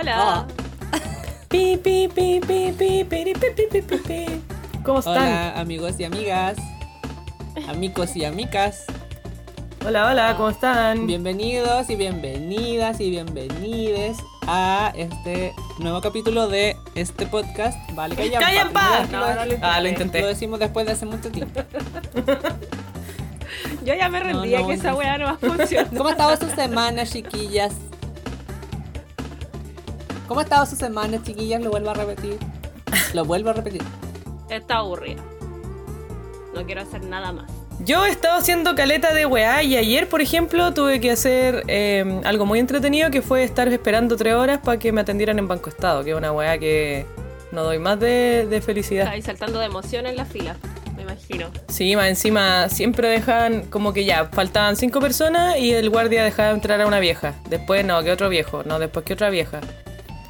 Hola. Pi, pi, pi, pi, pi, piri, pi, pi, pi, pi, pi. ¿Cómo están? Hola amigos y amigas, amigos y amicas, Hola, hola, ¿cómo están? bienvenidos y bienvenidas y bienvenides a este nuevo capítulo de este podcast. Vale, ¡Callan, pa! Lo- No, no lo ah, lo intenté. Lo decimos después de hace mucho tiempo. Yo ya me rendía no, que esa weá no va a funcionar. ¿Cómo ha estado su semana, chiquillas? ¿Cómo ha estado su semana, chiquillas? Lo vuelvo a repetir. Lo vuelvo a repetir. Está aburrida. No quiero hacer nada más. Yo he estado haciendo caleta de weá y ayer, por ejemplo, tuve que hacer eh, algo muy entretenido que fue estar esperando tres horas para que me atendieran en Banco Estado, que es una weá que no doy más de, de felicidad. Estáis saltando de emoción en la fila, me imagino. Sí, más encima siempre dejaban como que ya, faltaban cinco personas y el guardia dejaba entrar a una vieja. Después no, que otro viejo, no, después que otra vieja.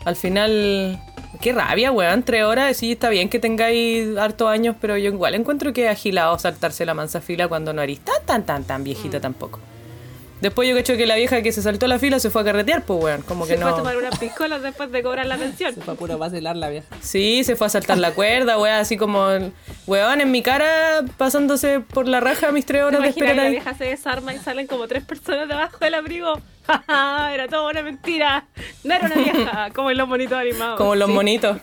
Al final, qué rabia, weón, tres horas, sí, está bien que tengáis hartos años, pero yo igual encuentro que es agilado saltarse la mansa fila cuando no eres tan, tan, tan, tan viejita tampoco. Después yo cacho que la vieja que se saltó la fila se fue a carretear, pues weón, como que Se fue a no... tomar unas piscolas después de cobrar la pensión. Se fue a puro vacilar la vieja. Sí, se fue a saltar la cuerda, weón, así como, weón, en mi cara pasándose por la raja mis tres ¿Te horas de que la vieja se desarma y salen como tres personas debajo del abrigo? ¡Ja, Era todo una mentira. No era una vieja, como en los monitos animados. Como los Sí. monitos.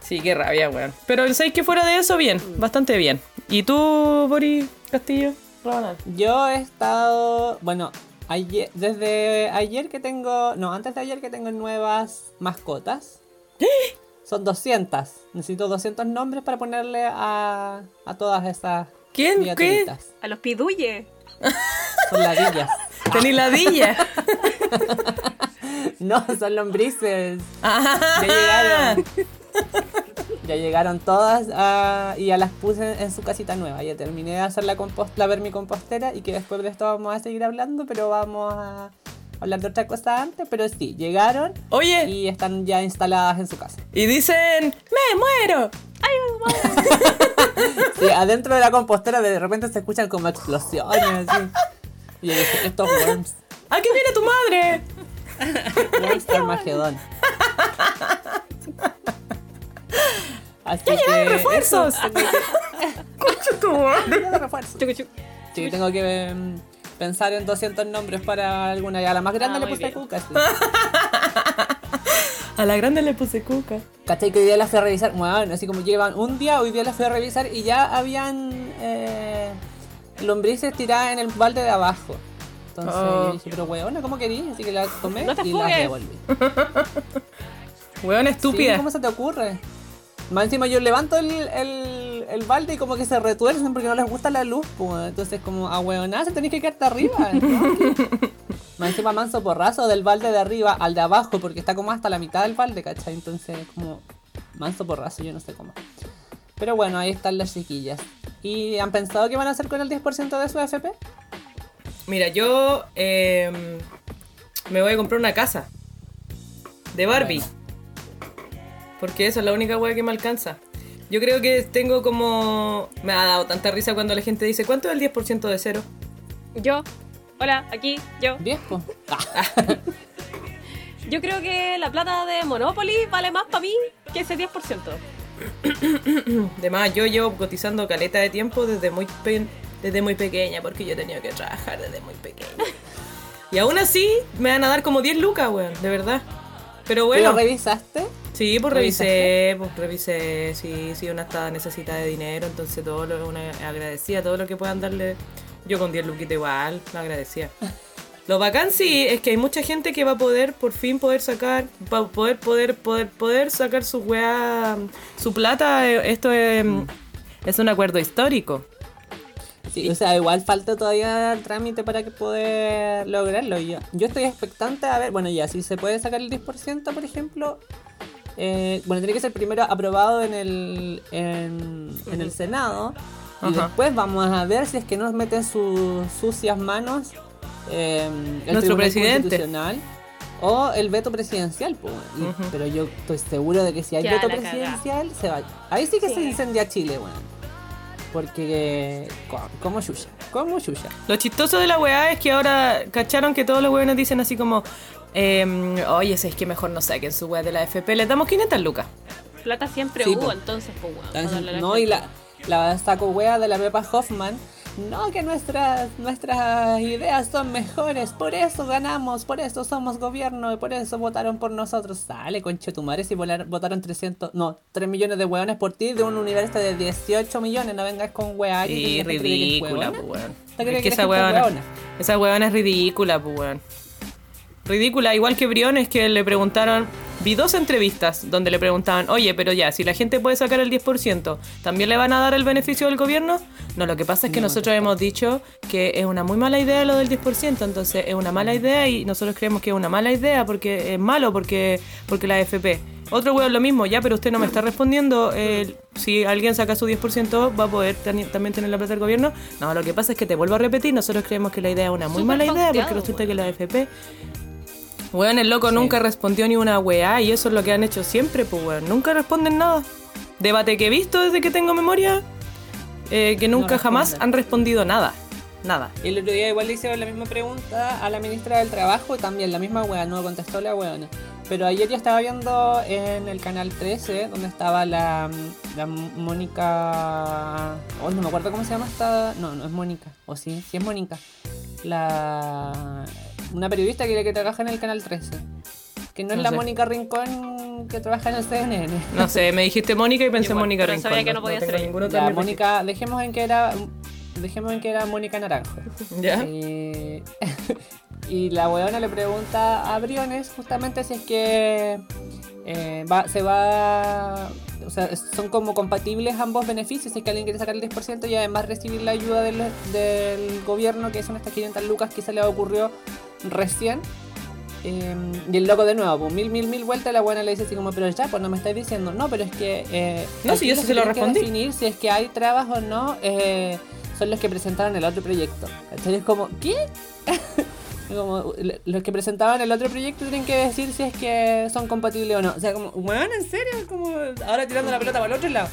Sí, qué rabia, weón. Pero ¿sabes que fuera de eso, bien, bastante bien. ¿Y tú, Boris Castillo? Ronald. Yo he estado, bueno, ayer, desde ayer que tengo, no, antes de ayer que tengo nuevas mascotas. Son 200. Necesito 200 nombres para ponerle a, a todas esas ¿Quién? ¿Qué? A los piduye. Son ladillas. Tení ladilla. No, son lombrices. Ah, Ya llegaron. Ya llegaron todas ah, y ya las puse en su casita nueva. Ya terminé de hacer la, compost la vermicompostera y que después de esto vamos a seguir hablando, pero vamos a hablar de otra cosa antes. Pero sí, llegaron Oye, y están ya instaladas en su casa. y dicen, me muero. Sí, adentro de la compostera de repente se escuchan como explosiones. Así. Y yo dije, estos worms, ¿A qué viene tu madre? worms Armagedón. Así ¡Ya llegaron refuerzos! Concha tu madre. refuerzos. Sí, tengo que mm, pensar en 200 nombres para alguna. Y a la más grande Ah, le puse bien. Cuca. sí. A la grande le puse cuca. ¿Cachai? Que hoy día la fui a revisar. Bueno, así como llevan un día, hoy día la fui a revisar y ya habían eh, lombrices tiradas en el balde de abajo. Entonces Oh. yo dije, pero weona, ¿cómo querías? Así que las tomé No y las devolví. Weón Sí, estúpida. ¿Cómo se te ocurre? Más encima yo levanto el, el, el balde y como que se retuercen porque no les gusta la luz, pues. Entonces como a huevonazo tenés que quedarte arriba. ¿no? Más encima manso porrazo del balde de arriba al de abajo porque está como hasta la mitad del balde, ¿cachai? Entonces como manso porrazo, yo no sé cómo. Pero bueno, ahí están las chiquillas. ¿Y han pensado qué van a hacer con el 10% de su FP? Mira, yo eh, me voy a comprar una casa de Barbie. Porque esa es la única weá que me alcanza. Yo creo que tengo como... Me ha dado tanta risa cuando la gente dice, ¿cuánto es el 10% de cero? Yo. Hola, aquí, yo. 10, pues. Yo creo que la plata de Monopoly vale más para mí que ese 10%. Además, yo llevo cotizando caleta de tiempo desde muy, pe- desde muy pequeña, porque yo he tenido que trabajar desde muy pequeña. Y aún así, me van a dar como 10 lucas, weón, de verdad. Pero bueno, ¿Lo revisaste? sí, pues revisé, pues revisé, sí, sí, una está necesita de dinero, entonces todo lo, una agradecía, todo lo que puedan darle, yo con 10 luquitas igual, lo agradecía. Lo bacán sí es que hay mucha gente que va a poder por fin poder sacar, va a poder, poder, poder, poder sacar su weá, su plata. eh, Esto es, es un acuerdo histórico. Sí, o sea, igual falta todavía el trámite para que poder lograrlo. Yo, yo estoy expectante a ver, bueno, ya, si se puede sacar el 10%, por ejemplo, eh, bueno, tiene que ser primero aprobado en el, en, en el Senado. Y Ajá. después vamos a ver si es que nos meten sus sucias manos eh, el Nuestro Tribunal presidente. Constitucional o el veto presidencial. pues, y-. Pero yo estoy seguro de que si hay Ya veto presidencial, se va. Ahí sí que se incendia Chile, weón. Porque. co- Como Yuya. Como Yuya. Lo chistoso de la weá es que ahora cacharon que todos los weones dicen así como, Em, oye, si es que mejor no saquen su weá de la FP. Les damos 500 lucas. Plata siempre Sí, hubo, po. entonces, pues, weón. No, y la, la saco wea de la Pepa Hoffman. No, que nuestras, nuestras ideas son mejores, por eso ganamos, por eso somos gobierno y por eso votaron por nosotros. Sale, conche tu madre, si votaron 300, no, 3 millones de hueones por ti de un universo de 18 millones, no vengas con que es ridícula, pues, weón. ¿Te crees Es que esa hueona? esa es ridícula, pues, weón. Ridícula, igual que Briones que le preguntaron, vi dos entrevistas donde le preguntaban, oye, pero ya, si la gente puede sacar el 10%, ¿también le van a dar el beneficio del gobierno? No, lo que pasa es que No, nosotros hemos dicho que es una muy mala idea lo del 10%, entonces es una mala idea y nosotros creemos que es una mala idea porque es malo, porque, porque la AFP. Otro weón lo mismo, ya, pero usted no me está respondiendo. eh, si alguien saca su 10%, ¿va a poder también tener la plata del gobierno? No, lo que pasa es que te vuelvo a repetir, nosotros creemos que la idea es una muy mala idea porque resulta que la AFP Weón, el loco Sí. nunca respondió ni una weá y eso es lo que han hecho siempre, pues weón. Nunca responden nada. Debate que he visto desde que tengo memoria, eh, que nunca jamás responden. han respondido nada. Nada. El otro día igual le hicieron la misma pregunta a la ministra del Trabajo, también la misma wea, no contestó la weona. Pero ayer ya estaba viendo en el canal 13, donde estaba la, la Mónica... Oh, no me acuerdo cómo se llama esta... No, no es Mónica. O sí, sí es Mónica. La... Una periodista que, que trabaja en el canal 13. Que no es la sé. Mónica Rincón que trabaja en el CNN. No sé, me dijiste Mónica y pensé en Igual, Mónica pero Rincón. sabía que no podía ser ella. Ya. Mónica, dejemos en que era... Dejemos en que era Mónica Naranjo. ¿Ya? Y, y la weona le pregunta a Briones justamente si es que eh, va, se va. O sea, son como compatibles ambos beneficios. Si es que alguien quiere sacar el 10% y además recibir la ayuda del, del gobierno, que son estas 500 lucas que se le ocurrió recién. Eh, y el loco de nuevo, pues, mil, mil, mil vueltas, la buena le dice así como, pero ya, pues no me estáis diciendo, no, pero es que... eh, No, si yo se lo que respondí. definir si es que hay trabas o no, eh, son los que presentaron el otro proyecto. ¿Cachai? Es como, ¿qué? como, los que presentaban el otro proyecto tienen que decir si es que son compatibles o no. O sea, como, weón, ¿en serio? Como, ahora tirando la pelota para el otro lado.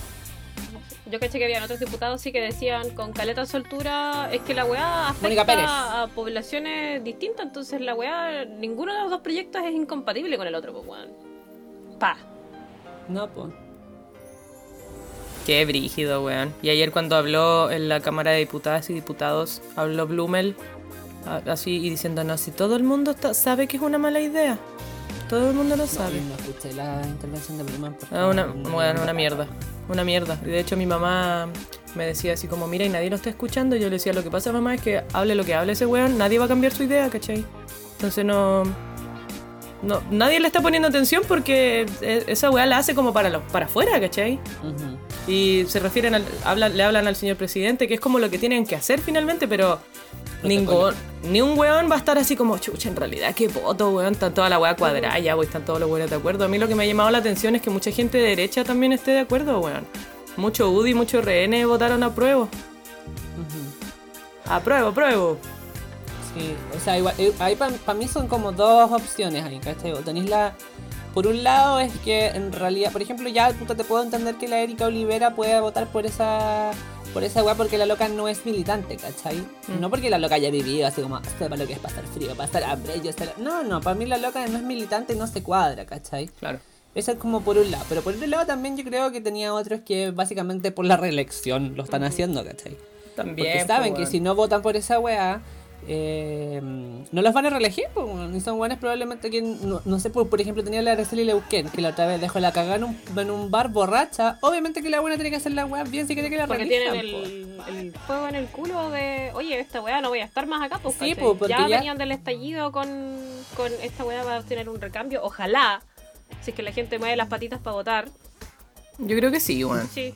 Yo caché que habían otros diputados sí que decían con caleta soltura es que la weá afecta a poblaciones distintas, entonces la weá, ninguno de los dos proyectos es incompatible con el otro, pues weón. Pa. No, pues. Qué brígido, weón. Y ayer cuando habló en la Cámara de Diputadas y Diputados, habló Blumel así y diciendo, no, si todo el mundo está- sabe que es una mala idea. Todo el mundo lo No, sabe. no escuché la intervención de Blumen. porque Ah, una, no- bueno, una mierda. Una mierda. Y de hecho mi mamá me decía así como, mira, y nadie lo está escuchando. Y yo le decía, lo que pasa, mamá, es que hable lo que hable ese weón, nadie va a cambiar su idea, ¿cachai? Entonces no... no nadie le está poniendo atención porque e- esa weá la hace como para, los, para afuera, ¿cachai? Y se refieren al, hablan, le hablan al señor presidente, que es como lo que tienen que hacer finalmente, pero ningún, ni un weón va a estar así como, chucha, en realidad, qué voto, weón, está toda la weá cuadrada, ya, weón, están todos los weones de acuerdo. A mí lo que me ha llamado la atención es que mucha gente de derecha también esté de acuerdo, weón. Mucho UDI, mucho RN votaron a prueba. Ujú. A prueba, prueba. Sí, o sea, igual, eh, ahí para mí son como dos opciones ahí, ¿cachai? Tenéis la... Por un lado es que en realidad, por ejemplo, ya puta, te puedo entender que la Erika Olivera pueda votar por esa por esa weá porque la loca no es militante, ¿cachai? Mm. No porque la loca haya vivido así como, sepa lo que es pasar frío, pasar hambre, yo lo-". No, no, para mí la loca no es militante y no se cuadra, ¿cachai? Claro. Eso es como por un lado. Pero por otro lado también yo creo que tenía otros que básicamente por la reelección lo están haciendo, ¿cachai? También. Porque saben po, que si no votan por esa weá, eh, no los van a reelegir, pues, y son buenas probablemente que, no, no sé, por, por ejemplo, tenía la Araceli Leuquén, que la otra vez dejó la cagada en un, en un bar borracha. Obviamente que la buena tiene que hacer la weá bien si quiere que la Porque tienen el, el fuego en el culo de, oye, esta weá no voy a estar más acá, pues Sí, po, porque ya, ya- venían del estallido con, con esta weá va a tener un recambio, ojalá, si es que la gente mueve las patitas para votar. Yo creo que sí, weón. Sí,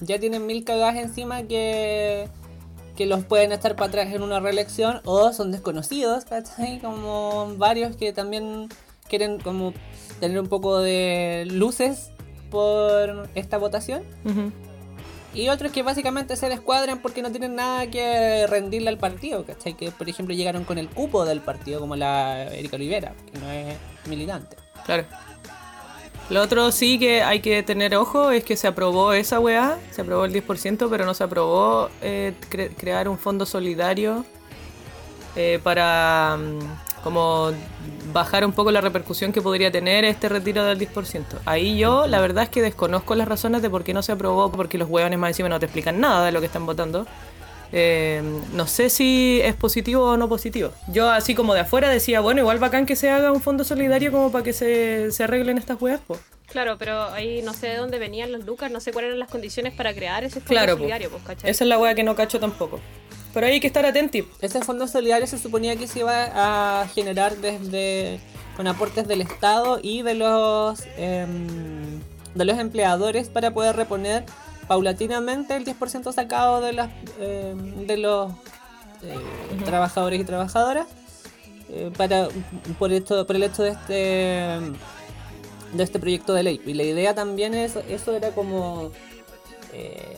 Ya tienen mil cagadas encima que que los pueden estar para atrás en una reelección o son desconocidos, ¿cachai? Como varios que también quieren como tener un poco de luces por esta votación. Y otros que básicamente se descuadran porque no tienen nada que rendirle al partido, ¿cachai? Que por ejemplo llegaron con el cupo del partido, como la Erika Olivera, que no es militante. Claro. Lo otro sí que hay que tener ojo es que se aprobó esa weá, se aprobó el 10%, pero no se aprobó eh, cre- crear un fondo solidario eh, para, mm, como bajar un poco la repercusión que podría tener este retiro del 10%. Ahí yo, la verdad es que desconozco las razones de por qué no se aprobó, porque los hueones más encima no te explican nada de lo que están votando. Eh, no sé si es positivo o no positivo. Yo así como de afuera decía, bueno, igual bacán que se haga un fondo solidario como para que se, se arreglen estas hueas, pues. Claro, pero ahí no sé de dónde venían los lucas, no sé cuáles eran las condiciones para crear ese fondo Claro, solidario, pues, ¿cachai? Esa es la hueá que no cacho tampoco. Pero ahí hay que estar atenti. Este fondo solidario se suponía que se iba a generar desde con aportes del Estado y de los em, de los empleadores para poder reponer paulatinamente el 10% sacado de las em, de los eh, trabajadores y trabajadoras. Eh, para por esto por el hecho de este de este proyecto de ley. Y la idea también es eso era como eh,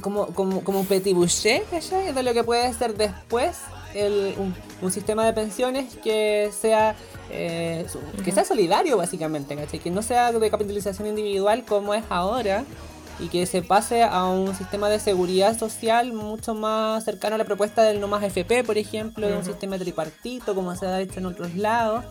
como, como, como un petit boucher, ¿cachai? De lo que puede ser después el, un, un sistema de pensiones que sea eh, que sea solidario básicamente, ¿cachai? Que no sea de capitalización individual como es ahora y que se pase a un sistema de seguridad social mucho más cercano a la propuesta del no más FP, por ejemplo, de un sistema tripartito como se ha hecho en otros lados.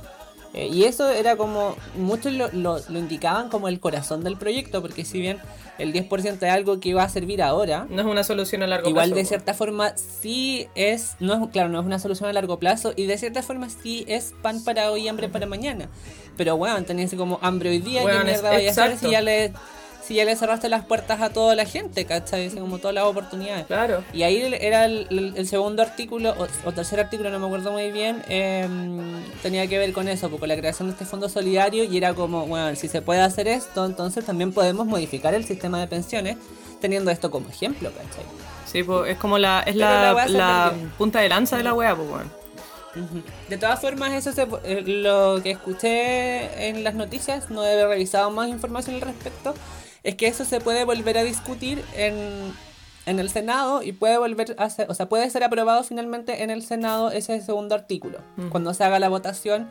Eh, y eso era como, muchos lo, lo- lo indicaban como el corazón del proyecto, porque si bien el 10% es algo que va a servir ahora, No es una solución a largo igual plazo. de po. cierta forma sí es, no es, claro, no es una solución a largo plazo, y de cierta forma sí es pan para hoy y hambre para mañana. Pero bueno, tenías como hambre hoy día, Weón, ¿qué es- mierda vaya a hacer si ya le, si ya le cerraste las puertas a toda la gente, ¿cachai? Como todas las oportunidades. Claro. Y ahí era el, el- el segundo artículo, o, o tercer artículo, no me acuerdo muy bien, em, tenía que ver con eso, pues, con la creación de este fondo solidario y era como, bueno, si se puede hacer esto, entonces también podemos modificar el sistema de pensiones teniendo esto como ejemplo, ¿cachai? Sí, pues es como la, es Pero la punta de lanza de la wea, pues. Ujú. De todas formas, eso se, eh, lo que escuché en las noticias, no he revisado más información al respecto, es que eso se puede volver a discutir en, en el Senado y puede volver a ser, o sea, puede ser aprobado finalmente en el Senado ese segundo artículo, cuando se haga la votación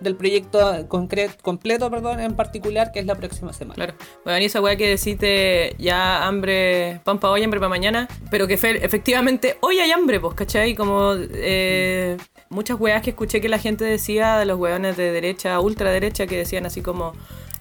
del proyecto completo, perdón, en particular, que es la próxima semana. Claro. Bueno, y esa weá que deciste ya hambre, pan para hoy, hambre para mañana, pero que fe- efectivamente hoy hay hambre, pues, ¿cachai? Como eh, muchas weas que escuché que la gente decía de los weones de derecha, ultraderecha, que decían así como,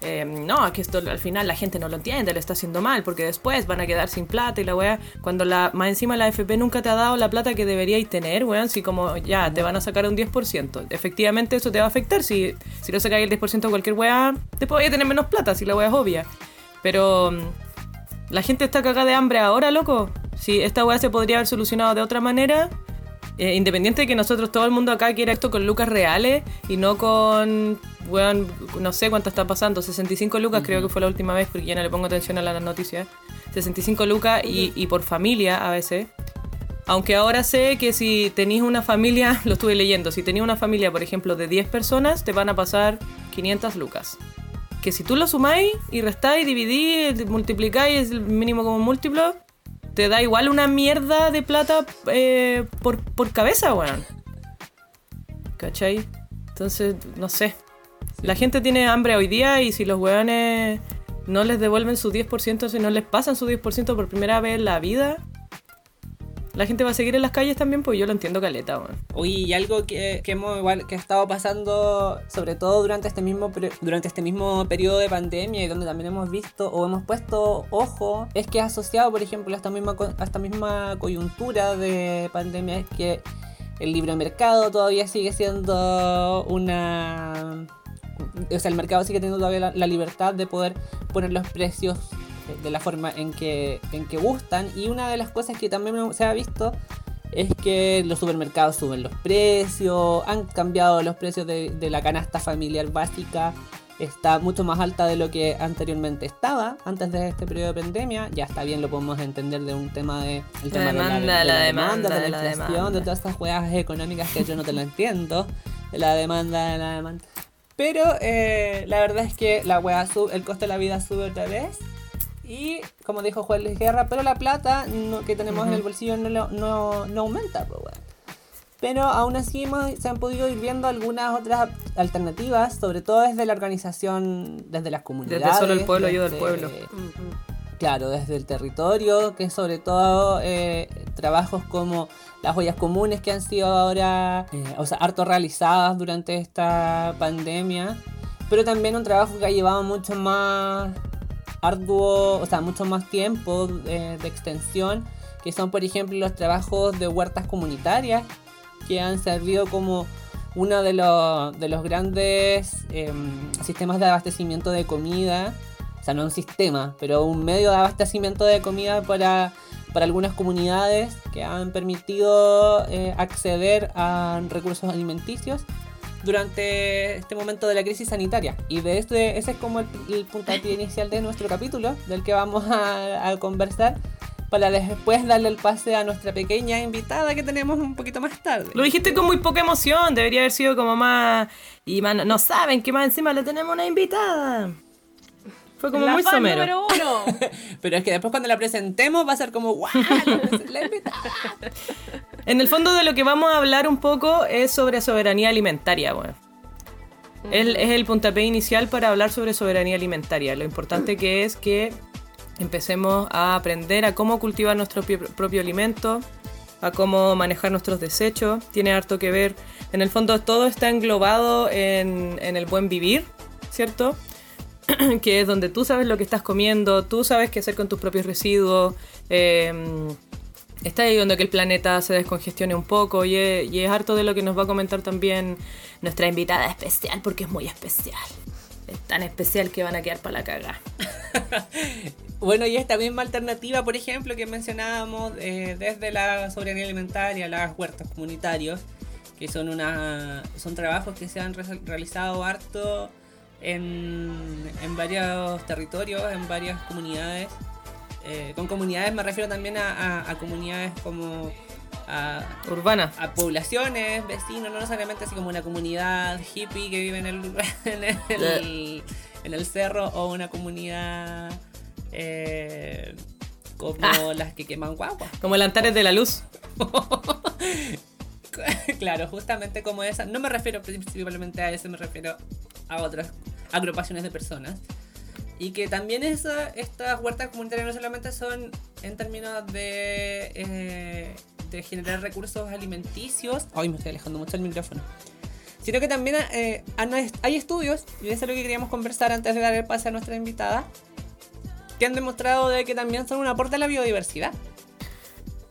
eh, no, es que esto al final la gente no lo entiende, lo está haciendo mal, porque después van a quedar sin plata y la wea, cuando la, más encima la FP nunca te ha dado la plata que deberíais tener, weón, si como ya te van a sacar un 10%. Efectivamente eso te va a afectar, si, si lo sacáis el 10% a cualquier wea, después vais a tener menos plata, si la wea es obvia. Pero mm, la gente está cagada de hambre ahora, loco. Si esta weá se podría haber solucionado de otra manera, eh, independiente de que nosotros, todo el mundo acá quiera esto con lucas reales y no con, weón, no sé cuánto está pasando, 65 lucas creo que fue la última vez, porque ya no le pongo atención a las noticias. 65 lucas y, y por familia a veces. Aunque ahora sé que si tenéis una familia, lo estuve leyendo, si tenéis una familia, por ejemplo, de 10 personas, te van a pasar 500 lucas. Que si tú lo sumáis y restáis, dividís, multiplicáis el mínimo como múltiplo, te da igual una mierda de plata eh, por, por cabeza, weón. ¿Cachai? Entonces, no sé. La gente tiene hambre hoy día y si los weones no les devuelven su 10%, si no les pasan su 10% por primera vez en la vida, la gente va a seguir en las calles también, pues yo lo entiendo caleta, weón. Y algo que, hemos igual que ha estado pasando, sobre todo durante este mismo durante este mismo periodo de pandemia y donde también hemos visto o hemos puesto ojo, es que asociado, por ejemplo, a esta misma a esta misma coyuntura de pandemia es que el libre mercado todavía sigue siendo una o sea, el mercado sigue teniendo todavía la libertad de poder poner los precios de- de la forma en que, en que gustan. Y una de las cosas que también se ha visto es que los supermercados suben los precios, han cambiado los precios de, de la canasta familiar básica. Está mucho más alta de lo que anteriormente estaba, antes de este periodo de pandemia. Ya está bien, lo podemos entender de un tema de, el La tema demanda, de la de demanda, de la de la inflación, demanda. de todas estas juegas económicas que yo no te lo entiendo. De la demanda, de la demanda. Pero eh, la verdad es que la wea sube, el coste de la vida sube otra vez. Y como dijo Juan Luis Guerra, pero la plata no- que tenemos en el bolsillo no, no, no aumenta, pues weón. Pero aún así hemos- se han podido ir viendo algunas otras alternativas, sobre todo desde la organización, desde las comunidades. solo el pueblo ayuda al desde- pueblo. claro, desde el territorio, que sobre todo eh, trabajos como las ollas comunes que han sido ahora, eh, o sea, harto realizadas durante esta pandemia, pero también un trabajo que ha llevado mucho más arduo, o sea, mucho más tiempo eh, de extensión, que son, por ejemplo, los trabajos de huertas comunitarias, que han servido como uno de los, de los grandes em, sistemas de abastecimiento de comida, o sea, no un sistema, pero un medio de abastecimiento de comida para, para algunas comunidades que han permitido eh, acceder a recursos alimenticios durante este momento de la crisis sanitaria. Y de este, ese es como el, el puntapié inicial de nuestro capítulo, del que vamos a, a conversar, para después darle el pase a nuestra pequeña invitada que tenemos un poquito más tarde. Lo dijiste con muy poca emoción, debería haber sido como más... Y más, no saben que más encima le tenemos una invitada. Fue como La muy fan somero. número uno. Pero es que después cuando la presentemos va a ser como, ¡guau! La invitada. En el fondo de lo que vamos a hablar un poco es sobre soberanía alimentaria, bueno. El- es el puntapié inicial para hablar sobre soberanía alimentaria. Lo importante que es que empecemos a aprender a cómo cultivar nuestro pi- propio alimento, a cómo manejar nuestros desechos. Tiene harto que ver, en el fondo todo está englobado en, en el buen vivir, ¿cierto? que es donde tú sabes lo que estás comiendo, tú sabes qué hacer con tus propios residuos. eh, está ayudando a que el planeta se descongestione un poco y es, y es harto de lo que nos va a comentar también nuestra invitada especial, porque es muy especial. Es tan especial que van a quedar para la caga. Bueno, y esta misma alternativa, por ejemplo, que mencionábamos eh, desde la soberanía alimentaria, las huertas comunitarios, que son una son trabajos que se han re- realizado harto en, en varios territorios, en varias comunidades. Eh, con comunidades me refiero también a, a- a comunidades como a, Urbana. a poblaciones, vecinos, no necesariamente así como una comunidad hippie que vive en el, en el, en el cerro o una comunidad eh, como Ah. las que queman guagua. Como el Antares de la Luz. claro, justamente como esa. No me refiero principalmente a eso, me refiero a otras agrupaciones de personas. Y que también esa, estas huertas comunitarias no solamente son en términos de, eh, de generar recursos alimenticios. Ay, me estoy alejando mucho del micrófono. Sino que también eh, hay estudios, y eso es lo que queríamos conversar antes de dar el pase a nuestra invitada, que han demostrado de que también son un aporte a la biodiversidad.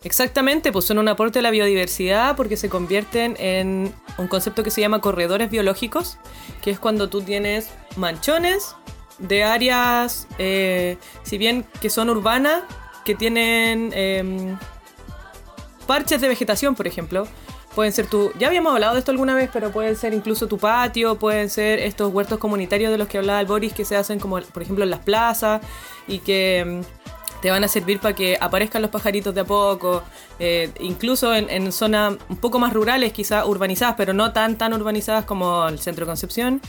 Exactamente, pues son un aporte a la biodiversidad porque se convierten en un concepto que se llama corredores biológicos, que es cuando tú tienes manchones de áreas, eh, si bien que son urbanas, que tienen em, parches de vegetación, por ejemplo. Pueden ser tu, ya habíamos hablado de esto alguna vez, pero pueden ser incluso tu patio, pueden ser estos huertos comunitarios de los que hablaba el Boris que se hacen como, por ejemplo, en las plazas y que em, te van a servir para que aparezcan los pajaritos de a poco, eh, incluso en, en zonas un poco más rurales, quizás urbanizadas, pero no tan tan urbanizadas como el centro de Concepción.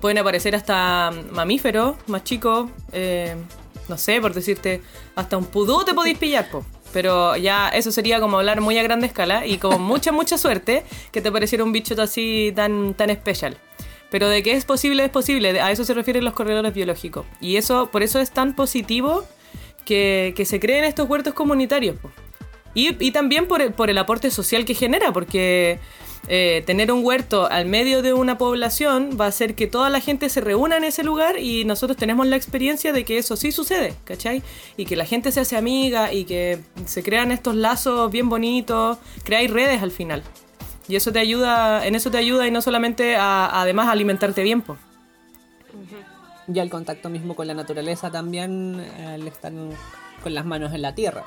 Pueden aparecer hasta mamíferos más chicos, eh, no sé, por decirte, hasta un pudú te podéis pillar, po. Pero ya eso sería como hablar muy a grande escala y con mucha, mucha suerte que te pareciera un bicho así tan, tan especial. Pero de que es posible, es posible. A eso se refieren los corredores biológicos. Y eso, por eso es tan positivo que, se creen estos huertos comunitarios. po. Y, también por el, por el aporte social que genera, porque eh, tener un huerto al medio de una población va a hacer que toda la gente se reúna en ese lugar y nosotros tenemos la experiencia de que eso sí sucede, ¿cachai? Y que la gente se hace amiga y que se crean estos lazos bien bonitos, creáis redes al final. Y eso te ayuda, en eso te ayuda y no solamente a, además alimentarte bien, pues. Y el contacto mismo con la naturaleza también, el estar con las manos en la tierra.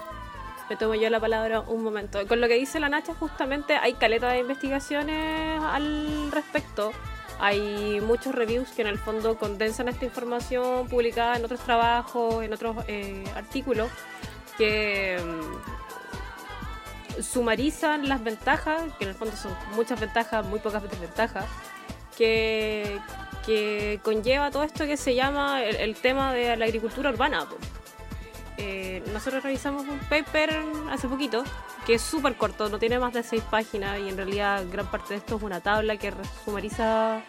Me tomo yo la palabra un momento. Con lo que dice la Nacha, justamente hay caleta de investigaciones al respecto. Hay muchos reviews que en el fondo condensan esta información publicada en otros trabajos, en otros eh, artículos, que mm, sumarizan las ventajas, que en el fondo son muchas ventajas, muy pocas desventajas, que, que conlleva todo esto que se llama el, el tema de la agricultura urbana. Eh, nosotros revisamos un paper hace poquito que es súper corto, no tiene más de seis páginas y en realidad gran parte de esto es una tabla que sumariza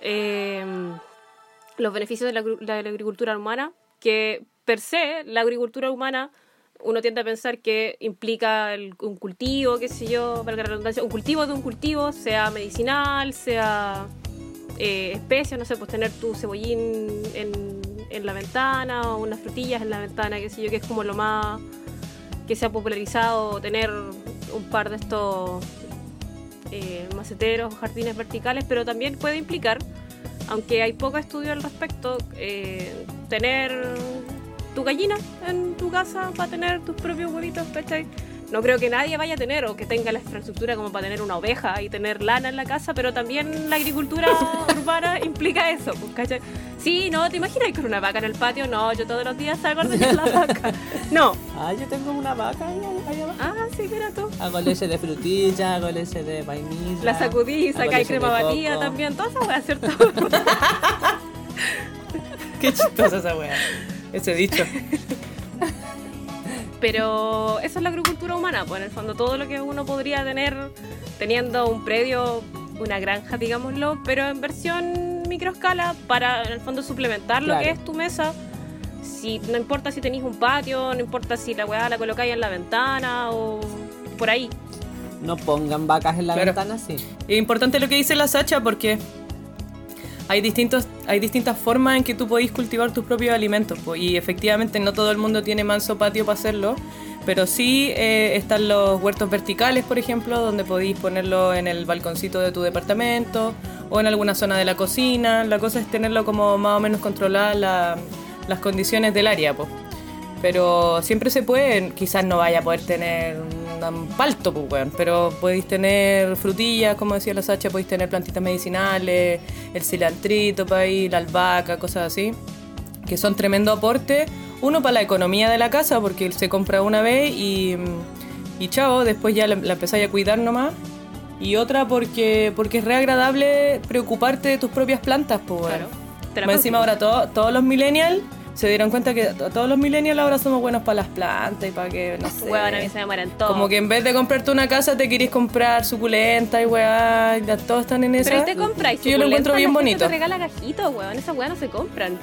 eh, los beneficios de la, la agricultura humana que per se, la agricultura humana, uno tiende a pensar que implica el- un cultivo, qué sé yo, valga la redundancia, un cultivo de un cultivo, sea medicinal, sea eh, especias, no sé, pues tener tu cebollín en, en la ventana o unas frutillas en la ventana, qué sé yo, que es como lo más que se ha popularizado, tener un par de estos eh, maceteros o jardines verticales, pero también puede implicar, aunque hay poco estudio al respecto, eh, tener tu gallina en tu casa para tener tus propios huevitos, ¿cachai? No creo que nadie vaya a tener o que tenga la infraestructura como para tener una oveja y tener lana en la casa, pero también la agricultura urbana implica eso, pues, ¿cachai? Sí, no, ¿te imaginas con una vaca en el patio? No, yo todos los días salgo a ordeñar la vaca. No. Ah, yo tengo una vaca ahí, ahí abajo. Ah, sí, mira tú. Hago leche de frutilla, hago leche de vainilla. La sacudí y leche de crema batida también. Todas esas weas, ¿cierto? Qué chistosa esa weá. Ese dicho. Pero eso es la agricultura humana, pues en el fondo todo lo que uno podría tener teniendo un predio, una granja, digámoslo, pero en versión microescala para en el fondo suplementar lo que es tu mesa. Si, no importa si tenéis un patio, no importa si la weá la colocáis en la ventana o por ahí. No pongan vacas en la Claro. ventana, sí. Es importante lo que dice la Sacha porque hay, distintos, hay distintas formas en que tú podéis cultivar tus propios alimentos. y efectivamente no todo el mundo tiene manso patio para hacerlo. Pero sí eh, están los huertos verticales, por ejemplo, donde podéis ponerlo en el balconcito de tu departamento o en alguna zona de la cocina. La cosa es tenerlo como más o menos controladas la- las condiciones del área. po. Pero siempre se puede, quizás no vaya a poder tener un palto, pues, weón, pero podéis tener frutillas, como decía la Sacha, podéis tener plantitas medicinales, el cilantrito para ir, la albahaca, cosas así, que son tremendo aporte. Uno para la economía de la casa, porque se compra una vez y, y chao, después ya la, la empezáis a cuidar nomás. Y otra porque, porque es re agradable preocuparte de tus propias plantas, pues, weón. Claro. Más encima ahora to- todos los millennials se dieron cuenta que to- todos los millennials ahora somos buenos para las plantas y para que, no sé. Huevón, a mí se me mueren todos. Como que en vez de comprarte una casa te querís comprar suculenta y ya todos están en esa. Pero ahí te compráis yo lo encuentro bien la gente bonito. te regala gajitos, weón. Esas weas no se compran.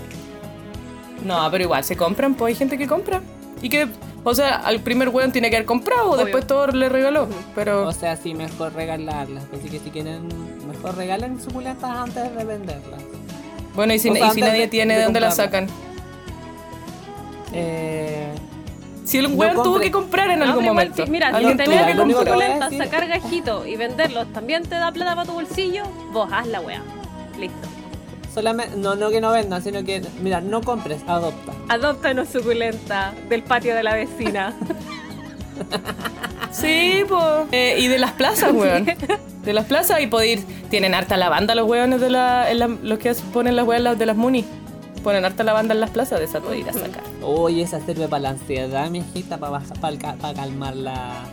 No, pero igual se compran, pues hay gente que compra. Y que, o sea, al primer weón tiene que haber comprado, Obvio. después todo le regaló. Pero O sea, sí, mejor regalarlas. Así que si quieren, mejor regalen suculentas antes de venderlas. bueno, y si, o sea, y si antes nadie de- tiene, de ¿de dónde la comprarla. sacan? Eh, Si el No weón tuvo que comprar en No, algún momento. si- mira, si tener que lo único los que voy a suculentas, decir- sacar gajitos y venderlos también te da plata para tu bolsillo, vos haz la wea. Listo. solamente, no, no que no vendan, sino que, mira, no compres, adopta. Adopta una suculenta del patio de la vecina. Sí, pues. y de las plazas, weón. De las plazas y poder ir. Tienen harta lavanda los weones de la, en la- los que ponen las weas de las muni. Ponen harta lavanda en las plazas, de esa puedo ir a sacar. Oye, esa sirve para la ansiedad, mijita, para para calmar la.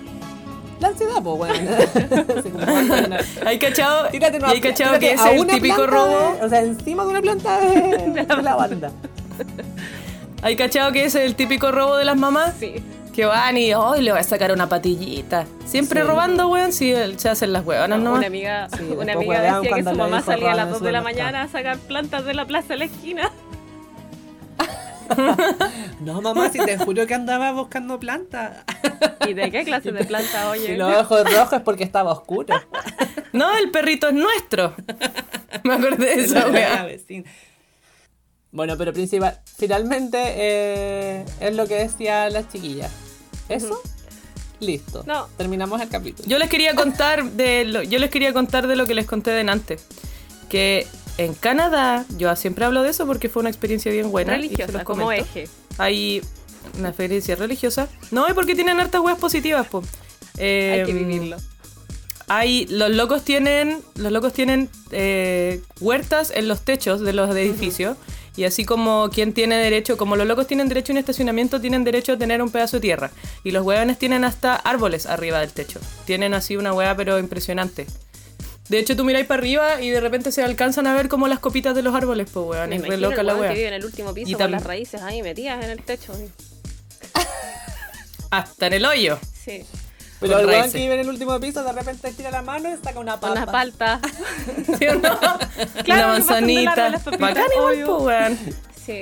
La ansiedad, pues, bueno, ¿Hay cachado, Tírate una hay cachado que es el típico robo? de- o sea, encima de una planta de, de lavanda. ¿Hay cachado que es el típico robo de las mamás? Sí. Que van y hoy le voy a sacar una patillita. Siempre Sí. robando, weón, si se hacen las weonas nomás. Una amiga, Sí, una amiga decía que su mamá salía a las roban 2 de la mañana a sacar plantas de la plaza de la esquina. No, mamá, si te juro que andaba buscando planta. ¿Y de qué clase de planta, oye? Y los ojos rojos es porque estaba oscuro. No, el perrito es nuestro. Me acordé de esa La wea. Bueno, pero principal, finalmente eh, es lo que decía las chiquillas. ¿Eso? Listo. No. Terminamos el capítulo. Yo les quería contar de lo, yo les quería contar de lo que les conté de antes. Que en Canadá, yo siempre hablo de eso porque fue una experiencia bien buena. Religiosa, como eje. Hay una experiencia religiosa. No, y porque tienen hartas weas positivas, po. Eh, Hay que vivirlo. Hay, los locos tienen, los locos tienen eh, huertas en los techos de los edificios. Y así como quien tiene derecho, como los locos tienen derecho a un estacionamiento, tienen derecho a tener un pedazo de tierra. Y los hueones tienen hasta árboles arriba del techo. Tienen así una hueá pero impresionante. De hecho, tú miráis para arriba y de repente se alcanzan a ver como las copitas de los árboles, pues weón. Me Es re loca el la weón hueá. que vive en el último piso Y con las raíces ahí metidas en el techo. Hasta en el hoyo. Sí. Pero con el weón que vive en el último piso de repente tira la mano y saca una Con papa. las paltas. ¿Sí o no? Claro, una manzanita. Bacán igual, pues weón. Sí.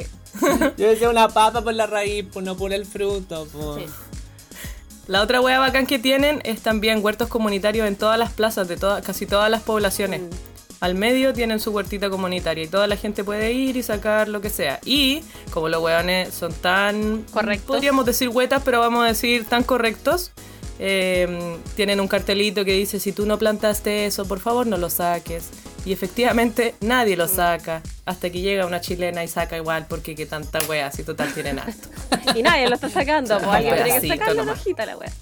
Yo decía una papa por la raíz, pues no por el fruto. Pues. Sí. La otra hueá bacán que tienen es también huertos comunitarios en todas las plazas de todas, casi todas las poblaciones. Mm. Al medio tienen su huertita comunitaria y toda la gente puede ir y sacar lo que sea. Y como los hueones son tan... Correctos. Podríamos decir huetas, pero vamos a decir tan correctos. eh, tienen un cartelito que dice, si tú no plantaste eso, por favor no lo saques. Y efectivamente nadie lo saca. Hasta que llega una chilena y saca igual, porque qué tanta wea, si total tienen harto. Y nadie lo está sacando, pues alguien tiene que sacarle la hojita a la wea.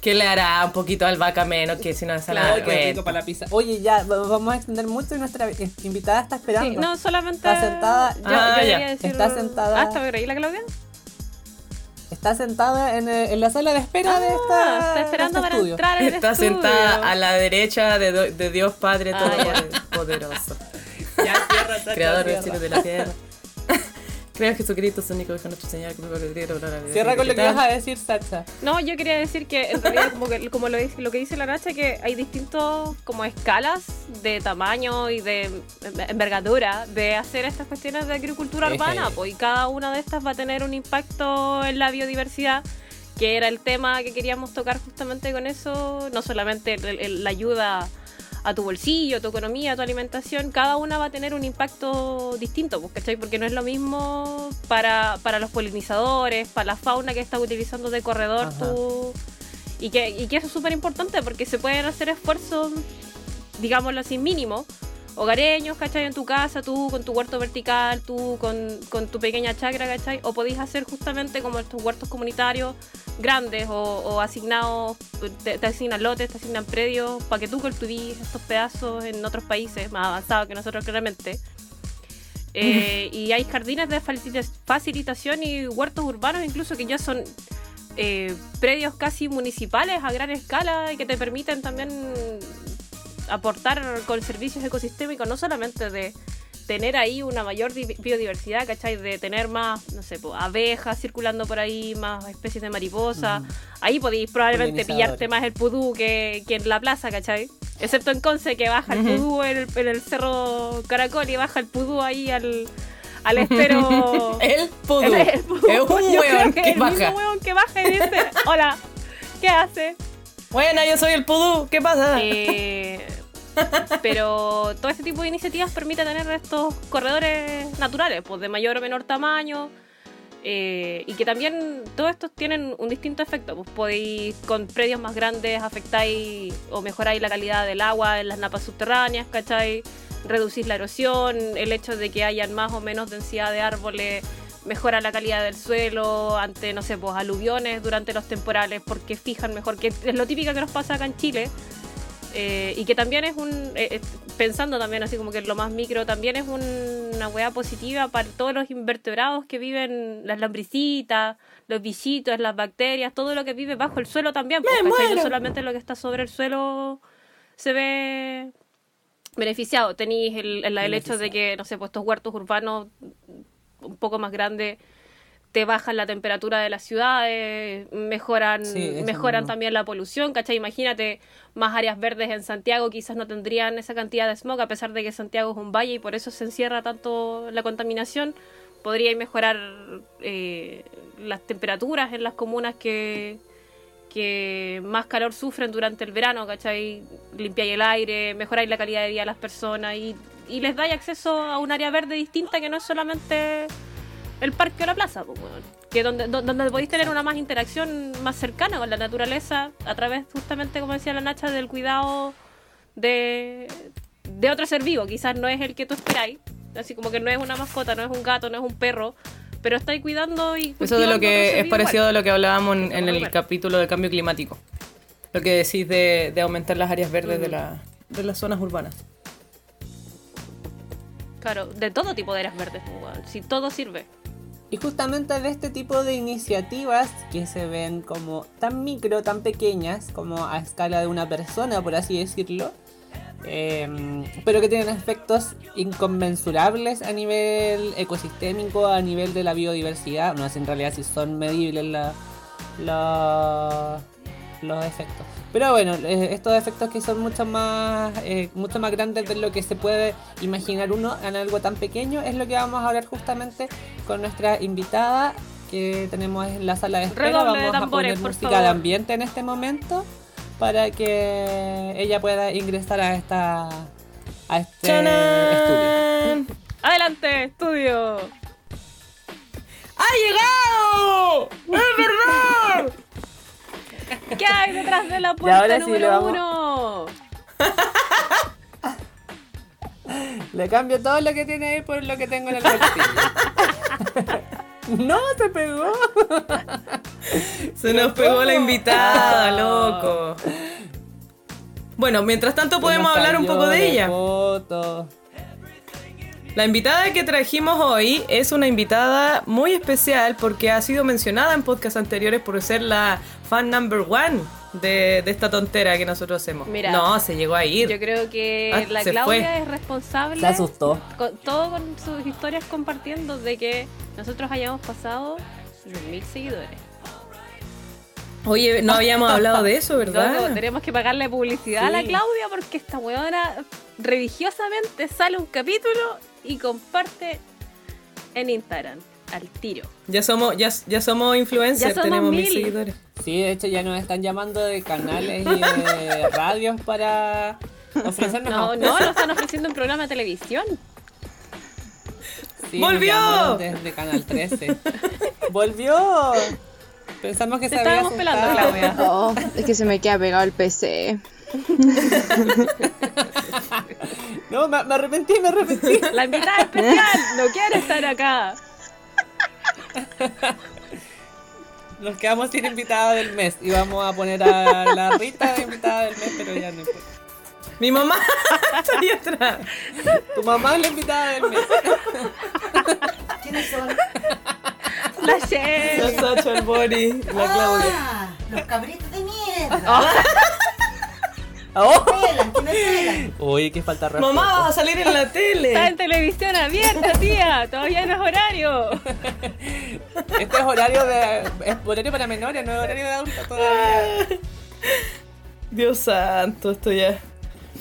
¿Qué le hará un poquito al vaca menos que si no es Claro, Ay, qué rico para la pizza. Oye, ya, va- vamos a extender mucho y nuestra invitada está esperando. Sí, no, solamente. Está sentada. Yo, Ah, yo ya. quería decir. Está sentada. Ah, ¿está por ahí la Claudia? Está sentada en, eh, en la sala de espera de Ah, esta. está esperando este para estudio. entrar al Está estudio. sentada a la derecha de, do- de Dios Padre Ah, ya. Todopoderoso, Ya, Creador del cielo y de la tierra. Creo que Jesucristo es el único hijo de nuestro Señor que me Dios. Cierra con lo que ibas a decir, Sacha. No, yo quería decir que en realidad, como, que, como lo, dice- lo que dice la Nacha, que hay distintos como escalas de tamaño y de envergadura de hacer estas cuestiones de agricultura urbana, pues, y cada una de estas va a tener un impacto en la biodiversidad, que era el tema que queríamos tocar justamente con eso, no solamente el- el- la ayuda a tu bolsillo, a tu economía, a tu alimentación, cada una va a tener un impacto distinto, pues, ¿cachai? Porque no es lo mismo para, para los polinizadores, para la fauna que estás utilizando de corredor tú. Y que, y que eso es súper importante porque se pueden hacer esfuerzos, digámoslo así, mínimos, hogareños, ¿cachai? En tu casa, tú con tu huerto vertical, tú con, con tu pequeña chacra, ¿cachai? O podéis hacer justamente como estos huertos comunitarios grandes o, o asignados, te, te asignan lotes, te asignan predios, para que tú cultivís estos pedazos en otros países más avanzados que nosotros claramente. Eh, y hay jardines de facilita- facilitación y huertos urbanos incluso que ya son eh, predios casi municipales a gran escala y que te permiten también aportar con servicios ecosistémicos, no solamente de tener ahí una mayor di- biodiversidad, ¿cachai? De tener más, no sé, po, abejas circulando por ahí, más especies de mariposas. Ahí podéis probablemente pillarte más el pudú que, que en la plaza, ¿cachai? Excepto en Conce, que baja el pudú en el, en el cerro Caracol y baja el pudú ahí al, al estero. El pudú. El- el pudú. Es un Yo weón que que es el baja. mismo weón que baja y dice, hola, ¿qué hace? Buena, yo soy el pudú. ¿Qué pasa? Eh, pero todo este tipo de iniciativas permite tener estos corredores naturales, pues de mayor o menor tamaño. eh, y que también todos estos tienen un distinto efecto. Pues podéis, con predios más grandes, afectáis o mejoráis la calidad del agua en las napas subterráneas, ¿cachai? Reducís la erosión, el hecho de que hayan más o menos densidad de árboles mejora la calidad del suelo ante, no sé, pues aluviones durante los temporales, porque fijan mejor, que es lo típico que nos pasa acá en Chile, eh, y que también es un, eh, eh, pensando también así como que lo más micro, también es un- una hueá positiva para todos los invertebrados que viven, las lambricitas, los bichitos, las bacterias, todo lo que vive bajo el suelo también, pues, ¡Me ¿cachai? muero! no solamente lo que está sobre el suelo se ve beneficiado, tenéis el, el- el hecho de que, no sé, pues estos huertos urbanos un poco más grandes te bajan la temperatura de las ciudades, mejoran, Sí, mejoran mismo. también la polución, ¿cachai? Imagínate más áreas verdes en Santiago, quizás no tendrían esa cantidad de smog, a pesar de que Santiago es un valle y por eso se encierra tanto la contaminación. Podría mejorar eh, las temperaturas en las comunas que, que más calor sufren durante el verano, ¿cachai? Limpiáis el aire, mejoráis la calidad de vida de las personas y, y les dais acceso a un área verde distinta que no es solamente el parque o la plaza, pues, que donde, do- donde podéis tener una más interacción más cercana con la naturaleza a través justamente, como decía la Nacha, del cuidado de, de otro ser vivo. Quizás no es el que tú esperáis, así como que no es una mascota, no es un gato, no es un perro, pero estáis cuidando y... Eso de lo que es parecido igual. a lo que hablábamos en, en el capítulo de cambio climático. Lo que decís de, de aumentar las áreas verdes de, la, de las zonas urbanas. Claro, de todo tipo de áreas verdes, si todo sirve. Y justamente de este tipo de iniciativas que se ven como tan micro, tan pequeñas, como a escala de una persona, por así decirlo, em, pero que tienen efectos inconmensurables a nivel ecosistémico, a nivel de la biodiversidad. No sé en realidad si son medibles la, la- los efectos. Pero bueno, eh, estos efectos que son mucho más, eh, mucho más grandes de lo que se puede imaginar uno en algo tan pequeño, es lo que vamos a hablar justamente con nuestra invitada que tenemos en la sala de espera. Redoble de vamos a tambores, poner por música favor. de ambiente en este momento para que ella pueda ingresar a esta a este estudio. Adelante, estudio. ¡Ha llegado! ¡Es verdad! ¿Qué hay detrás de la puerta ahora sí le número vamos- uno? Le cambio todo lo que tiene ahí por lo que tengo en el bolsillo. no, se pegó. Se nos pegó la invitada, loco. Bueno, mientras tanto podemos hablar un poco de ella. foto. La invitada que trajimos hoy es una invitada muy especial porque ha sido mencionada en podcasts anteriores por ser la fan number one de, de esta tontera que nosotros hacemos. Mira, no, se llegó a ir. Yo creo que Ah, la Claudia fue. es responsable. Se asustó. con- todo con sus historias compartiendo de que nosotros hayamos pasado los mil seguidores. Oye, no habíamos hablado de eso, ¿verdad? tenemos que pagarle publicidad a la. Claudia porque esta weona religiosamente sale un capítulo y comparte en Instagram al tiro. Ya somos, ya, ya somos influencers, Ya somos tenemos mil mil. seguidores. Sí, de hecho ya nos están llamando de canales y de radios para ofrecernos No, no, lo están ofreciendo en programa de televisión. Sí, nos ¡Volvió! Desde Canal 13. ¡Volvió! Pensamos que Te se había estábamos pelando, asustado. Claudia. Oh, es que se me queda pegado el PC. No, me, me arrepentí, me arrepentí. La invitada especial no quiere estar acá. Nos quedamos sin invitada del mes y vamos a poner a la Rita de invitada del mes, pero ya no importa. Mi mamá está ahí atrás. Tu mamá es la invitada del mes. ¿Quiénes son? La Shell. La Sacha, el Bori, la Claudia. Ah, los cabritos de mierda. ¡Oh! Pelan. Uy, qué falta respeto. Mamá, vas a salir en la Está tele. en televisión abierta, tía. Todavía no es horario. Este es horario de. Es horario para menores, no es horario de adultos todavía. Dios santo, esto ya.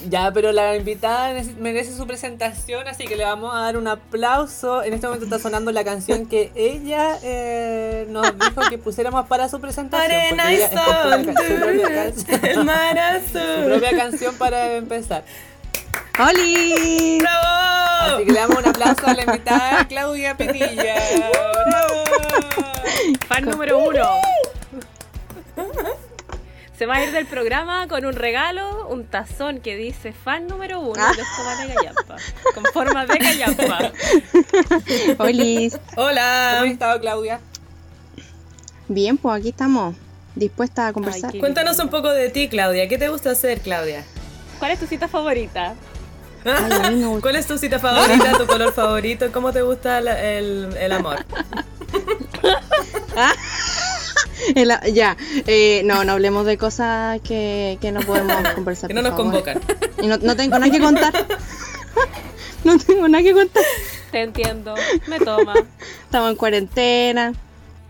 Ya, pero la invitada merece su presentación, así que le vamos a dar un aplauso. En este momento está sonando la canción que ella eh, nos dijo que pusiéramos para su presentación. Arena y sol. ca- su propia canción. El mar Su propia canción para empezar. ¡Holi! ¡Bravo! Así que le damos un aplauso a la invitada Claudia Pinilla. ¡Bravo! Fan número uno. Se va a ir del programa con un regalo, un tazón que dice fan número uno Ah. de Escobar de Gallampa. Con forma de Gallampa. ¡Holi! ¿Cómo has Hola. estado, Claudia? Bien, pues aquí estamos. Dispuesta a conversar. Cuéntanos un poco de ti, Claudia. ¿Qué te gusta hacer, Claudia? ¿Cuál es tu cita favorita? Ay. ¿Cuál es tu cita favorita, tu color favorito? ¿Cómo te gusta la- el, el amor? El- ya, eh, no, no hablemos de cosas que, que no podemos conversar. Que no nos favor. convocan. Y no, no tengo nada que contar. no tengo nada que contar. Te entiendo, me toma. Estamos en cuarentena.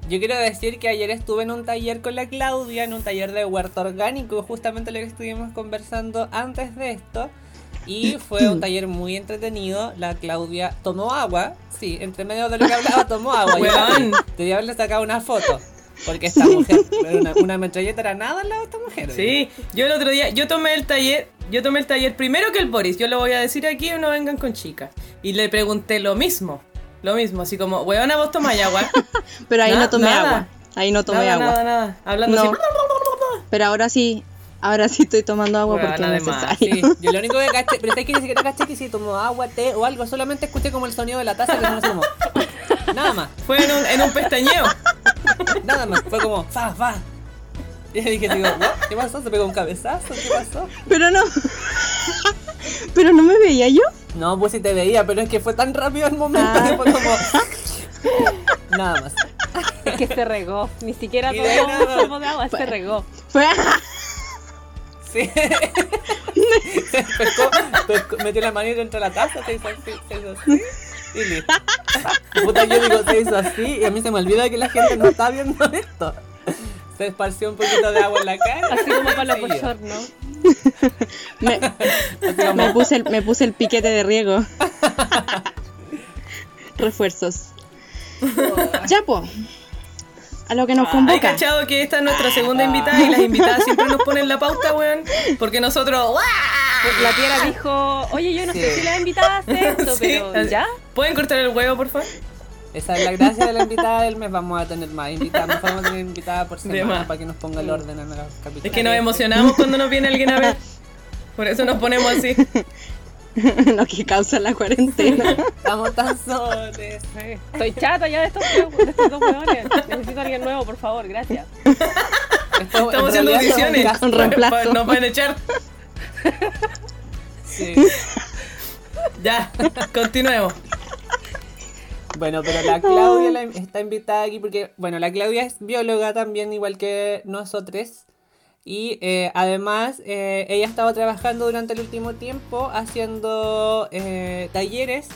Yo quiero decir que ayer estuve en un taller con la Claudia, en un taller de huerto orgánico, justamente lo que estuvimos conversando antes de esto. Y fue un taller muy entretenido. La Claudia tomó agua. Sí, entre medio de lo que hablaba tomó agua. Yo Weón. Debía haberle sacado una foto. Porque esta mujer, una, una metralleta era nada al lado de esta mujer. Sí, yo el otro día, yo tomé el taller, yo tomé el taller primero que el Boris, yo lo voy a decir aquí, no vengan con chicas. Y le pregunté lo mismo, lo mismo, así como, weona, vos tomáis agua. Pero ahí no tomé nada. agua. Ahí no tomé nada, agua. nada, nada, hablando No. así. Pero ahora sí, ahora sí estoy tomando agua Bueno, porque es necesario. Sí, yo lo único que caché, pero es que ni siquiera caché que si tomó agua, té o algo, solamente escuché como el sonido de la taza que sonó así como. Nada más. Fue en un, en un pestañeo. Nada más, fue como, fa, fa. Y dije, digo, "¿What? ¿qué pasó? ¿Se pegó un cabezazo? ¿Qué pasó? Pero no. Pero no me veía yo. No, pues sí te veía, pero es que fue tan rápido el momento Ah. que fue como. Nada más. Es que se regó. Ni siquiera tomó un sorbo de agua, se regó. Fue. Sí. Se pescó, pescó, metió la manita dentro de la taza, se hizo así, se hizo así. Y listo. Puta, yo digo, se hizo así y a mí se me olvida que la gente no está viendo esto. Se esparció un poquito de agua en la cara. Así como para los ¿no? Me, me puse el, me puse el piquete de riego. Refuerzos. Ya, po. A lo que nos ¿Hay convoca. cachado que esta es nuestra segunda invitada y las invitadas siempre nos ponen la pauta, weón? Porque nosotros. ¡guau! La tierra dijo, oye, yo no sé Sí. si la invitada hace esto, Sí, pero ¿ya? ¿Pueden cortar el huevo, por favor? Esa es la gracia de la invitada del mes. Vamos a tener más invitadas. Mejor vamos a tener invitada por semana más. para que nos ponga el orden en los capítulos. Es que nos emocionamos cuando nos viene alguien a ver. Por eso nos ponemos así. lo que causa la cuarentena. Estamos tan soles. Sí. Estoy chata ya de estos, de estos dos hueones. Necesito a alguien nuevo, por favor, gracias. Estamos en haciendo un audiciones. Con reemplazo. Nos van a echar. Sí. Ya, continuemos. Bueno, pero la Claudia la- está invitada aquí porque, bueno, la Claudia es bióloga también, igual que nosotros. Y eh, además, eh, ella ha estado trabajando durante el último tiempo haciendo eh, talleres.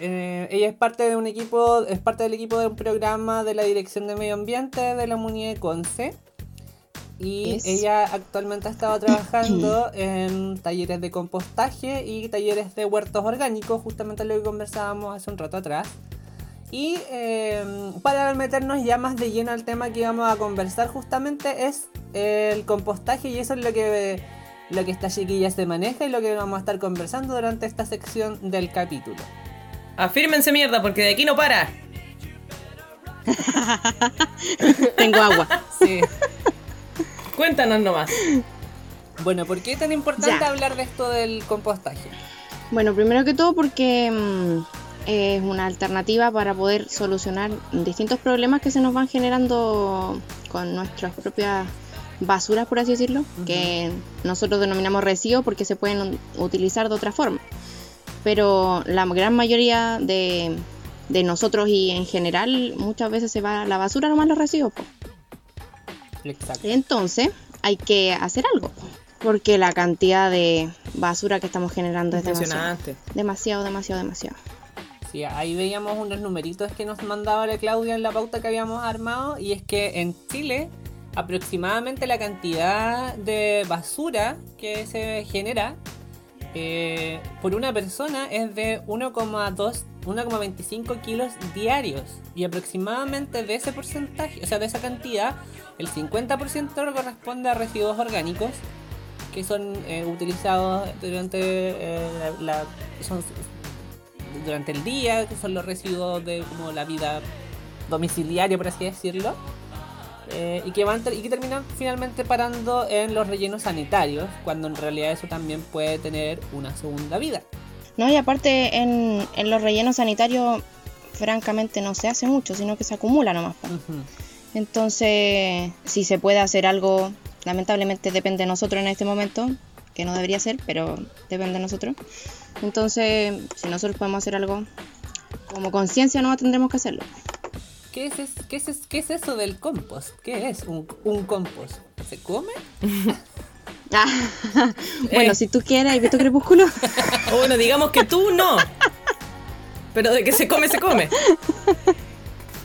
Eh, ella es parte de un equipo, es parte del equipo de un programa de la Dirección de Medio Ambiente de la Munie de Conce. Y Yes. ella actualmente ha estado trabajando en talleres de compostaje y talleres de huertos orgánicos, justamente lo que conversábamos hace un rato atrás. Y eh, para meternos ya más de lleno al tema que vamos a conversar justamente es el compostaje y eso es lo que, lo que esta chiquilla se maneja y lo que vamos a estar conversando durante esta sección del capítulo. Afírmense mierda, porque de aquí no para. Tengo agua. Sí. Cuéntanos nomás. bueno, ¿por qué es tan importante Ya. hablar de esto del compostaje? Bueno, primero que todo porque mm, es una alternativa para poder solucionar distintos problemas que se nos van generando con nuestras propias basuras, por así decirlo, que nosotros denominamos residuos porque se pueden utilizar de otra forma. Pero la gran mayoría de, de nosotros y en general muchas veces se va a la basura nomás los residuos. po. Exacto. Entonces hay que hacer algo porque la cantidad de basura que estamos generando es. Demasiado, demasiado, demasiado. Ahí veíamos unos numeritos que nos mandaba la Claudia en la pauta que habíamos armado y es que en Chile aproximadamente la cantidad de basura que se genera eh, por una persona es de 1,2 1,25 kilos diarios. Y aproximadamente de ese porcentaje, o sea, de esa cantidad, el 50% corresponde a residuos orgánicos que son eh, utilizados durante eh, la, durante el día, que son los residuos de como la vida domiciliaria, por así decirlo, eh, y, que van y que terminan finalmente parando en los rellenos sanitarios, cuando en realidad eso también puede tener una segunda vida. No, y aparte en, en los rellenos sanitarios, francamente no se hace mucho, sino que se acumula nomás. Entonces, si se puede hacer algo, lamentablemente depende de nosotros en este momento, que no debería ser, pero depende de nosotros. Entonces, si nosotros podemos hacer algo como conciencia, no tendremos que hacerlo. ¿Qué es, es- qué, es, qué es eso del compost? ¿Qué es un, un compost? ¿Se come? Ah, bueno, Eh. si tú quieres, ¿has visto Crepúsculo? Bueno, digamos que tú no. Pero de que se come, se come.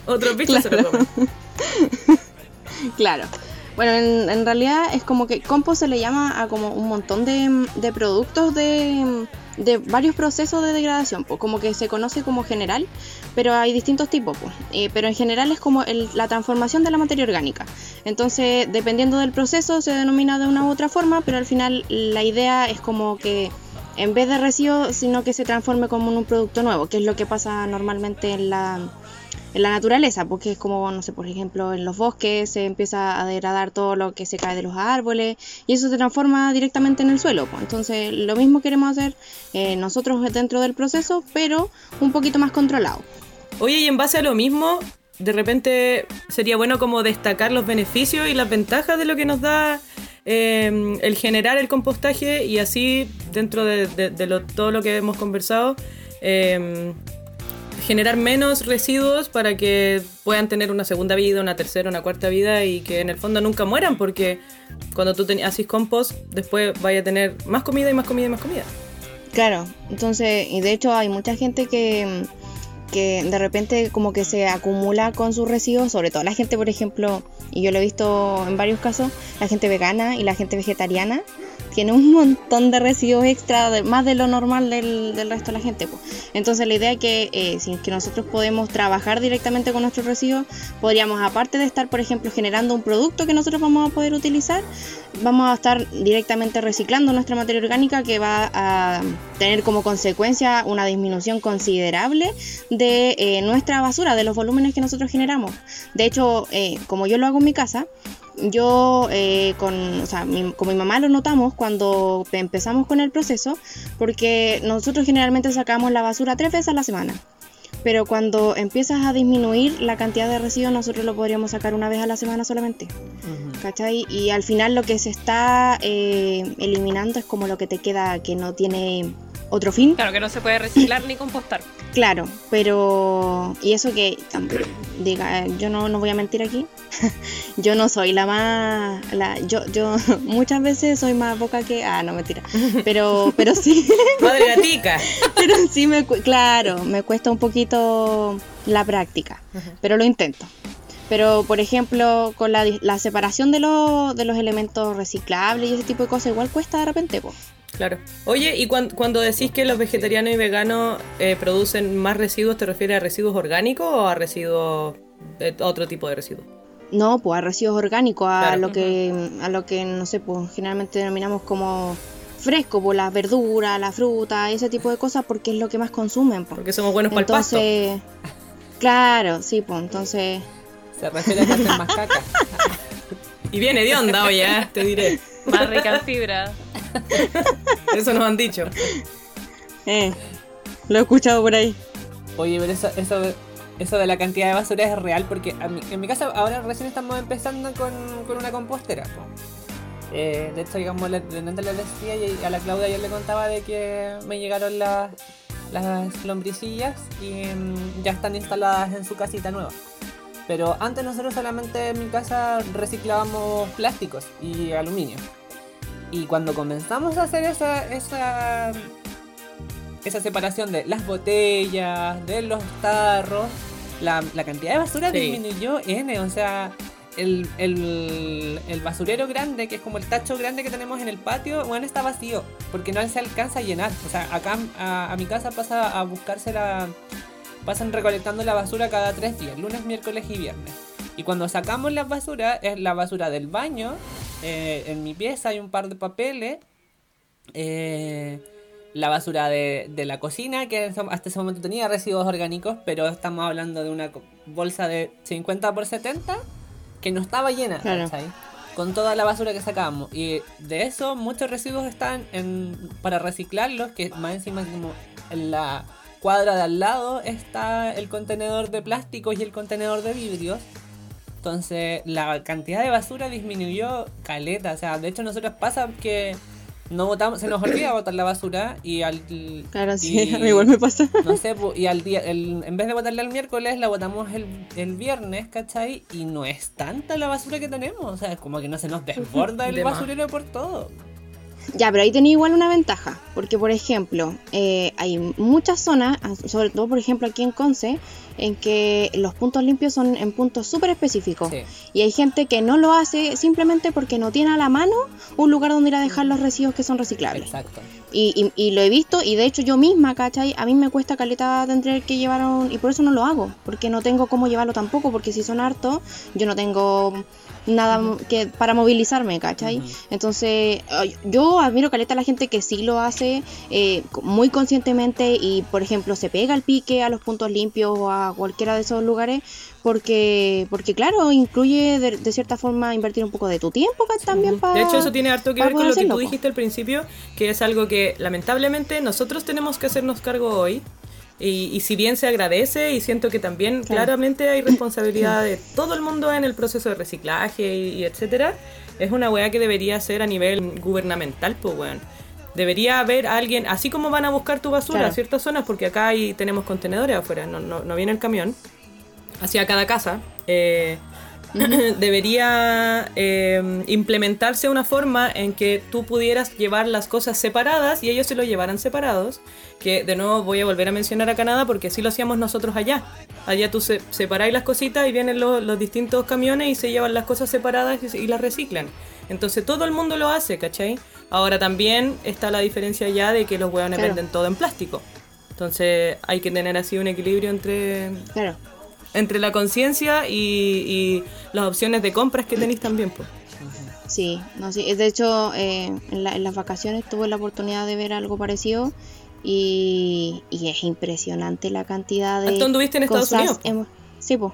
Otros bichos se lo Claro. comen. Claro. Bueno, en, en realidad es como que compost se le llama a como un montón de, de productos de, de varios procesos de degradación, pues como que se conoce como general, pero hay distintos tipos, pues. Eh, pero en general es como el- la transformación de la materia orgánica. Entonces, dependiendo del proceso, se denomina de una u otra forma, pero al final la idea es como que en vez de residuo, sino que se transforme como en un producto nuevo, que es lo que pasa normalmente en la, en la naturaleza, porque es como, no sé, por ejemplo, en los bosques se empieza a degradar todo lo que se cae de los árboles y eso se transforma directamente en el suelo. pues. Entonces, lo mismo queremos hacer eh, nosotros dentro del proceso, pero un poquito más controlado. Oye, y en base a lo mismo, de repente sería bueno como destacar los beneficios y las ventajas de lo que nos da eh, el generar el compostaje y así, dentro de, lo- todo lo que hemos conversado, eh, generar menos residuos para que puedan tener una segunda vida, una tercera, una cuarta vida y que en el fondo nunca mueran, porque cuando tú haces compost, después vaya a tener más comida y más comida y más comida. Claro, entonces, y de hecho hay mucha gente que, que de repente como que se acumula con sus residuos, sobre todo la gente, por ejemplo, y yo lo he visto en varios casos, la gente vegana y la gente vegetariana tiene un montón de residuos extra, de- más de lo normal del, del resto de la gente. po. Entonces la idea es que eh, si es que nosotros podemos trabajar directamente con nuestros residuos, podríamos, aparte de estar, por ejemplo, generando un producto que nosotros vamos a poder utilizar, vamos a estar directamente reciclando nuestra materia orgánica que va a tener como consecuencia una disminución considerable de eh, nuestra basura, de los volúmenes que nosotros generamos. De hecho, eh, como yo lo hago en mi casa, yo eh, con, o sea, mi- con mi mamá lo notamos cuando empezamos con el proceso, porque nosotros generalmente sacamos la basura tres veces a la semana. Pero cuando empiezas a disminuir la cantidad de residuos, nosotros lo podríamos sacar una vez a la semana solamente. ¿Cachai? Y al final lo que se está eh, eliminando es como lo que te queda que no tiene otro fin. Claro, que no se puede reciclar ni compostar. Claro, pero... Y eso que, diga, yo no, no voy a mentir aquí. yo no soy la más... La, yo, yo muchas veces soy más boca que... Ah, no, mentira. Pero, pero sí, Madre gatica. pero sí me... cu- Claro, me cuesta un poquito la práctica, pero lo intento. Pero, por ejemplo, con la, la separación de, los de los elementos reciclables y ese tipo de cosas, igual cuesta de repente. Claro. Oye, y cuan- cuando decís que los vegetarianos y veganos eh, producen más residuos, ¿te refieres a residuos orgánicos o a residuos de otro tipo de residuos? No, pues a residuos orgánicos, a Claro. lo que, a lo que no sé, pues generalmente denominamos como fresco, pues las verduras, la fruta, ese tipo de cosas, porque es lo que más consumen, pues. Porque somos buenos para el pasto. Entonces, claro, sí, pues entonces, Se refiere a que hacen más caca. Y viene de onda, oye, eh, te diré. Más rica en fibra. Eso nos han dicho. eh, lo he escuchado por ahí. Oye, pero eso, eso, eso de la cantidad de basura es real porque a mi- en mi casa ahora recién estamos empezando con, con una compostera. po. Eh, de hecho, digamos, le, le, le decía y a la Claudia ayer le contaba de que me llegaron las, las lombricillas y mm, ya están instaladas en su casita nueva. Pero antes nosotros solamente en mi casa reciclábamos plásticos y aluminio. Y cuando comenzamos a hacer esa, esa, esa separación de las botellas, de los tarros, la, la cantidad de basura Sí. disminuyó N. O sea, el, el, el basurero grande, que es como el tacho grande que tenemos en el patio, bueno, está vacío, porque no se alcanza a llenar. O sea, acá a, a mi casa pasa a buscarse la... Pasan recolectando la basura cada tres días, lunes, miércoles y viernes. Y cuando sacamos la basura, es la basura del baño. eh, en mi pieza hay un par de papeles. eh, la basura de, de la cocina, que hasta ese momento tenía residuos orgánicos, pero estamos hablando de una bolsa de 50 por 70 que no estaba llena. Con toda la basura que sacábamos. Y de eso, muchos residuos están en, para reciclarlos, que más encima como en la cuadra de al lado está el contenedor de plásticos y el contenedor de vidrios. Entonces la cantidad de basura disminuyó caleta. O sea, de hecho nosotros pasa que no botamos, se nos olvida botar la basura y al... Claro, sí, y- a mí igual me pasa. no sé, pu- y al día, el- en vez de botarla el miércoles, la botamos el, el viernes, ¿cachai? Y no es tanta la basura que tenemos, o sea, es como que no se nos desborda el De más. basurero por todo. Ya, pero ahí tenía igual una ventaja, porque por ejemplo, eh, hay muchas zonas, ah, sobre todo por ejemplo aquí en Conce, en que los puntos limpios son en puntos súper específicos. Sí. Y hay gente que no lo hace simplemente porque no tiene a la mano un lugar donde ir a dejar los residuos que son reciclables. Exacto. Y, y- y lo he visto, y de hecho yo misma, ¿cachai? A mí me cuesta caleta tener que llevar un... Y por eso no lo hago, porque no tengo cómo llevarlo tampoco, porque si son hartos, yo no tengo nada que para movilizarme, ¿cachai? Entonces, yo admiro caleta a la gente que sí lo hace eh, muy conscientemente y, por ejemplo, se pega el pique a los puntos limpios o a cualquiera de esos lugares, porque, porque claro, incluye de, de cierta forma invertir un poco de tu tiempo ¿cachai? también para... De hecho, eso tiene harto que ver con lo que tú dijiste al principio, que es algo que lamentablemente nosotros tenemos que hacernos cargo hoy. Y, y si bien se agradece y siento que también Claro. claramente hay responsabilidad de todo el mundo en el proceso de reciclaje y, y etcétera, es una weá que debería ser a nivel gubernamental, pues weón. Debería haber alguien, así como van a buscar tu basura Claro. a ciertas zonas, porque acá hay, tenemos contenedores afuera, no, no, no viene el camión, hacia cada casa. eh, debería eh, implementarse una forma en que tú pudieras llevar las cosas separadas y ellos se lo llevaran separados. Que de nuevo voy a volver a mencionar a Canadá porque así lo hacíamos nosotros allá. Allá tú se, separáis las cositas y vienen los, los distintos camiones y se llevan las cosas separadas y, y las reciclan. Entonces todo el mundo lo hace, ¿cachai? Ahora también está la diferencia ya de que los hueones Claro. venden todo en plástico. Entonces hay que tener así un equilibrio entre, Claro. Entre la conciencia y, y las opciones de compras que tenéis también. Pues. Sí, no, sí. De hecho, eh, en, la- en las vacaciones tuve la oportunidad de ver algo parecido y, y es impresionante la cantidad de ¿Tú anduviste en Estados Unidos? hemos- Sí, pues.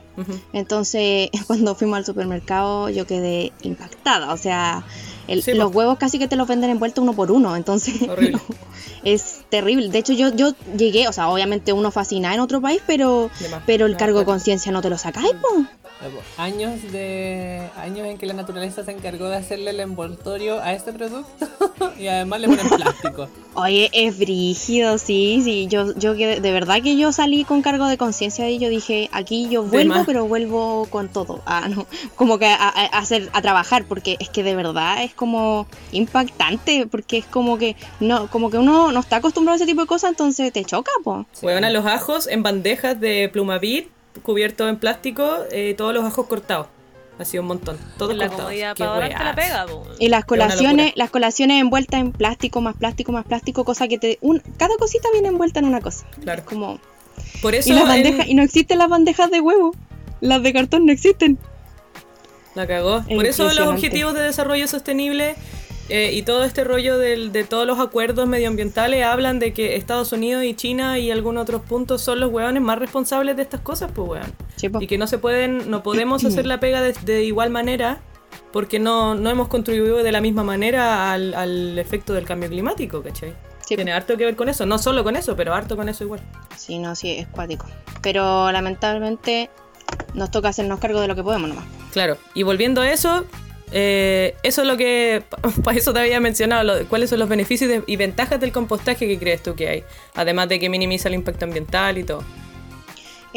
Entonces, cuando fuimos al supermercado, yo quedé impactada. O sea, el- Sí, po. los huevos casi que te los venden envueltos uno por uno. Entonces, es terrible. De hecho, yo, yo llegué, o sea, obviamente uno fascina en otro país, pero, pero el No, cargo de conciencia no te lo sacáis, po. Luego, Años de años en que la naturaleza se encargó de hacerle el envoltorio a este producto y además le ponen plástico. Oye, es brígido, sí, sí. Yo, yo que de verdad que yo salí con cargo de conciencia y yo dije, aquí yo vuelvo, pero vuelvo con todo. Ah, no, como que a, a- a hacer, a trabajar, porque es que de verdad es como impactante, porque es como que no, como que uno no está acostumbrado a ese tipo de cosas, entonces te choca, po. Hueona, los ajos en bandejas de plumavit cubiertos en plástico, eh, todos los ajos cortados. Así un montón. Todos la cortados. comodidad Qué para ahorrarte la weas. pega, po. Y las colaciones, las colaciones envueltas en plástico, más plástico, más plástico, cosa que te, un, cada cosita viene envuelta en una cosa. Claro. Es como Por eso y las en- bandejas, y no existen las bandejas de huevo. Las de cartón no existen. La cagó. Por eso los objetivos de desarrollo sostenible eh, y todo este rollo del- de todos los acuerdos medioambientales hablan de que Estados Unidos y China y algunos otros puntos son los hueones más responsables de estas cosas, pues weón. Sí. Y que no se pueden, no podemos hacer la pega de, de igual manera porque no, no hemos contribuido de la misma manera al, al efecto del cambio climático, ¿cachai? Sí, Tiene harto que ver con eso, no solo con eso, pero harto con eso igual. Sí, no, sí, es cuático. Pero lamentablemente nos toca hacernos cargo de lo que podemos nomás. Claro, y volviendo a eso, eh, eso es lo que, para eso te había mencionado, lo- cuáles son los beneficios y ventajas del compostaje que crees tú que hay, además de que minimiza el impacto ambiental y todo.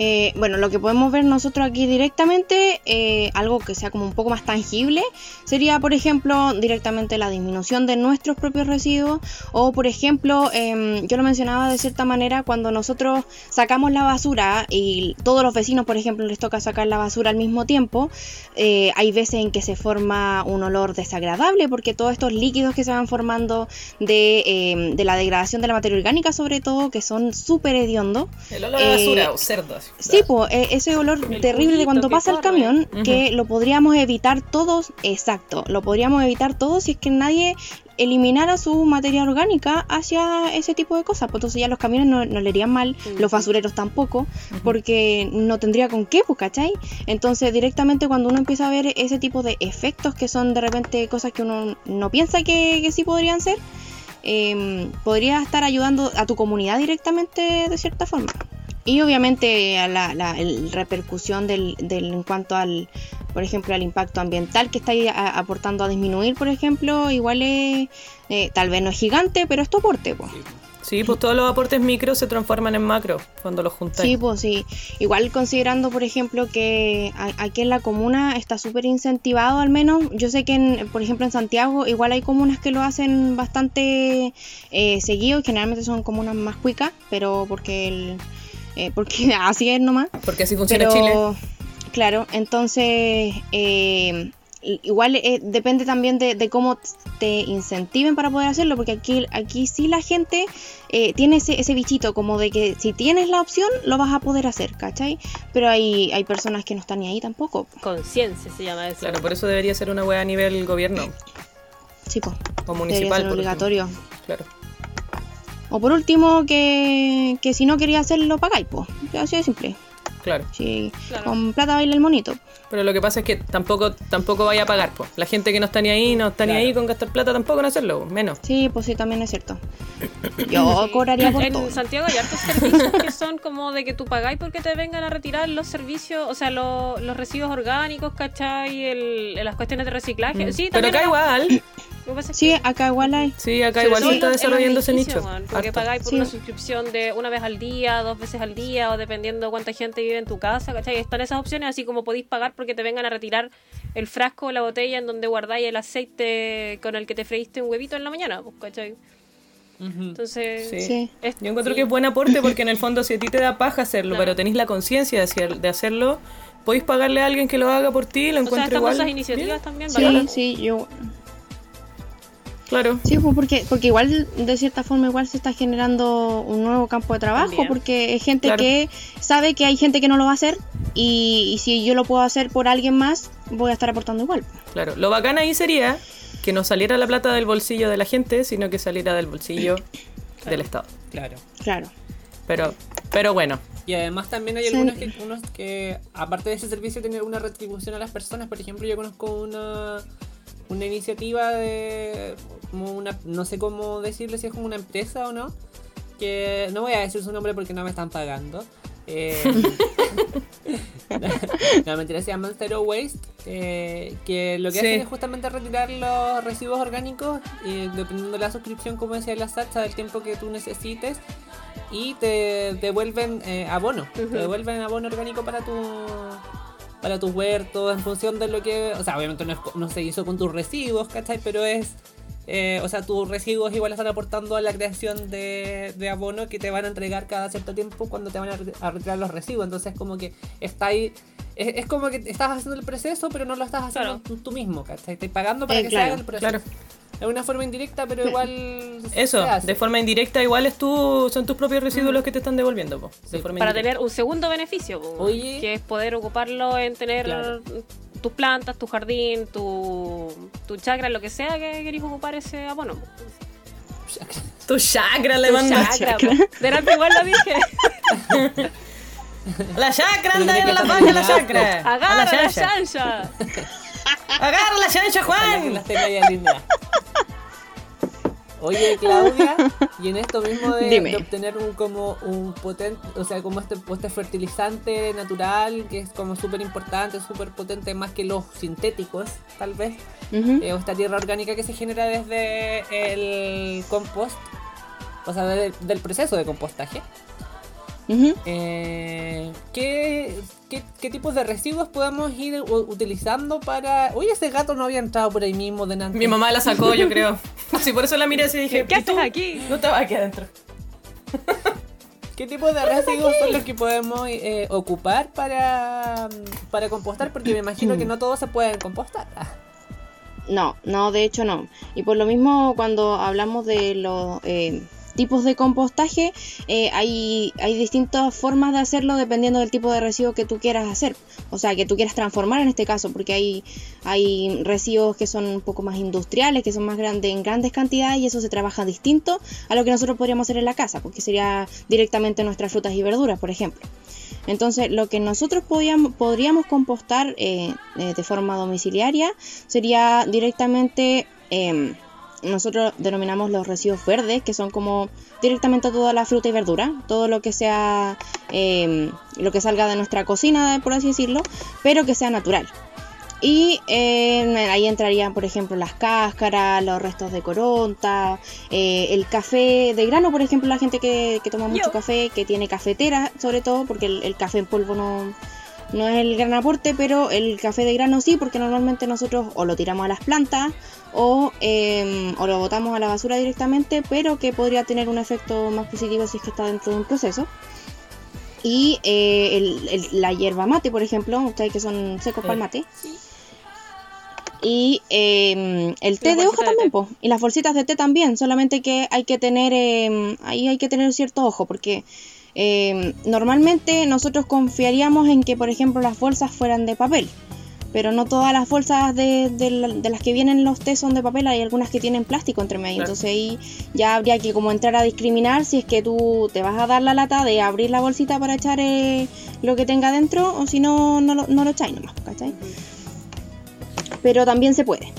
Eh, bueno, lo que podemos ver nosotros aquí directamente, eh, algo que sea como un poco más tangible, sería, por ejemplo, directamente la disminución de nuestros propios residuos. O, por ejemplo, em, yo lo mencionaba de cierta manera, cuando nosotros sacamos la basura y todos los vecinos, por ejemplo, les toca sacar la basura al mismo tiempo, eh, hay veces en que se forma un olor desagradable porque todos estos líquidos que se van formando de, em, de la degradación de la materia orgánica, sobre todo, que son súper hediondos. El olor a basura o cerdos. Sí, pues ese olor El terrible de cuando que pasa el camión, que lo podríamos evitar todos, exacto, lo podríamos evitar todos si es que nadie eliminara su materia orgánica hacia ese tipo de cosas. Pues entonces ya los camiones no, no le irían mal, los basureros tampoco, porque no tendría con qué, pues, ¿cachai? Entonces directamente cuando uno empieza a ver ese tipo de efectos que son de repente cosas que uno no piensa que, que sí podrían ser, em, podría estar ayudando a tu comunidad directamente de cierta forma. Y obviamente a la, la- el repercusión del, del- en cuanto al, por ejemplo, al impacto ambiental que está ahí a- aportando a disminuir, por ejemplo, igual es, eh, tal vez no es gigante, pero es tu aporte, pues. Sí, pues todos los aportes micro se transforman en macro cuando los juntáis. Sí, pues sí. Igual considerando, por ejemplo, que aquí en la comuna está súper incentivado al menos. Yo sé que, en, por ejemplo, en Santiago igual hay comunas que lo hacen bastante eh, seguido. y Generalmente son comunas más cuicas, pero porque, el, eh, porque así es nomás. Porque así funciona Pero, Chile. claro, entonces eh, igual eh, depende también de, de cómo te incentiven para poder hacerlo, porque aquí, aquí sí la gente eh, tiene ese, ese bichito como de que si tienes la opción lo vas a poder hacer, ¿cachai? Pero hay, hay personas que no están ni ahí tampoco. Conciencia se llama eso. Claro, por eso debería ser una wea a nivel gobierno Sí, pues, o municipal. ser por obligatorio. Claro. O por último, que, que si no quería hacerlo, pagáis, pues. Así de simple. Claro. Claro. con plata baila el monito. Pero lo que pasa es que tampoco tampoco vaya a pagar, pues. La gente que no está ni ahí, no está ni ahí con gastar plata tampoco en hacerlo, menos. Sí, pues sí, también es cierto. Yo cobraría por todo. En Santiago hay hartos servicios que son como de que tú pagáis porque te vengan a retirar los servicios, o sea, lo- los residuos orgánicos, ¿cachai? El, las cuestiones de reciclaje. Sí, Pero acá igual, Sí, acá igual hay. Sí, acá igual todo se está desarrollando ese nicho. Porque Harto. pagáis por Sí. una suscripción de una vez al día, dos veces al día, o dependiendo cuánta gente vive en tu casa, ¿cachai? Están esas opciones, así como podéis pagar porque te vengan a retirar el frasco o la botella en donde guardáis el aceite con el que te freíste un huevito en la mañana, pues, ¿cachai? Entonces, Sí. Sí. Yo encuentro sí. que es buen aporte porque en el fondo si a ti te da paja hacerlo, Claro. pero tenéis la conciencia de, hacer- de hacerlo, podéis pagarle a alguien que lo haga por ti, lo O sea, encuentro estas igual. cosas iniciativas bien. también, Sí, bacán. sí, yo. Claro. Sí, pues porque, porque igual de cierta forma igual se está generando un nuevo campo de trabajo También. porque es gente Claro. que sabe que hay gente que no lo va a hacer y, y si yo lo puedo hacer por alguien más voy a estar aportando igual. Claro, lo bacán ahí sería que no saliera la plata del bolsillo de la gente, sino que saliera del bolsillo del Estado. Claro. Claro. Pero, pero bueno, Y además también hay Sí. algunos que, unos que, aparte de ese servicio, tienen una retribución a las personas. Por ejemplo, yo conozco una, una iniciativa de, como una, no sé cómo decirle si es como una empresa o no, que no voy a decir su nombre porque no me están pagando. Eh, no, mentira, se llama Zero Waste, eh, que lo que Sí. hacen es justamente retirar los residuos orgánicos, y dependiendo de la suscripción, como decía la Sacha, del tiempo que tú necesites, y te devuelven eh, abono, te devuelven abono orgánico para tu para tus huertos en función de lo que, o sea, obviamente no, es no se hizo con tus residuos, ¿cachai? Pero es, eh, o sea, tus residuos igual están aportando a la creación de, de abono que te van a entregar cada cierto tiempo cuando te van a, a retirar los residuos, entonces como que está ahí, es, es como que estás haciendo el proceso, pero no lo estás haciendo Claro. tú, tú mismo, ¿cachai? Estás pagando para Eh, que claro, se haga el proceso. claro. Es una forma indirecta, pero igual... Eso, de forma indirecta igual es tu, son tus propios residuos los que te están devolviendo, po, de forma para indirecta. tener un segundo beneficio, po, Oye. que es poder ocuparlo en tener Claro. tus plantas, tu jardín, tu, tu chakra, lo que sea que queréis ocupar ese abono. po. Tu chakra le po. Delante igual lo dije. La chakra anda en la paja la chakra. Agarra la chancha. Chancha. Agarra la chancha, Ojalá que Juan. las alineadas. Oye, Claudia, y en esto mismo de, obtener un como un potente, o sea, como este, este fertilizante natural que es como súper importante, súper potente, más que los sintéticos, tal vez, eh, o esta tierra orgánica que se genera desde el compost, o sea, de- del proceso de compostaje. Eh, ¿qué, qué, qué tipos de residuos podemos ir u- utilizando para... Oye, ese gato no había entrado por ahí mismo delante. Mi mamá la sacó, yo creo. Sí, por eso la miré así y dije, ¿Qué ¿y haces tú? aquí? No estaba aquí adentro. ¿Qué tipo de residuos son los que podemos eh, ocupar para, para compostar? Porque me imagino que no todos se pueden compostar. No, no, de hecho no. Y por lo mismo cuando hablamos de los eh, tipos de compostaje, eh, hay, hay distintas formas de hacerlo dependiendo del tipo de residuo que tú quieras hacer. O sea, que tú quieras transformar en este caso, porque hay, hay residuos que son un poco más industriales, que son más grandes en grandes cantidades y eso se trabaja distinto a lo que nosotros podríamos hacer en la casa, porque sería directamente nuestras frutas y verduras, por ejemplo. Entonces, lo que nosotros podíamos, podríamos compostar eh, eh, de forma domiciliaria sería directamente, em, nosotros denominamos los residuos verdes, que son como directamente toda la fruta y verdura, todo lo que sea, em, lo que salga de nuestra cocina, por así decirlo, pero que sea natural. Y eh, ahí entrarían, por ejemplo, las cáscaras, los restos de coronta, eh, el café de grano, por ejemplo, la gente que, que toma mucho Yo. café, que tiene cafetera, sobre todo, porque el, el café en polvo no, no es el gran aporte, pero el café de grano sí, porque normalmente nosotros o lo tiramos a las plantas o, eh, o lo botamos a la basura directamente, pero que podría tener un efecto más positivo si es que está dentro de un proceso. Y eh, el- el- la hierba mate, por ejemplo, ustedes que son secos para el mate. Y eh, el té de hoja de también, po. y las bolsitas de té también, solamente que hay que tener, eh, ahí hay que tener cierto ojo, porque eh, normalmente nosotros confiaríamos en que, por ejemplo, las bolsas fueran de papel, pero no todas las bolsas de, de la- de las que vienen los té son de papel, hay algunas que tienen plástico entre medio, Claro. entonces ahí ya habría que como entrar a discriminar si es que tú te vas a dar la lata de abrir la bolsita para echar eh, lo que tenga dentro, o si no, no lo, no lo echáis nomás, ¿cachai? pero también se puede.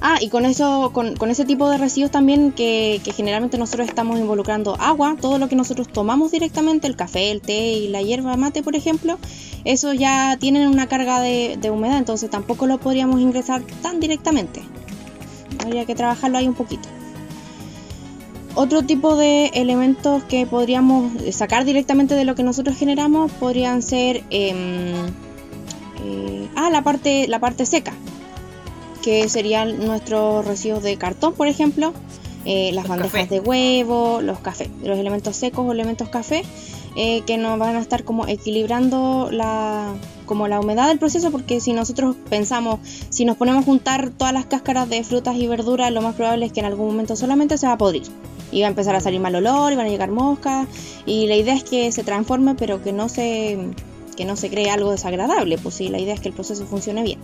Ah, y con eso, con, con ese tipo de residuos también que, que generalmente nosotros estamos involucrando agua, todo lo que nosotros tomamos directamente, el café, el té y la hierba mate, por ejemplo, eso ya tienen una carga de, humedad, entonces tampoco lo podríamos ingresar tan directamente. habría que trabajarlo ahí un poquito. Otro tipo de elementos que podríamos sacar directamente de lo que nosotros generamos podrían ser em, eh, ah, la parte, la parte seca, que serían nuestros residuos de cartón, por ejemplo, eh, las Los bandejas de huevo, los cafés, los elementos secos o elementos café, eh, que nos van a estar como equilibrando la, como la humedad del proceso, porque si nosotros pensamos, si nos ponemos a juntar todas las cáscaras de frutas y verduras, lo más probable es que en algún momento solamente se va a podrir. Y va a empezar a salir mal olor, y van a llegar moscas, y la idea es que se transforme, pero que no se, que no se cree algo desagradable, pues sí, la idea es que el proceso funcione bien.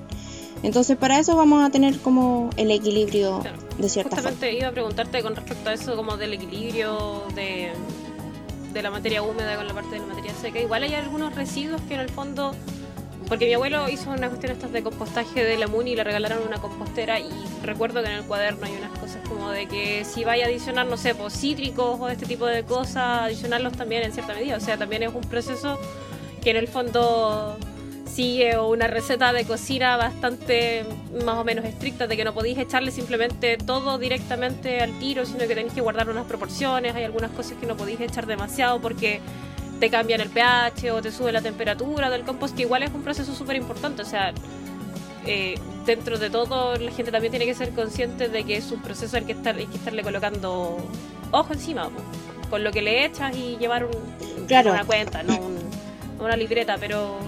Entonces para eso vamos a tener como el equilibrio Claro. de cierta forma. Justamente iba a preguntarte con respecto a eso, como del equilibrio de, de la materia húmeda con la parte de la materia seca. Igual hay algunos residuos que en el fondo. Porque mi abuelo hizo una cuestión estas de compostaje de la MUNI y le regalaron una compostera y recuerdo que en el cuaderno hay unas cosas como de que si vaya a adicionar, no sé, pues cítricos o este tipo de cosas, adicionarlos también en cierta medida. O sea, también es un proceso que en el fondo sigue una receta de cocina bastante más o menos estricta de que no podéis echarle simplemente todo directamente al tiro, sino que tenéis que guardar unas proporciones, hay algunas cosas que no podéis echar demasiado porque te cambian el pH o te sube la temperatura del compost, que igual es un proceso súper importante, o sea, eh, dentro de todo la gente también tiene que ser consciente de que es un proceso al que estar, hay que estarle colocando ojo encima, po, con lo que le echas y llevar un, Claro. una cuenta, no un- una libreta, pero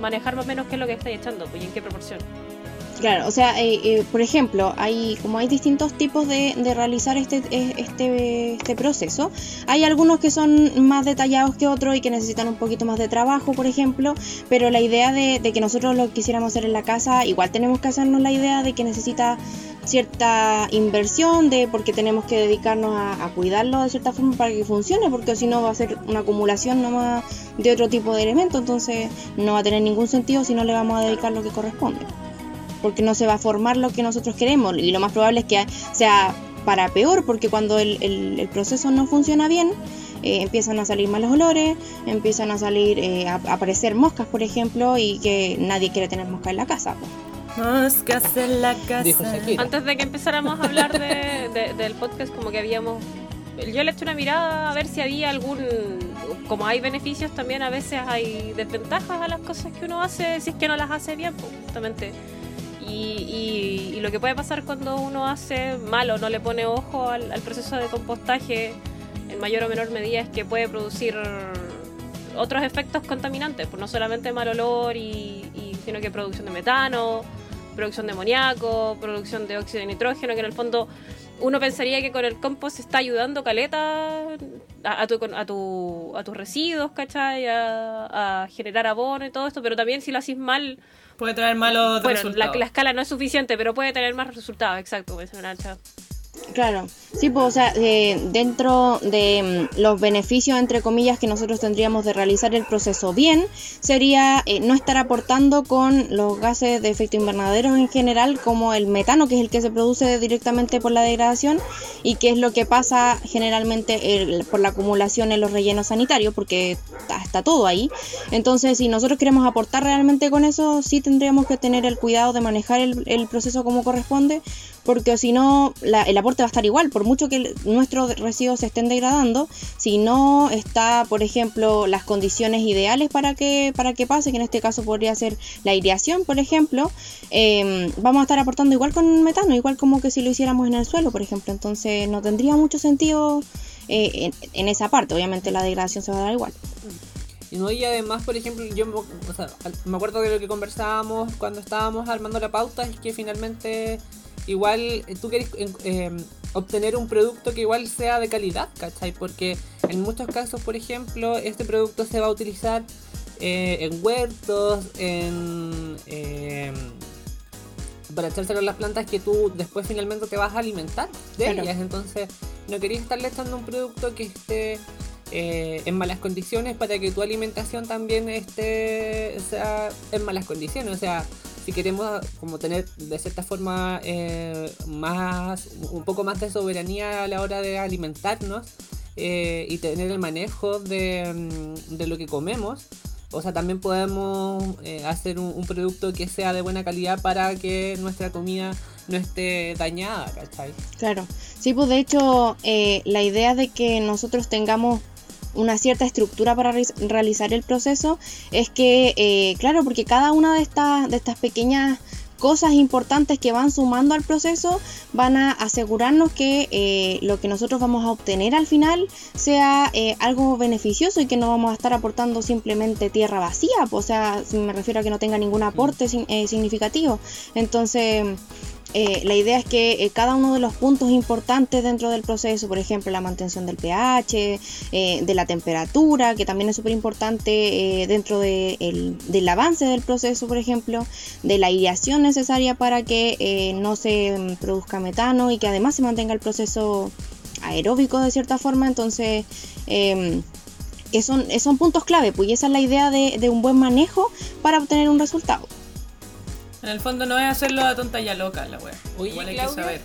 manejar más o menos qué es lo que estáis echando, pues y en qué proporción. Claro, o sea, eh, eh, por ejemplo, hay como hay distintos tipos de, de realizar este, eh, este, este proceso. Hay algunos que son más detallados que otros y que necesitan un poquito más de trabajo, por ejemplo, pero la idea de, de que nosotros lo quisiéramos hacer en la casa, igual tenemos que hacernos la idea de que necesita cierta inversión, de porque tenemos que dedicarnos a, a cuidarlo de cierta forma para que funcione, porque si no va a ser una acumulación nomás de otro tipo de elementos, entonces no va a tener ningún sentido si no le vamos a dedicar lo que corresponde porque no se va a formar lo que nosotros queremos y lo más probable es que sea para peor porque cuando el, el- el proceso no funciona bien eh, empiezan a salir malos olores, empiezan a salir eh, a, a aparecer moscas por ejemplo y que nadie quiere tener moscas en la casa. pues. Moscas en la casa. Antes de que empezáramos a hablar de- de- del podcast, como que habíamos. Yo le eché una mirada a ver si había algún. Como hay beneficios, también a veces hay desventajas a las cosas que uno hace si es que no las hace bien, pues, justamente. Y, y- y lo que puede pasar cuando uno hace mal o no le pone ojo al, al proceso de compostaje en mayor o menor medida es que puede producir otros efectos contaminantes, pues no solamente mal olor, y, y- sino que producción de metano, producción de amoníaco, producción de óxido de nitrógeno, que en el fondo uno pensaría que con el compost está ayudando caleta a, a tu, a, tu- a tus residuos, ¿cachai? A, a generar abono y todo esto, pero también si lo haces mal, Puede traer malos bueno, la, resultados. la escala no es suficiente, pero puede tener más resultados, exacto, dice Nacha. Claro, sí, pues, o sea, eh, dentro de mm, los beneficios, entre comillas, que nosotros tendríamos de realizar el proceso bien, sería eh, no estar aportando con los gases de efecto invernadero en general, como el metano, que es el que se produce directamente por la degradación, y que es lo que pasa generalmente el- por la acumulación en los rellenos sanitarios, porque está, todo ahí. Entonces, si nosotros queremos aportar realmente con eso, sí tendríamos que tener el cuidado de manejar el, el proceso como corresponde, porque si no, la- el aporte va a estar igual, por mucho que nuestros residuos se estén degradando, si no está, por ejemplo, las condiciones ideales para que, para que pase, que en este caso podría ser la aireación, por ejemplo, eh, vamos a estar aportando igual con metano, igual como que si lo hiciéramos en el suelo, por ejemplo, entonces no tendría mucho sentido eh, en, esa parte, obviamente la degradación se va a dar igual. No, y además, por ejemplo, yo o sea, me acuerdo de lo que conversábamos cuando estábamos armando la pauta, es que finalmente igual eh, tú querés eh, eh, obtener un producto que igual sea de calidad, ¿cachai? Porque en muchos casos, por ejemplo, este producto se va a utilizar eh, en huertos, en... eh, para echárselo a las plantas que tú después finalmente te vas a alimentar de Claro. ellas. Entonces, no querías estarle echando un producto que esté eh, en malas condiciones para que tu alimentación también esté sea en malas condiciones. O sea, si queremos como tener de cierta forma eh, más un poco más de soberanía a la hora de alimentarnos eh, y tener el manejo de, mm, de lo que comemos, o sea, también podemos eh, hacer un, un producto que sea de buena calidad para que nuestra comida no esté dañada, ¿cachai? Claro, sí, pues de hecho la idea de que nosotros tengamos una cierta estructura para re- realizar el proceso es que, eh, claro, porque cada una de estas, de estas pequeñas cosas importantes que van sumando al proceso van a asegurarnos que eh, lo que nosotros vamos a obtener al final sea eh, algo beneficioso y que no vamos a estar aportando simplemente tierra vacía, pues, o sea, me refiero a que no tenga ningún aporte eh, significativo. Entonces, eh, la idea es que eh, cada uno de los puntos importantes dentro del proceso, por ejemplo, la mantención del pH, eh, de la temperatura, que también es súper importante dentro de el- del avance del proceso, por ejemplo, de la aireación necesaria para que no se produzca metano y que además se mantenga el proceso aeróbico de cierta forma. Entonces, em, son, puntos clave, pues y esa es la idea de, de un buen manejo para obtener un resultado. En el fondo no es hacerlo a tonta y a loca la wea. Oye, Igual hay Claudia. que saber,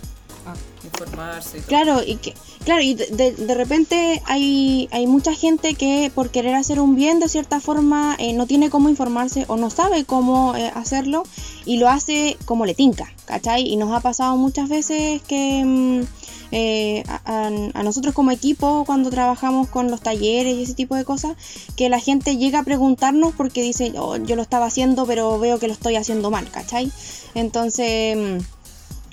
Ah. informarse y todo. Claro, y que claro, y de, de- de repente hay, hay mucha gente que por querer hacer un bien de cierta forma eh, no tiene cómo informarse o no sabe cómo eh, hacerlo y lo hace como le tinca, ¿cachai? Y nos ha pasado muchas veces que mm, eh, a, nosotros como equipo cuando trabajamos con los talleres y ese tipo de cosas, que la gente llega a preguntarnos porque dice, "Oh, yo lo estaba haciendo pero veo que lo estoy haciendo mal, ¿cachai? Entonces...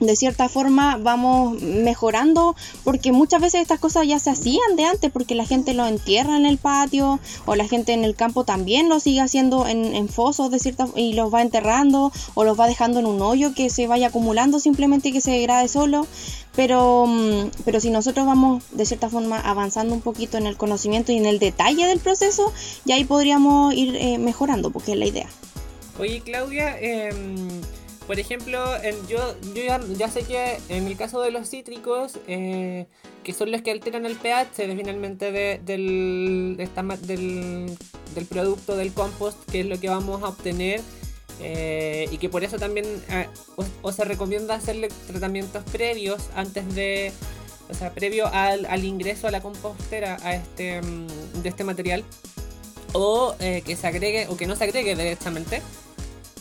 de cierta forma vamos mejorando porque muchas veces estas cosas ya se hacían de antes porque la gente lo entierra en el patio o la gente en el campo también lo sigue haciendo en, en fosos de cierta y los va enterrando o los va dejando en un hoyo que se vaya acumulando simplemente que se degrade solo. Pero mm, pero si nosotros vamos de cierta forma avanzando un poquito en el conocimiento y en el detalle del proceso ya ahí podríamos ir eh, mejorando porque es la idea. Oye, Claudia, em, por ejemplo, yo, ya, sé que en el caso de los cítricos, eh, que son los que alteran el pH de, finalmente de- del, producto del compost, que es lo que vamos a obtener, eh, y que por eso también eh, o, o se recomienda hacerle tratamientos previos antes de, o sea, previo al, ingreso a la compostera este, mm, de este material o eh, que se agregue o que no se agregue directamente.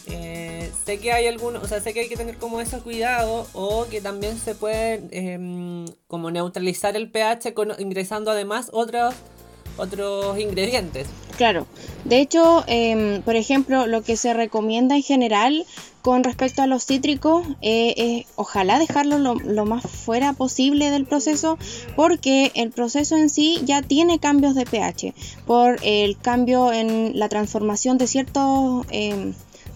Eh, sé que hay algunos, o sea, sé que hay que tener como eso cuidado o que también se puede em, como neutralizar el pH ingresando además otros otros ingredientes. Claro, de hecho, em, por ejemplo, lo que se recomienda en general con respecto a los cítricos eh, es ojalá dejarlo lo, lo más fuera posible del proceso porque el proceso en sí ya tiene cambios de pH por el cambio en la transformación de ciertos...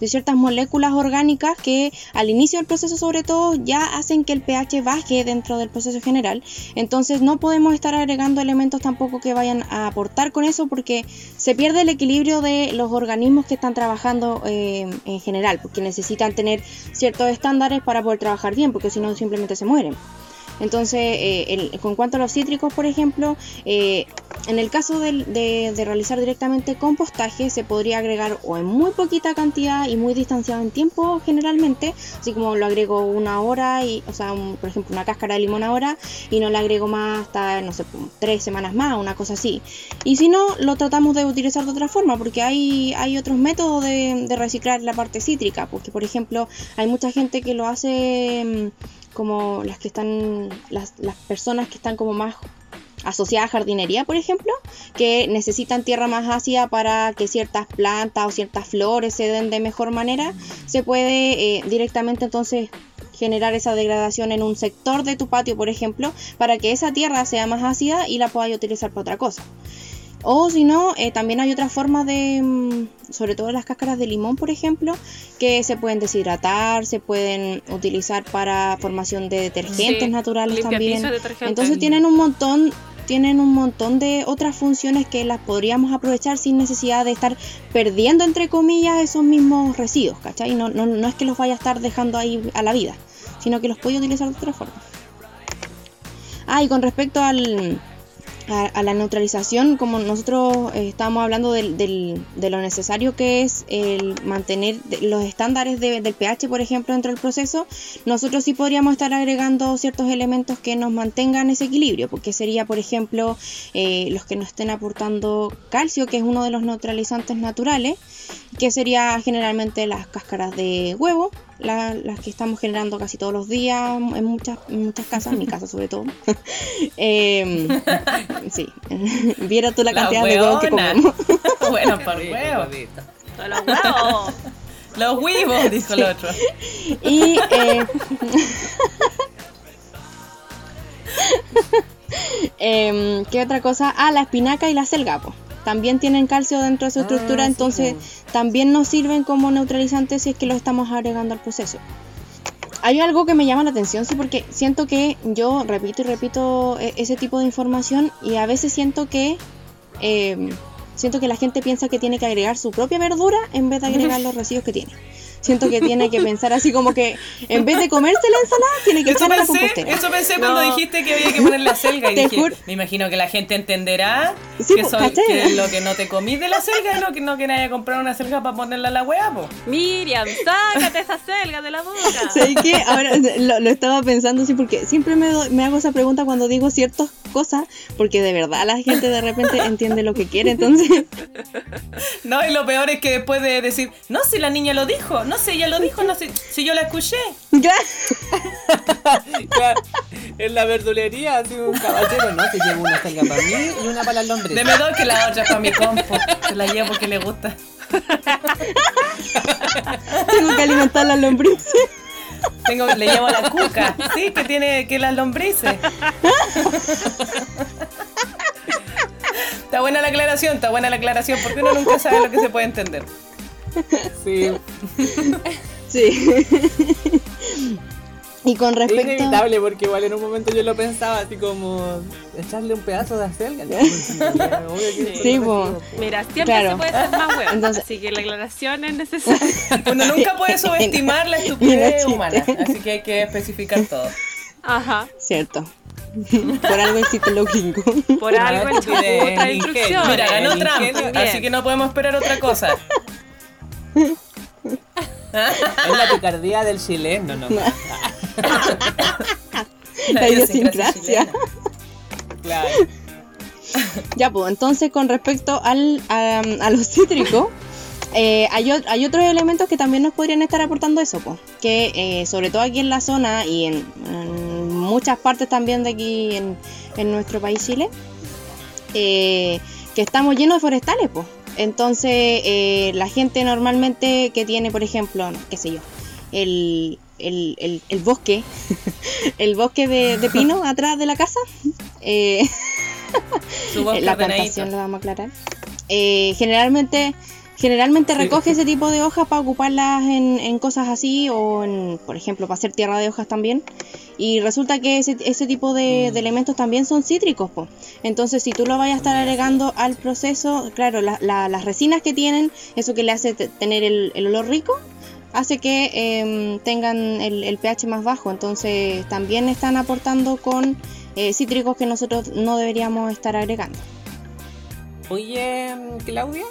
de ciertas moléculas orgánicas que al inicio del proceso sobre todo ya hacen que el pH baje dentro del proceso general. Entonces no podemos estar agregando elementos tampoco que vayan a aportar con eso porque se pierde el equilibrio de los organismos que están trabajando eh, en general, porque necesitan tener ciertos estándares para poder trabajar bien, porque si no simplemente se mueren. Entonces, eh, con cuanto a los cítricos, por ejemplo, eh, en el caso de, realizar directamente compostaje, se podría agregar o en muy poquita cantidad y muy distanciado en tiempo generalmente, así como lo agrego una hora, y, o sea, por ejemplo, una cáscara de limón ahora, y no le agrego más hasta, no sé, tres semanas más, una cosa así. Y si no, lo tratamos de utilizar de otra forma, porque hay, hay otros métodos de, de reciclar la parte cítrica, porque por ejemplo, hay mucha gente que lo hace mm, como las que están, las, las personas que están como más asociadas a jardinería, por ejemplo, que necesitan tierra más ácida para que ciertas plantas o ciertas flores se den de mejor manera, se puede eh, directamente entonces generar esa degradación en un sector de tu patio, por ejemplo, para que esa tierra sea más ácida y la podáis utilizar para otra cosa. O si no, eh, también hay otras formas de, mm, sobre todo las cáscaras de limón, por ejemplo, que se pueden deshidratar, se pueden utilizar para formación de detergentes Sí, naturales también. Entonces tienen un montón tienen un montón de otras funciones que las podríamos aprovechar sin necesidad de estar perdiendo, entre comillas, esos mismos residuos, ¿cachai? No, no, no es que los vaya a estar dejando ahí a la vida, sino que los puede utilizar de otra forma. Ah, y con respecto al, a, la neutralización, como nosotros eh, estábamos hablando del- del- de lo necesario que es el mantener los estándares de- del pH, por ejemplo, dentro del proceso, nosotros sí podríamos estar agregando ciertos elementos que nos mantengan ese equilibrio, porque sería, por ejemplo, eh, los que nos estén aportando calcio, que es uno de los neutralizantes naturales, que sería generalmente las cáscaras de huevo, la- las que estamos generando casi todos los días en muchas, en muchas casas, en mi casa sobre todo. Em, sí, viera tú la La cantidad de huevos que comemos. bueno, por huevo. Todos los huevos. Los huevos, dijo el otro. Y eh, em, ¿qué otra cosa? Ah, la espinaca y la selga. po. También tienen calcio dentro de su Ah, estructura, entonces también nos sirven como neutralizantes si es que lo estamos agregando al proceso. Hay algo que me llama la atención, sí, porque siento que yo repito y repito e- ese tipo de información y a veces siento que em, siento que la gente piensa que tiene que agregar su propia verdura en vez de agregar los residuos que tiene. Siento que tiene que pensar así como que en vez de comerse la ensalada, tiene que Eso a la pensé, compostera. eso pensé cuando No. dijiste que había que poner la selga y Te dije, me imagino que la gente entenderá Sí, que, po, soy- ¿cachai? que lo que no te comí de la selga es lo que no que nadie comprar una selga para ponerla a la hueá, po. Miriam, sácate esa selga de la boca. ¿Sabes qué? Ahora lo, lo estaba pensando así porque siempre me, do- me hago esa pregunta cuando digo ciertas cosas porque de verdad la gente de repente entiende lo que quiere, entonces No, y lo peor es que después de decir, no, si la niña lo dijo, no, si ella lo dijo, no, si, si yo la escuché. ya, Claro, en la verdulería, así un caballero, ¿no? Se lleva una selga para mí y una para las lombrices. Deme dos que la otra para mi compo. Se la llevo porque le gusta. tengo que alimentar las lombrices. Tengo, le llevo la cuca, sí, que tiene que las lombrices. Está buena la aclaración, está buena la aclaración, porque uno nunca sabe lo que se puede entender. Sí, Sí. y con es respecto inevitable porque igual en un momento yo lo pensaba así como echarle un pedazo de acelga. Sí, po. Mira, siempre Claro. se puede ser más huevo. Entonces- Así que la aclaración es necesaria. Uno nunca puede subestimar la no estupidez humana, así que hay que especificar todo. Ajá. cierto. Por algo existen los gringos. Por algo trae ingenio. instrucciones. Mira, ganó Trump, así que no podemos esperar otra cosa. Es la picardía del chileno, ¿no? La idiosincrasia. Claro. Ya, pues entonces con respecto al, a, a los cítricos, eh, hay, hay otros elementos que también nos podrían estar aportando eso, pues. Que eh, sobre todo aquí en la zona y en, en muchas partes también de aquí en, en nuestro país Chile, eh, que estamos llenos de forestales, pues. Entonces eh, la gente normalmente que tiene, por ejemplo, no, qué sé yo, el, el, el- el bosque, el bosque de, de pino atrás de la casa, eh, la plantación lo vamos a aclarar. Eh, generalmente generalmente recoge ese tipo de hojas para ocuparlas en, en cosas así o en, por ejemplo, para hacer tierra de hojas también. Y resulta que ese, ese tipo de, de elementos también son cítricos. po. Entonces, si tú lo vayas a estar agregando al proceso, claro, la- la- las resinas que tienen, eso que le hace te- tener el, el olor rico, hace que em, tengan el, el pH más bajo. Entonces, también están aportando con eh, cítricos que nosotros no deberíamos estar agregando. Oye, Claudia,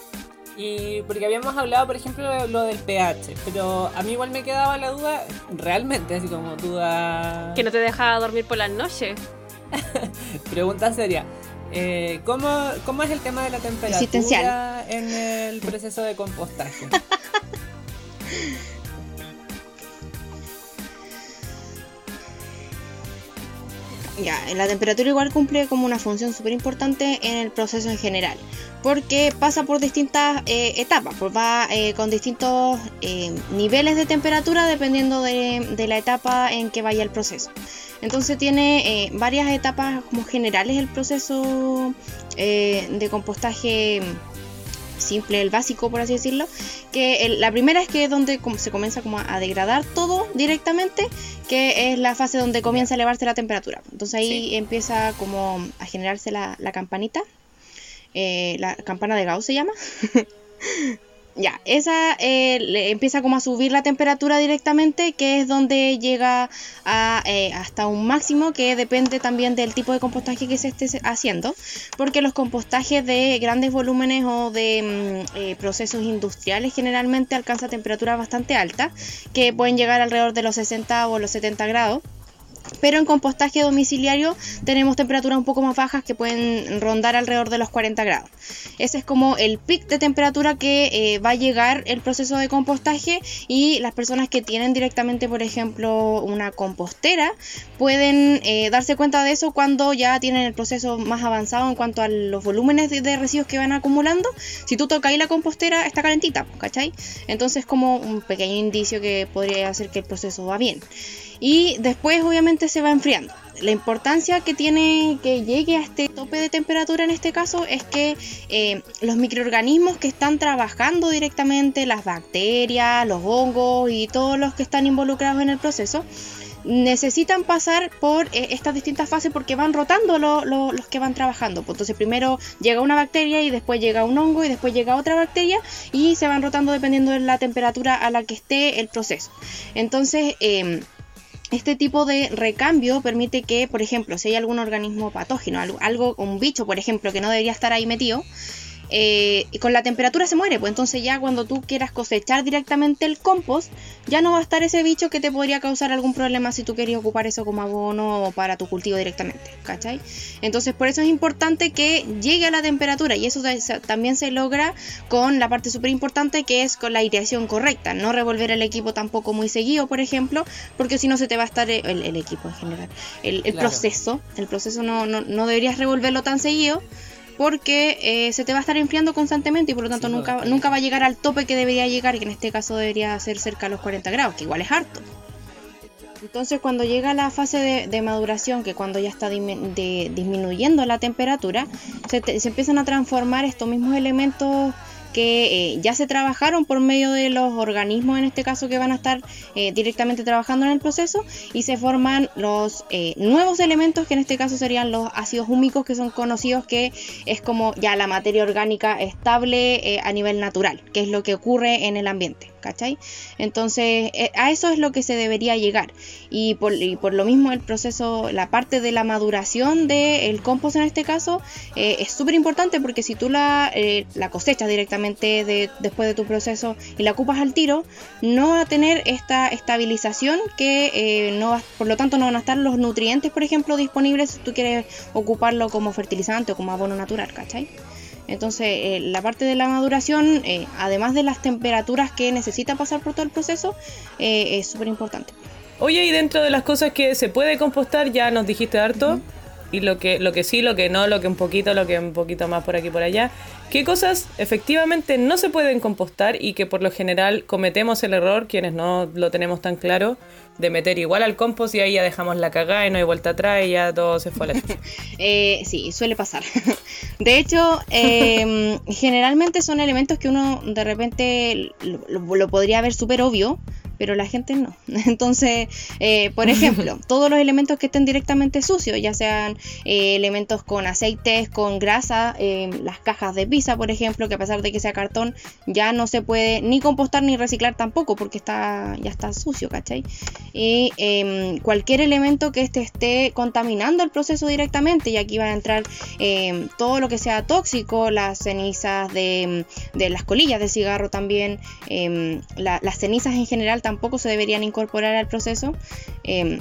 y porque habíamos hablado, por ejemplo, de lo del pH, pero a mí igual me quedaba la duda, realmente, así como duda, Que no te deja dormir por las noches. pregunta seria. Eh, ¿cómo, ¿Cómo es el tema de la temperatura en el proceso de compostaje? Ya, la temperatura igual cumple como una función súper importante en el proceso en general, porque pasa por distintas eh, etapas, pues va eh, con distintos eh, niveles de temperatura dependiendo de, de la etapa en que vaya el proceso. Entonces tiene varias etapas como generales el proceso de compostaje simple, el básico por así decirlo, que el- la primera es que es donde como se comienza como a degradar todo directamente, que es la fase donde comienza a elevarse la temperatura. Entonces ahí empieza como a generarse la, la campanita, eh, la campana de Gauss se llama. Ya, esa eh, le empieza como a subir la temperatura directamente, que es donde llega a, eh, hasta un máximo, que depende también del tipo de compostaje que se esté haciendo, porque los compostajes de grandes volúmenes o de mm, eh, procesos industriales generalmente alcanzan temperaturas bastante altas, que pueden llegar alrededor de los 60 o los 70 grados. Pero en compostaje domiciliario tenemos temperaturas un poco más bajas que pueden rondar alrededor de los 40 grados. Ese es como el pic de temperatura que eh, va a llegar el proceso de compostaje y las personas que tienen directamente, por ejemplo, una compostera pueden eh, darse cuenta de eso cuando ya tienen el proceso más avanzado en cuanto a los volúmenes de, residuos que van acumulando. Si tú ahí la compostera está calentita, ¿cachai? Entonces como un pequeño indicio que podría hacer que el proceso va bien y después obviamente se va enfriando. La importancia que tiene que llegue a este tope de temperatura en este caso es que eh, los microorganismos que están trabajando directamente, las bacterias, los hongos y todos los que están involucrados en el proceso, necesitan pasar por eh, estas distintas fases porque van rotando los que van trabajando. Pues entonces primero llega una bacteria y después llega un hongo y después llega otra bacteria y se van rotando dependiendo de la temperatura a la que esté el proceso. Entonces, em, este tipo de recambio permite que, por ejemplo, si hay algún organismo patógeno, algo, un bicho, por ejemplo, que no debería estar ahí metido, eh, y con la temperatura se muere, pues entonces ya cuando tú quieras cosechar directamente el compost, ya no va a estar ese bicho que te podría causar algún problema si tú querías ocupar eso como abono para tu cultivo directamente, ¿cachai? Entonces por eso es importante que llegue a la temperatura y eso también se logra con la parte súper importante que es con la aireación correcta, no revolver el equipo tampoco muy seguido, por ejemplo, porque si no se te va a estar el, equipo en general, el, proceso, el proceso no, no, no deberías revolverlo tan seguido porque eh, se te va a estar enfriando constantemente y por lo tanto nunca, nunca va a llegar al tope que debería llegar, que en este caso debería ser cerca a los 40 grados, que igual es harto. Entonces cuando llega la fase de, maduración, que cuando ya está disminuyendo la temperatura, se, se, empiezan a transformar estos mismos elementos que eh, ya se trabajaron por medio de los organismos, en este caso, que van a estar eh, directamente trabajando en el proceso, y se forman los eh, nuevos elementos, que en este caso serían los ácidos húmicos, que son conocidos que es como ya la materia orgánica estable a nivel natural, que es lo que ocurre en el ambiente. ¿Cachai? Entonces, eh, a eso es lo que se debería llegar. Y por, lo mismo el proceso, la parte de la maduración del compost en este caso, eh, es súper importante porque si tú la, eh, cosechas directamente de, después de tu proceso y la ocupas al tiro, no va a tener esta estabilización que no por lo tanto no van a estar los nutrientes, por ejemplo, disponibles si tú quieres ocuparlo como fertilizante o como abono natural, ¿cachai? Entonces, eh, la parte de la maduración, eh, además de las temperaturas que necesita pasar por todo el proceso, eh, es súper importante. Oye, y dentro de las cosas que se puede compostar, ya nos dijiste harto. Y lo que, lo que sí, lo que no, lo que un poquito, lo que un poquito más por aquí y por allá. ¿Qué cosas efectivamente no se pueden compostar y que por lo general cometemos el error, quienes no lo tenemos tan claro, de meter igual al compost y ahí ya dejamos la cagada y no hay vuelta atrás y ya todo se fue a la eh, Sí, suele pasar. De hecho, em, generalmente son elementos que uno de repente lo, lo podría ver súper obvio, pero la gente no. Entonces, eh, por ejemplo, todos los elementos que estén directamente sucios, ya sean eh, elementos con aceites, con grasa, eh, las cajas de pizza, por ejemplo, que a pesar de que sea cartón, ya no se puede ni compostar ni reciclar tampoco, porque está, ya está sucio, ¿cachai? Y em, cualquier elemento que este esté contaminando el proceso directamente, y aquí va a entrar em, todo lo que sea tóxico, las cenizas de, las colillas de cigarro también, em, las cenizas en general tampoco se deberían incorporar al proceso. Em,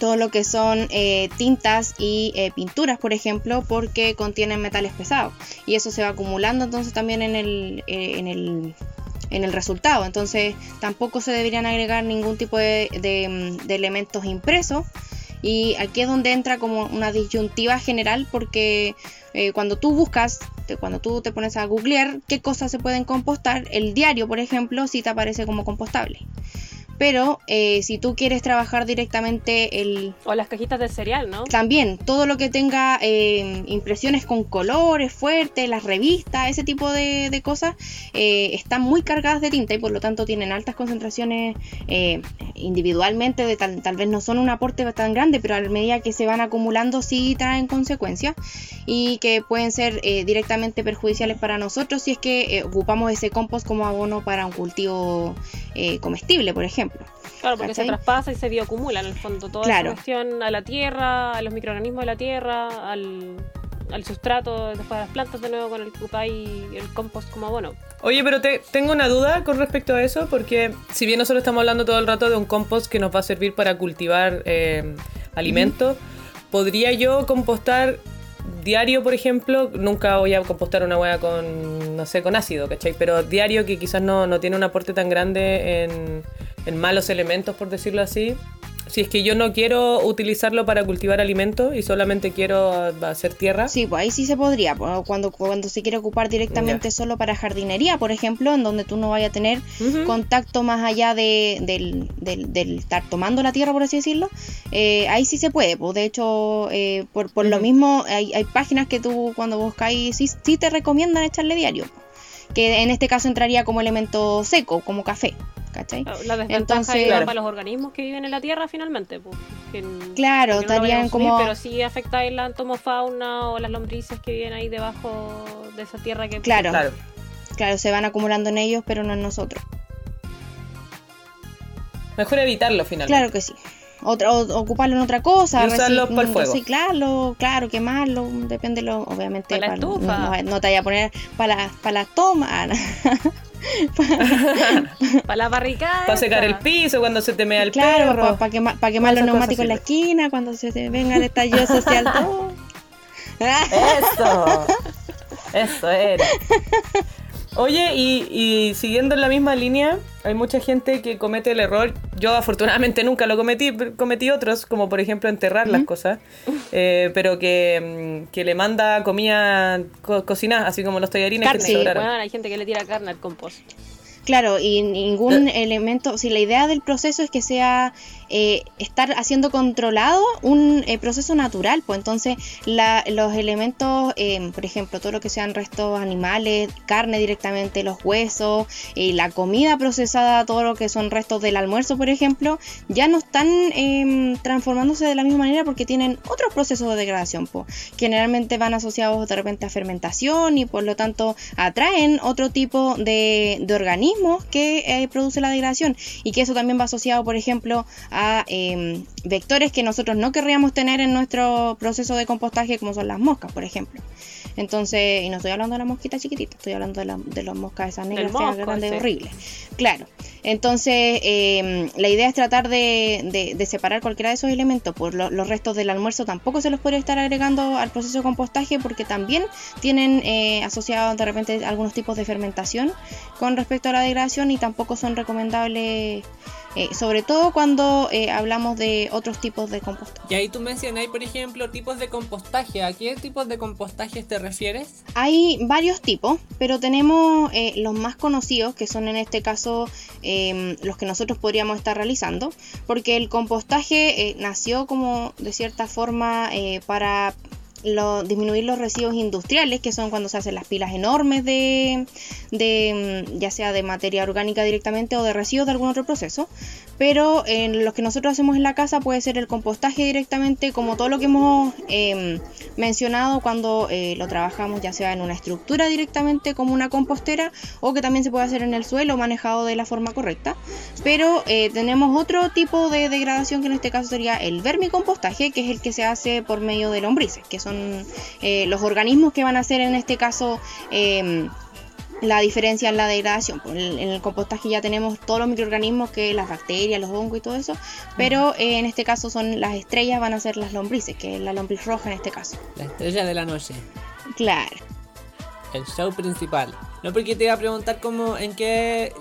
todo lo que son eh, tintas y eh, pinturas, por ejemplo, porque contienen metales pesados. Y eso se va acumulando entonces también en el, eh, en el, en el resultado. Entonces tampoco se deberían agregar ningún tipo de, de, elementos impresos. Y aquí es donde entra como una disyuntiva general porque cuando tú buscas, cuando tú te pones a googlear qué cosas se pueden compostar, el diario, por ejemplo, sí te aparece como compostable. Pero eh, si tú quieres trabajar directamente el... O las cajitas de cereal, ¿no? También, todo lo que tenga eh, impresiones con colores fuertes, las revistas, ese tipo de, cosas, eh, están muy cargadas de tinta y por lo tanto tienen altas concentraciones individualmente, de tal, tal, vez no son un aporte tan grande, pero a medida que se van acumulando sí traen consecuencias. y que pueden ser eh, directamente perjudiciales para nosotros si es que eh, ocupamos ese compost como abono para un cultivo eh, comestible, por ejemplo. Claro, porque se traspasa y se bioacumula en el fondo toda Claro. esa cuestión a la tierra, a los microorganismos de la tierra, al, al sustrato, después a las plantas de nuevo con el cupay y el compost como abono. Oye, pero te- tengo una duda con respecto a eso, porque si bien nosotros estamos hablando todo el rato de un compost que nos va a servir para cultivar eh, alimentos, ¿podría yo compostar diario, por ejemplo? Nunca voy a compostar una hueá con, no sé, con ácido, ¿cachai? Pero diario que quizás no, no tiene un aporte tan grande en, en malos elementos, por decirlo así. Si es que yo no quiero utilizarlo para cultivar alimentos y solamente quiero ah, hacer tierra. Sí, pues ahí sí se podría, cuando, cuando se quiere ocupar directamente solo para jardinería, por ejemplo, en donde tú no vayas a tener contacto más allá de, del, del- del estar tomando la tierra, por así decirlo, eh, ahí sí se puede. Pues de hecho, eh, por, por lo mismo, hay, hay páginas que tú cuando buscáis sí, sí te recomiendan echarle diario, que en este caso entraría como elemento seco, como café, ¿cachai? Claro, La desventaja Entonces- es Claro. para los organismos que viven en la tierra finalmente. Pues, que, Claro, que estarían como- Pero sí afecta a la entomofauna o las lombrices que viven ahí debajo de esa tierra que... Claro, Claro. claro, se van acumulando en ellos, pero no en nosotros. Mejor evitarlo finalmente. Claro que sí. Otra, o- ocuparlo en otra cosa. Y usarlo reci- pa'l fuego. Reciclarlo, claro, quemarlo, depende, lo, obviamente. Pa' la estufa. No, no te vaya a poner para la, pa' la toma. Para la barricada. Para secar el piso cuando se te mea el claro, perro. para quemar, pa quemar los neumáticos en la esquina, cuando se te venga el estallido social. todo. Eso. Eso era. Oye, y, y siguiendo en la misma línea, hay mucha gente que comete el error. Yo afortunadamente nunca lo cometí, pero cometí otros, como por ejemplo enterrar las cosas, eh, pero que, mm, que le manda comida co- cocinada, así como los tallarines que Carne, te Sí, sobraron. bueno, hay gente que le tira carne al compost. Claro, y ningún elemento, si la idea del proceso es que sea eh, estar haciendo controlado un eh, proceso natural, pues entonces la- los elementos, eh, por ejemplo, todo lo que sean restos animales, carne directamente, los huesos, eh, la comida procesada, todo lo que son restos del almuerzo, por ejemplo, ya no están em, transformándose de la misma manera porque tienen otros procesos de degradación, pues. Generalmente van asociados de repente a fermentación y por lo tanto atraen otro tipo de, de organismos que produce la degradación y que eso también va asociado, por ejemplo, a em, vectores que nosotros no querríamos tener en nuestro proceso de compostaje, como son las moscas, por ejemplo. Entonces, y no estoy hablando de la mosquita chiquitita, estoy hablando de, la, de las moscas esas negras feas, mosco, grandes, sí. horribles. Claro. Entonces, eh, la idea es tratar de, de- de separar cualquiera de esos elementos. Por lo- los restos del almuerzo tampoco se los puede estar agregando al proceso de compostaje porque también tienen eh, asociados de repente algunos tipos de fermentación con respecto a la degradación y tampoco son recomendables, eh, sobre todo cuando eh, hablamos de otros tipos de compostaje. Y ahí tú mencionáis, por ejemplo, tipos de compostaje. ¿A qué tipos de compostaje te refieres? Hay varios tipos, pero tenemos eh, los más conocidos, que son en este caso eh, los que nosotros podríamos estar realizando, porque el compostaje nació como de cierta forma para disminuir los residuos industriales, que son cuando se hacen las pilas enormes de, mm, ya sea de materia orgánica directamente o de residuos de algún otro proceso. Pero en los que nosotros hacemos en la casa puede ser el compostaje directamente, como todo lo que hemos em, mencionado cuando eh, lo trabajamos ya sea en una estructura directamente como una compostera o que también se puede hacer en el suelo manejado de la forma correcta. Pero eh, tenemos otro tipo de degradación que en este caso sería el vermicompostaje, que es el que se hace por medio de lombrices, que son eh, los organismos que van a hacer en este caso em, la diferencia en la degradación. Pues, En el, en el compostaje ya tenemos todos los microorganismos que las bacterias, los hongos y todo eso, pero eh, en este caso son las estrellas, van a ser las lombrices, que es la lombriz roja en este caso. La estrella de la noche. Claro. El show principal. No porque te iba a preguntar cómo, en qué,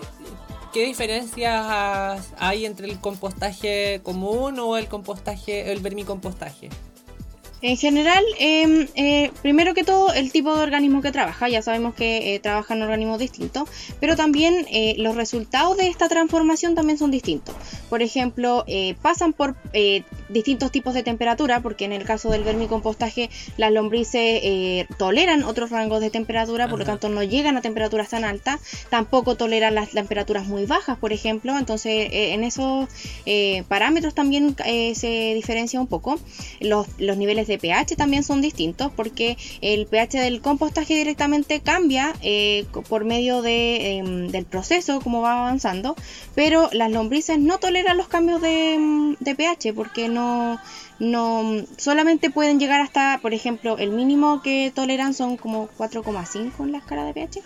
qué diferencias hay entre el compostaje común o el compostaje, el vermicompostaje. En general, eh, eh, primero que todo, el tipo de organismo que trabaja. Ya sabemos que eh, trabajan organismos distintos, pero también eh, los resultados de esta transformación también son distintos. Por ejemplo, pasan por distintos tipos de temperatura, porque en el caso del vermicompostaje las lombrices toleran otros rangos de temperatura, por lo tanto no llegan a temperaturas tan altas, tampoco toleran las temperaturas muy bajas, por ejemplo, entonces en esos parámetros también se diferencia un poco. Los, los niveles de pH también son distintos, porque el pH del compostaje directamente cambia eh, por medio de, em, del proceso, como va avanzando, pero las lombrices no toleran los cambios de, mm, de pH porque no, no solamente pueden llegar hasta, por ejemplo, el mínimo que toleran son como 4,5 en la escala de pH.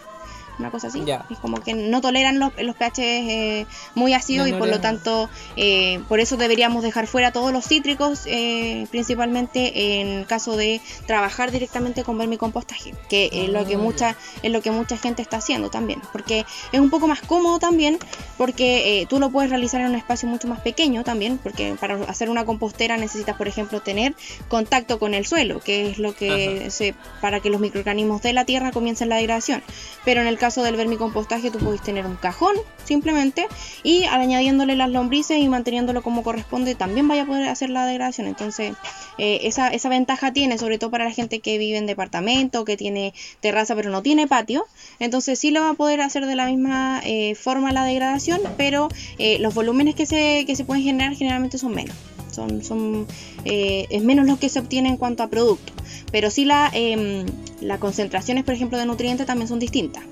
Una cosa así. Ya. Es como que no toleran los, los pH eh, muy ácidos No y por lo tanto, eh, por eso deberíamos dejar fuera todos los cítricos, eh, principalmente en caso de trabajar directamente con vermicompostaje, que es lo que Ah, mucha es lo que mucha gente está haciendo también, porque es un poco más cómodo también, porque tú lo puedes realizar en un espacio mucho más pequeño también, porque para hacer una compostera necesitas, por ejemplo, tener contacto con el suelo, que es lo que se para que los microorganismos de la tierra comiencen la degradación. Pero en el caso del vermicompostaje tú puedes tener un cajón simplemente y al añadiéndole las lombrices y manteniéndolo como corresponde también vaya a poder hacer la degradación. Entonces eh, esa, esa ventaja tiene, sobre todo para la gente que vive en departamento, que tiene terraza pero no tiene patio. Entonces sí lo va a poder hacer de la misma eh, forma la degradación, pero eh, los volúmenes que se, que se pueden generar generalmente son menos. Son, son, eh, es menos lo que se obtiene en cuanto a producto. Pero sí la, em, las concentraciones, por ejemplo, de nutrientes también son distintas.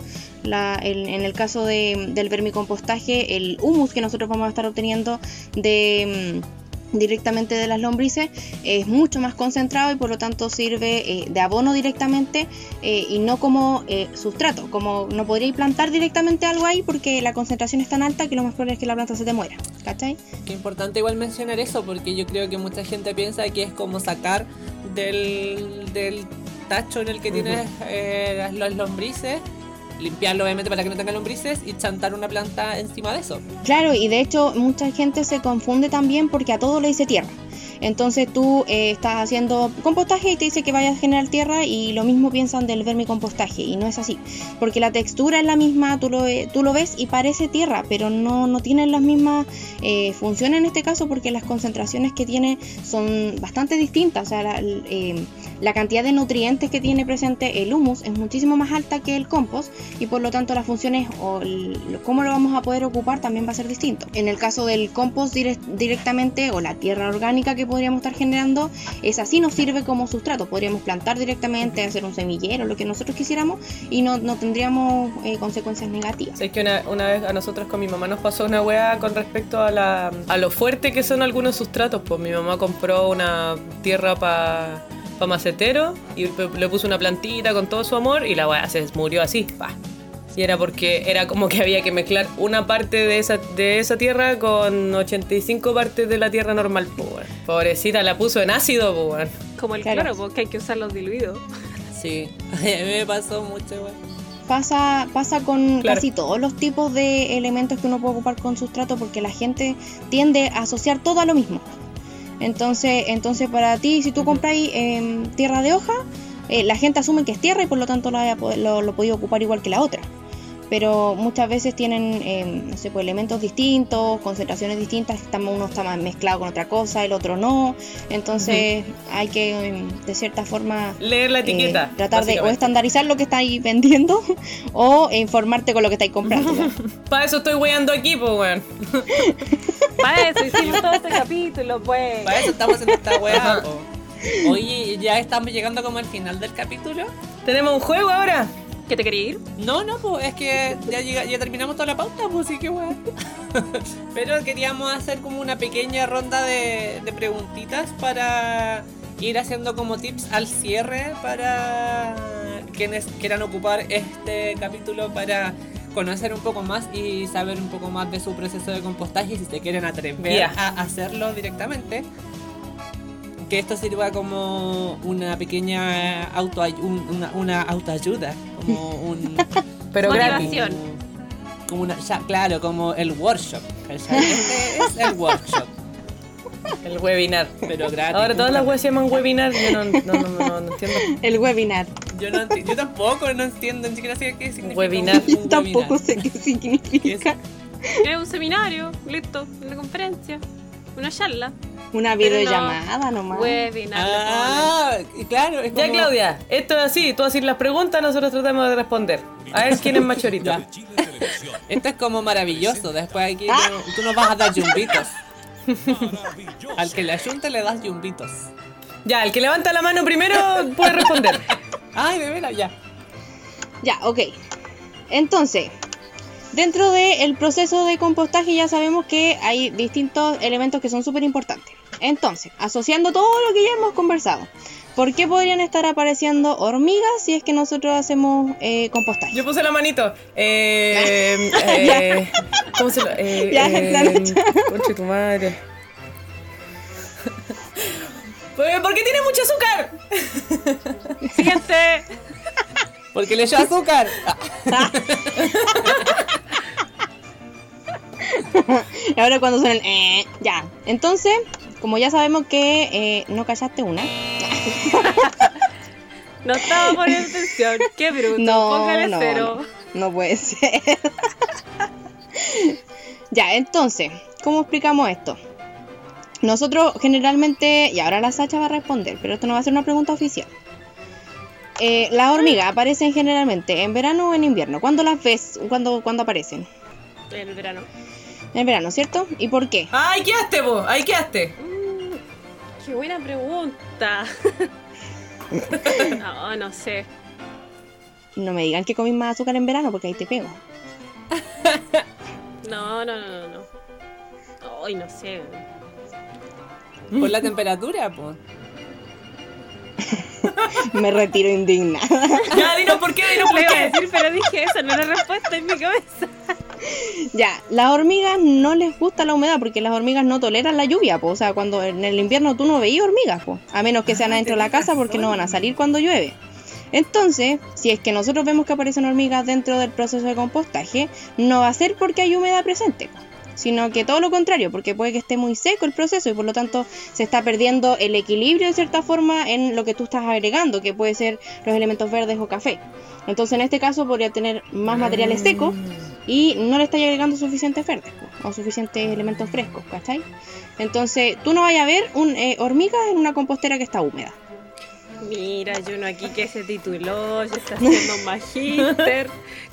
La- en el caso de- del vermicompostaje, el humus que nosotros vamos a estar obteniendo de... directamente de las lombrices es mucho más concentrado y por lo tanto sirve eh, de abono directamente eh, y no como eh, sustrato como no podríais plantar directamente algo ahí porque la concentración es tan alta que lo más probable es que la planta se te muera ¿cachai? Qué importante igual mencionar eso, porque yo creo que mucha gente piensa que es como sacar del, del tacho en el que tienes eh, las lombrices, limpiarlo obviamente para que no tenga lombrices y chantar una planta encima de eso. Claro, y de hecho mucha gente se confunde también porque a todo le dice tierra. Entonces tú eh, estás haciendo compostaje y te dice que vaya a generar tierra y lo mismo piensan del vermicompostaje y no es así. Porque la textura es la misma, tú lo, ve- tú lo ves y parece tierra, pero no, no tienen las mismas eh, funciones en este caso porque las concentraciones que tiene son bastante distintas. O sea, la, eh, la cantidad de nutrientes que tiene presente el humus es muchísimo más alta que el compost y por lo tanto las funciones o cómo lo vamos a poder ocupar también va a ser distinto. En el caso del compost direct- directamente o la tierra orgánica que podríamos estar generando, es así nos sirve como sustrato. Podríamos plantar directamente, hacer un semillero, lo que nosotros quisiéramos y no, no tendríamos eh, consecuencias negativas. Es que una, una vez a nosotros con mi mamá nos pasó una weá con respecto a, la, a lo fuerte que son algunos sustratos. Pues mi mamá compró una tierra para pa macetero y le puso una plantita con todo su amor y la weá se murió así. pa. Y era porque era como que había que mezclar una parte de esa, de esa tierra con 85 partes de la tierra normal. Pues. Pobrecita, la puso en ácido, pues. Como el Claro. cloro, porque hay que usarlos diluidos. Sí, a mí me pasó mucho. Pasa, pasa con Claro. casi todos los tipos de elementos que uno puede ocupar con sustrato porque la gente tiende a asociar todo a lo mismo. Entonces, entonces para ti, si tú compráis em, tierra de hoja, eh, la gente asume que es tierra y por lo tanto lo, lo, lo podía ocupar igual que la otra. Pero muchas veces tienen em, no sé, pues, elementos distintos, concentraciones distintas, uno está más mezclado con otra cosa, el otro no. Entonces hay que, em, de cierta forma, Leer la eh, etiqueta. tratar de o estandarizar lo que estáis vendiendo o informarte con lo que estáis comprando. Para eso estoy weando aquí, pues, weón. Para eso hicimos todo este capítulo, pues. Para eso estamos en esta weá. Oye, ya estamos llegando como al final del capítulo. ¿Tenemos un juego ahora? ¿Que te quería ir? No, no, pues es que ya, llega- ya terminamos toda la pauta, pues sí que weá. Pero queríamos hacer como una pequeña ronda de, de preguntitas para ir haciendo como tips al cierre para quienes quieran ocupar este capítulo para conocer un poco más y saber un poco más de su proceso de compostaje si se quieren atrever a hacerlo directamente. Que esto sirva como una pequeña auto una, una autoayuda, como un Pero. Motivación. como, como una, ya, claro, como el workshop. Este es el workshop, El webinar. pero gratis. Ahora todas las weas se llaman webinar. Yo no, no, no, no, no entiendo. El webinar. Yo, no yo tampoco no entiendo ni siquiera sé qué significa Webinar. un- un Tampoco webinar. sé qué significa. Es un seminario, listo, una conferencia, una charla. Una Pero no. videollamada nomás. Webinar. Ah, claro, es como... Ya, Claudia, esto es así. Tú haces las preguntas, nosotros tratamos de responder. A ver quién es más chorito. Esto es como maravilloso. Después aquí tú, tú nos vas a dar yumbitos. Al que le ayunte le das yumbitos. Ya, el que levanta la mano primero puede responder. Ay, de veras, ya. Ya, ok. Entonces, dentro del proceso de compostaje ya sabemos que hay distintos elementos que son súper importantes. Entonces, asociando todo lo que ya hemos conversado, ¿por qué podrían estar apareciendo hormigas si es que nosotros hacemos eh, compostaje? Yo puse la manito. Eh, eh, ¿Cómo se lo.? Eh, Ya, eh, la lucha. conche tu madre. Pues, ¿Por qué tiene mucho azúcar? Siguiente. Porque le echó azúcar. Ah, Y ahora cuando suena el eh, ya. Entonces, como ya sabemos que eh, no callaste una. No estaba poniendo atención. Qué bruto. No, Póngale no, cero. no, no puede ser. ya, entonces, ¿cómo explicamos esto? Nosotros generalmente, y ahora la Sacha va a responder, pero esto no va a ser una pregunta oficial. Eh, las hormigas aparecen generalmente en verano o en invierno. ¿Cuándo las ves? ¿Cuándo, cuándo aparecen? En el verano. En verano, ¿cierto? ¿Y por qué? ¡Ah, ahí quedaste, vos! Ahí quedaste. Qué buena pregunta. no, no sé. No me digan que comís más azúcar en verano porque ahí te pego. No, no, no, no. no. Ay, no sé. Por la temperatura, pues. Me retiro indignada. Ya, dinos por qué, dinos por Le iba a qué. decir, pero dije esa, no era respuesta en mi cabeza. Ya, las hormigas no les gusta la humedad porque las hormigas no toleran la lluvia, po. o sea, cuando en el invierno tú no veías hormigas, po. a menos que sean adentro de la casa porque no van a salir cuando llueve. Entonces, si es que nosotros vemos que aparecen hormigas dentro del proceso de compostaje, no va a ser porque hay humedad presente, po, sino que todo lo contrario, porque puede que esté muy seco el proceso y por lo tanto se está perdiendo el equilibrio de cierta forma en lo que tú estás agregando, que puede ser los elementos verdes o café. Entonces, en este caso podría tener más materiales secos y no le estáis agregando suficientes verdes o suficientes elementos frescos, ¿cachai? Entonces, tú no vayas a ver un, eh, hormigas en una compostera que está húmeda. Mira, Juno aquí que se tituló, ya está haciendo un magíster,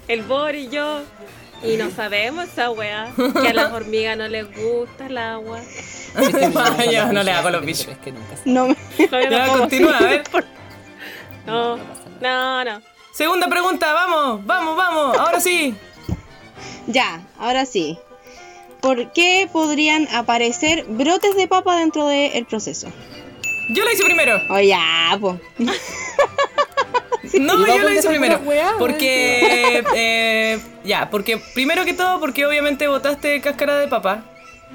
el Bor y yo. Y no sabemos esa weá, que a las hormigas no les gusta el agua. Yo no le hago los bichos. Es que nunca se- No me- No, Ya, continúa, a ver. No, no no, no. Segunda pregunta, vamos, vamos, vamos. Ahora sí. Ya, ahora sí. ¿Por qué podrían aparecer brotes de papa dentro del proceso? Yo lo hice primero. Oh, ya, po. No, ¿Y va yo lo hice primero. weá, Porque, eh, ya, porque primero que todo, porque obviamente botaste cáscara de papa.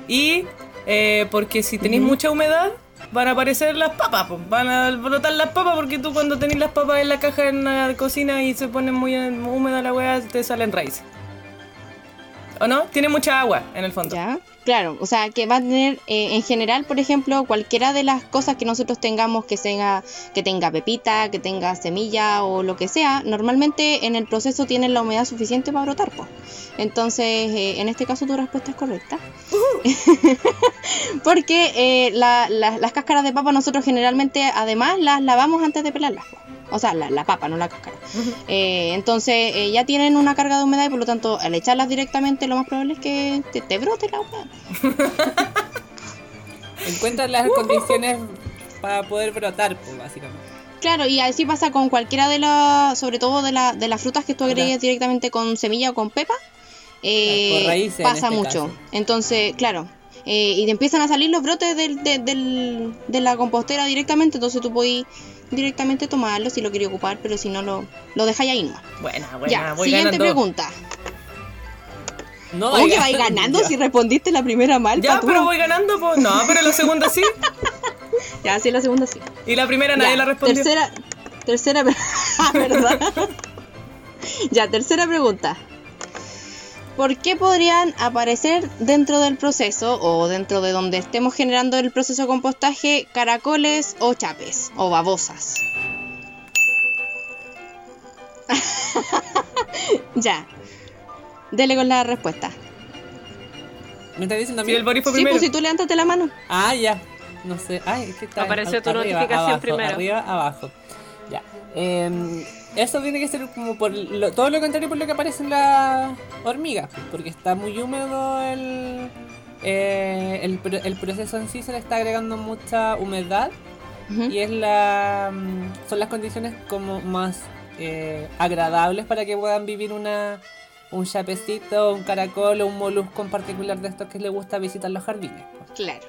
Y eh, porque si tenéis mucha humedad, van a aparecer las papas. pues, Van a brotar las papas porque tú cuando tenéis las papas en la caja en la cocina y se ponen muy húmeda la weá, te salen raíces. ¿O no? Tiene mucha agua en el fondo. Ya, claro, o sea que va a tener eh, en general, por ejemplo, cualquiera de las cosas que nosotros tengamos que tenga, que tenga pepita, que tenga semilla o lo que sea, normalmente en el proceso tienen la humedad suficiente para brotar. po. Entonces, eh, en este caso tu respuesta es correcta. Porque eh, la- la- las cáscaras de papa nosotros generalmente además las lavamos antes de pelarlas. po. O sea, la, la papa, no la cáscara. Eh, entonces eh, ya tienen una carga de humedad y por lo tanto al echarlas directamente lo más probable es que te, te brote la humedad. Encuentran las condiciones para poder brotar, pues, básicamente. Claro, y así pasa con cualquiera de las, sobre todo de, la- de las frutas que tú agregues Claro. directamente con semilla o con pepa, eh, raíces pasa este mucho. caso. Entonces, claro, eh, y te empiezan a salir los brotes del- de, del- de la compostera directamente, entonces tú puedes directamente tomarlo si lo quieres ocupar, pero si no lo, lo dejáis ahí nomás. Buena, buena, ya, voy siguiente ganando. pregunta. No ¿Cómo que vaya- vais ganando si respondiste la primera mal? Ya, pero voy ganando, pues. No, pero la segunda sí. Ya, sí, la segunda sí. Y la primera nadie Ya, la respondió. Tercera, tercera, Ah, ¿verdad? ya, tercera pregunta. ¿Por qué podrían aparecer dentro del proceso o dentro de donde estemos generando el proceso de compostaje caracoles o chapes o babosas? ya. Dele con la respuesta. ¿Me estás diciendo a mí? Sí, el Boris fue Sí, primero. pues si tú levántate la mano. Ah, ya. No sé. Ay, es que está Apareció tu arriba, notificación abajo, primero. Arriba, abajo. Ya. Em, eso tiene que ser como por lo- todo lo contrario por lo que aparece en la hormiga. Porque está muy húmedo el, eh, el, pro- el proceso en sí, se le está agregando mucha humedad. Y es la mm, son las condiciones como más eh, agradables para que puedan vivir una un chapecito, un caracol o un molusco en particular de estos que les gusta visitar los jardines. Claro,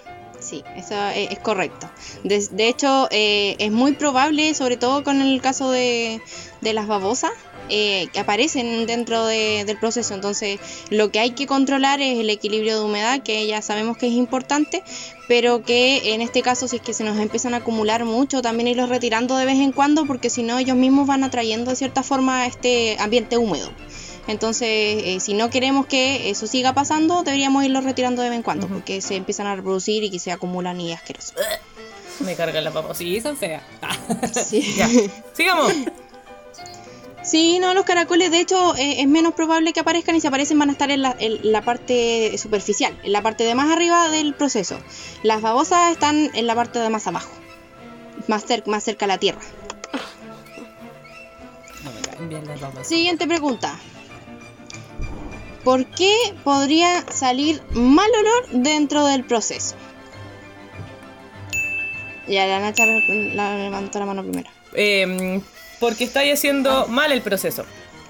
sí, eso es, correcto. De, de hecho, eh, es muy probable, sobre todo con el caso de, de las babosas, eh, que aparecen dentro de- del proceso. Entonces, lo que hay que controlar es el equilibrio de humedad, que ya sabemos que es importante, pero que en este caso, si es que se nos empiezan a acumular mucho, también irlos retirando de vez en cuando, porque si no, ellos mismos van atrayendo de cierta forma este ambiente húmedo. Entonces, eh, si no queremos que eso siga pasando, deberíamos irlos retirando de vez en cuando, porque se empiezan a reproducir y que se acumulan y es asqueroso. Me cargan las papas. Sí, son feas. Ah, Sí. Ya. Sigamos. Sí, no, los caracoles de hecho eh, es menos probable que aparezcan y si aparecen van a estar en la, en la parte superficial, en la parte de más arriba del proceso. Las babosas están en la parte de más abajo, más, cer- más cerca a la tierra. no me caen bien las babas. Siguiente pregunta. ¿Por qué podría salir mal olor dentro del proceso? Ya, la Nacha la- levantó la mano primero. Eh, porque estáis haciendo mal el proceso.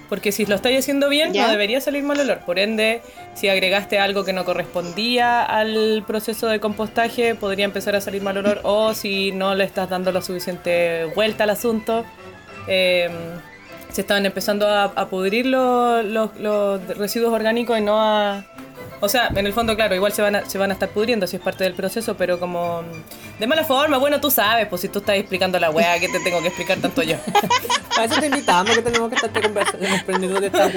Porque si lo estáis haciendo bien, ¿Ya? no debería salir mal olor. Por ende, si agregaste algo que no correspondía al proceso de compostaje, podría empezar a salir mal olor. O si no le estás dando la suficiente vuelta al asunto, eh, se estaban empezando a, a pudrir los, los- los residuos orgánicos y no a... O sea, en el fondo, claro, igual se van, a, se van a estar pudriendo si es parte del proceso, pero como de mala forma. Bueno, tú sabes, pues si tú estás explicando la weá, ¿qué te tengo que explicar tanto yo? A veces te invitamos que tenemos que estar conversando de esta.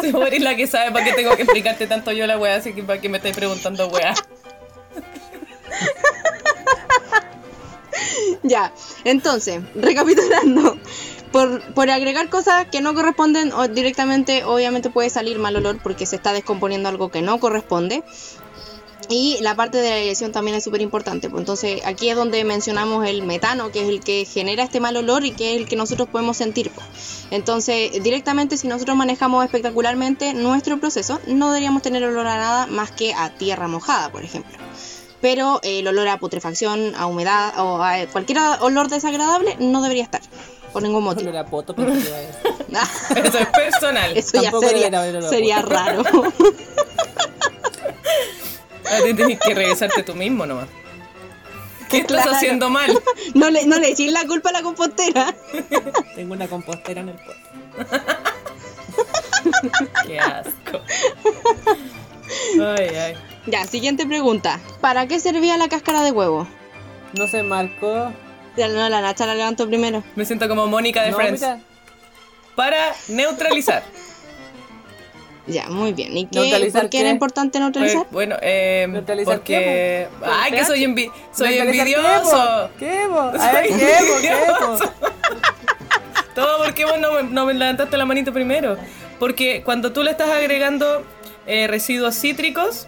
Si vos eres la que sabe para qué tengo que explicarte tanto yo la weá, así que para qué me estáis preguntando weá. Ya, entonces, recapitulando, por, por agregar cosas que no corresponden directamente, obviamente puede salir mal olor porque se está descomponiendo algo que no corresponde. Y la parte de la dirección también es súper importante. Pues entonces aquí es donde mencionamos el metano, que es el que genera este mal olor y que es el que nosotros podemos sentir. pues. Entonces directamente si nosotros manejamos espectacularmente nuestro proceso, no deberíamos tener olor a nada más que a tierra mojada, por ejemplo. Pero eh, el olor a putrefacción, a humedad o a cualquier olor desagradable no debería estar. Por ningún motivo. era poto, pero a decir. Eso es personal. Eso ya Tampoco sería, olor a raro. A ti tienes que revisarte tú mismo nomás. ¿Qué estás haciendo mal? No le, no le eches la culpa a la compostera. Tengo una compostera en el poto. Qué asco. Ay, ay. Ya, siguiente pregunta. ¿Para qué servía la cáscara de huevo? No se marcó. Ya, no, la Nacha la levantó primero. Me siento como Mónica de No, Friends. mira, Para neutralizar. Ya, muy bien. ¿Y qué, ¿Neutralizar por qué era importante neutralizar? Pues, bueno, eh, ¿Neutralizar porque... qué, po? Ay, que soy, envi- soy ¿neutralizar qué, envidioso. ¿Qué, po? A ver, ¿qué, po? ¿Qué, po? Todo porque vos no me, no me levantaste la manito primero. Porque cuando tú le estás agregando eh, residuos cítricos,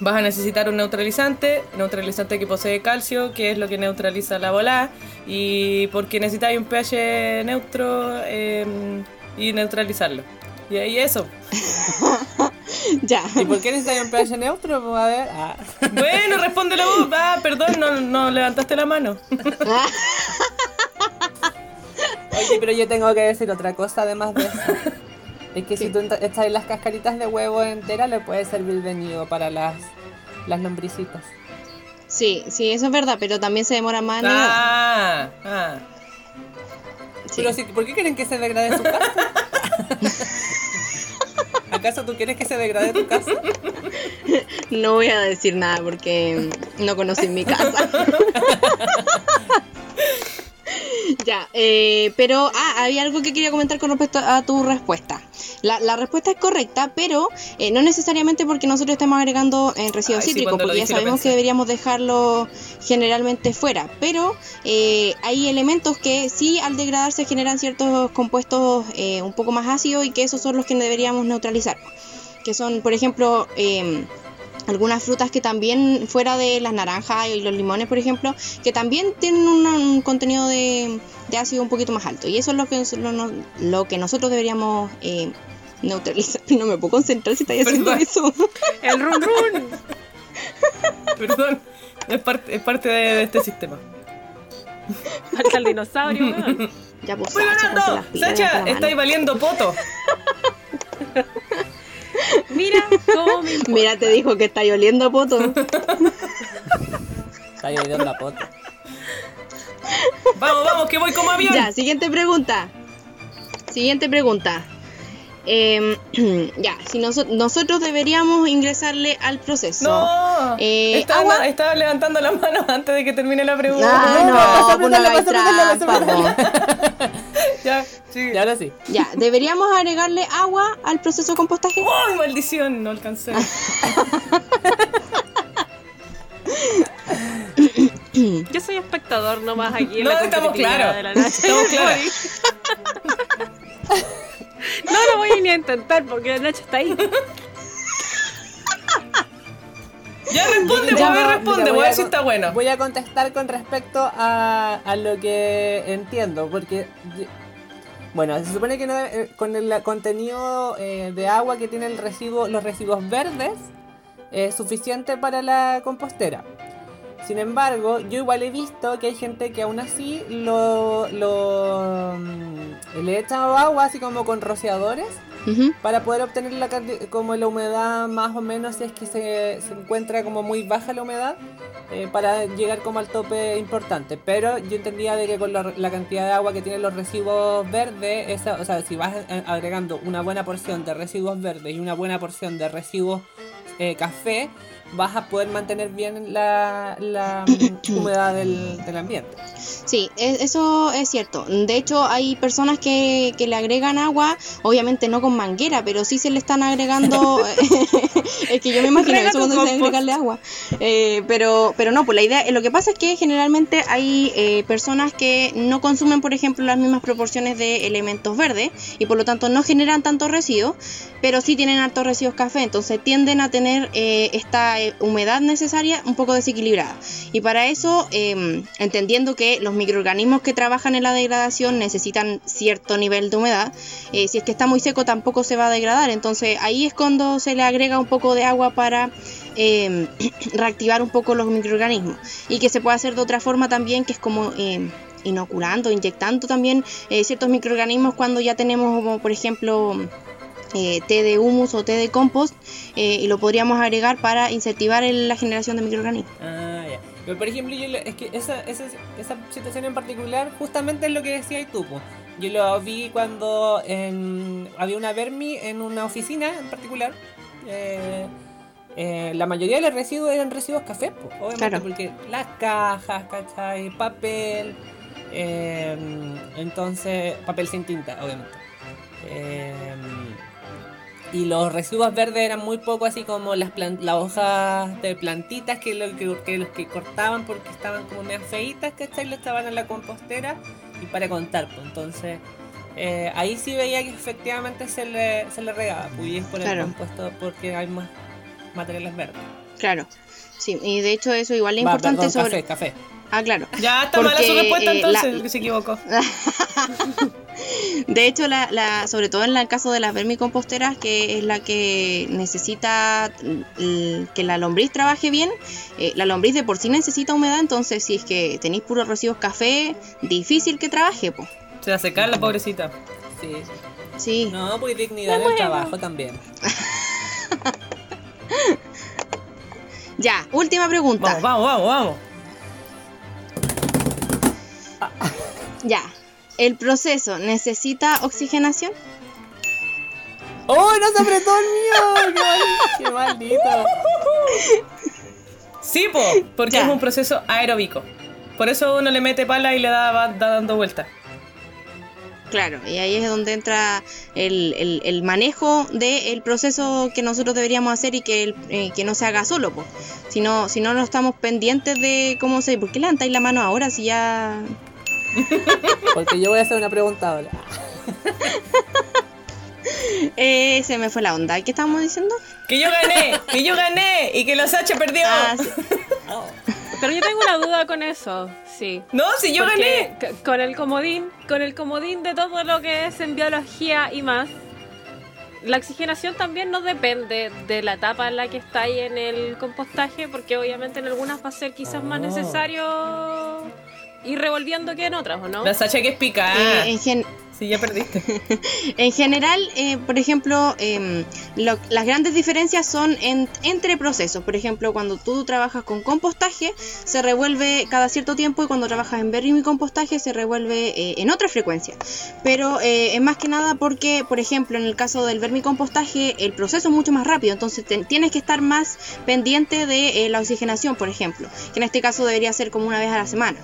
vas a necesitar un neutralizante, neutralizante que posee calcio, que es lo que neutraliza la bola, y porque necesitáis un pH neutro eh, y neutralizarlo. Y ahí eso. Ya. ¿Y por qué necesitas un pH neutro? Pues a ver. Ah. Bueno, responde la voz. Ah, perdón, no, no levantaste la mano. Oye, pero yo tengo que decir otra cosa además de eso. Es que si tú echas las cascaritas de huevo enteras, le puede servir de nido para las, las lombricitas. Sí, sí, eso es verdad, pero también se demora más. en Ah, ah. Sí. Pero si, ¿por qué quieren que se degrade su casa? ¿Acaso tú quieres que se degrade tu casa? No voy a decir nada porque no conocí mi casa. ya, eh, pero ah, había algo que quería comentar con respecto a tu respuesta. La, la respuesta es correcta, pero eh, no necesariamente porque nosotros estemos agregando eh, residuos Ay, cítricos, porque ya sabemos que deberíamos dejarlo generalmente fuera. Pero eh, hay elementos que sí al degradarse generan ciertos compuestos eh, un poco más ácidos y que esos son los que deberíamos neutralizar. Que son, por ejemplo, em, algunas frutas que también, fuera de las naranjas y los limones, por ejemplo, que también tienen un contenido de, de ácido un poquito más alto. Y eso es lo que, lo, lo que nosotros deberíamos eh, neutralizar. No me puedo concentrar si estáis haciendo Perdón. eso. El run run. Perdón, es parte, es parte de, de este sistema. Falta el dinosaurio, weón. ya, pues, ¡Voy Sacha, ganando! Sacha, estáis valiendo poto. Mira cómo me importa. Mira, te dijo que está oliendo a poto. Está lloviendo la pota. Vamos, vamos, que voy como avión. Ya, siguiente pregunta. Siguiente pregunta. Em, ya, si noso- nosotros deberíamos ingresarle al proceso. No, Eh, estaba, agua. estaba levantando la mano antes de que termine la pregunta. Ah, no, pues no apretarla, po. Ya, sí. Y ahora sí. Ya, ¿deberíamos agregarle agua al proceso de compostaje? ¡Ay, maldición! No alcancé. Yo soy espectador nomás aquí en No, la estamos claros. de la Nacha. Estamos claros. No lo voy ni a intentar porque la Nacha está ahí. Ya responde, Ya, voy, mira, responde, voy a ver si está bueno. Voy a contestar con respecto a, a lo que entiendo, porque... Bueno, se supone que no- eh, con el contenido eh, de agua que tiene el residuo, los residuos verdes es suficiente para la compostera. Sin embargo, yo igual he visto que hay gente que aún así lo, lo mm, le echa agua así como con rociadores para poder obtener la como la humedad más o menos si es que se, se encuentra como muy baja la humedad eh, para llegar como al tope importante. Pero yo entendía de que con la, la cantidad de agua que tienen los residuos verdes esa, o sea si vas eh, agregando una buena porción de residuos verdes y una buena porción de residuos eh, café vas a poder mantener bien la, la humedad del, del ambiente Sí, e- eso es cierto. De hecho, hay personas que, que le agregan agua, obviamente no con manguera, pero sí se le están agregando. es que yo me imagino eso cuando compost. agregarle agua. Eh, pero, pero no, pues la idea, lo que pasa es que generalmente hay eh, personas que no consumen, por ejemplo, las mismas proporciones de elementos verdes y por lo tanto no generan tanto residuo, pero sí tienen altos residuos café, entonces tienden a tener eh, esta eh, humedad necesaria un poco desequilibrada. Y para eso, eh, entendiendo que los microorganismos que trabajan en la degradación necesitan cierto nivel de humedad, eh, si es que está muy seco tampoco se va a degradar, entonces ahí es cuando se le agrega un poco de agua para eh, reactivar un poco los microorganismos y que se puede hacer de otra forma también que es como eh, inoculando, inyectando también eh, ciertos microorganismos cuando ya tenemos como por ejemplo eh, té de humus o té de compost eh, y lo podríamos agregar para incentivar el- la generación de microorganismos. Ah, ya. Pero por ejemplo, yo es que esa, esa, esa situación en particular, justamente es lo que decías tú. Yo lo vi cuando en- había una Vermi en una oficina en particular. eh, eh, la mayoría de los residuos eran residuos café, obviamente, Claro. porque las cajas, ¿cachai? Papel. eh, entonces, papel sin tinta, obviamente. Eh, y los residuos verdes eran muy poco así como las, las hojas de plantitas que, lo, que, que los que cortaban porque estaban como medio feitas, ¿cachai? Lo estaban en la compostera y para contar, pues entonces eh, ahí sí veía que efectivamente se le, se le regaba, pues y es por Claro. el compuesto porque hay más materiales verdes. Claro. Sí, y de hecho eso igual es Va, importante perdón, sobre... café, café. Ah, claro. Ya está mala su Porque, respuesta eh, entonces, la- que se equivocó. De hecho, la, la- sobre todo en el caso de las vermicomposteras, que es la que necesita mm, que la lombriz trabaje bien, eh, la lombriz de por sí necesita humedad, entonces si es que tenéis puros residuos café, difícil que trabaje, pues. Se va a secar la pobrecita. Sí. Sí. No, pues dignidad en el trabajo también. Ya, última pregunta. Vamos, vamos, vamos, vamos. Ya. ¿El proceso necesita oxigenación? ¡Oh, no se apretó el mío! ¡Qué, mal- qué maldito! Sí, po, porque Ya. es un proceso aeróbico. Por eso uno le mete pala y le da, va, da dando vueltas. Claro, y ahí es donde entra el, el- el manejo del proceso que nosotros deberíamos hacer y que, el- eh, que no se haga solo, pues. Si no, si no, no estamos pendientes de cómo se... ¿Por qué levantáis la mano ahora si ya... Porque yo voy a hacer una pregunta ahora. Eh, se me fue la onda. ¿Qué estábamos diciendo? Que yo gané, que yo gané y que la Sacha perdió. Ah, sí. Pero yo tengo una duda con eso, sí. No, si yo Porque gané. con el comodín, con el comodín de todo lo que es en biología y más, la oxigenación también no depende de la etapa en la que está ahí en el compostaje, porque obviamente en algunas va a ser quizás más Oh. necesario ir revolviendo que en otras, ¿o no? La Sacha que es Eh, picada. en, gen- Sí, ya perdiste. en general, eh, por ejemplo, em, lo- las grandes diferencias son en- entre procesos. Por ejemplo, cuando tú trabajas con compostaje, se revuelve cada cierto tiempo y cuando trabajas en vermicompostaje se revuelve eh, en otra frecuencia. Pero eh, es más que nada porque, por ejemplo, en el caso del vermicompostaje, el proceso es mucho más rápido. Entonces te- tienes que estar más pendiente de eh, la oxigenación, por ejemplo. Que en este caso debería ser como una vez a la semana.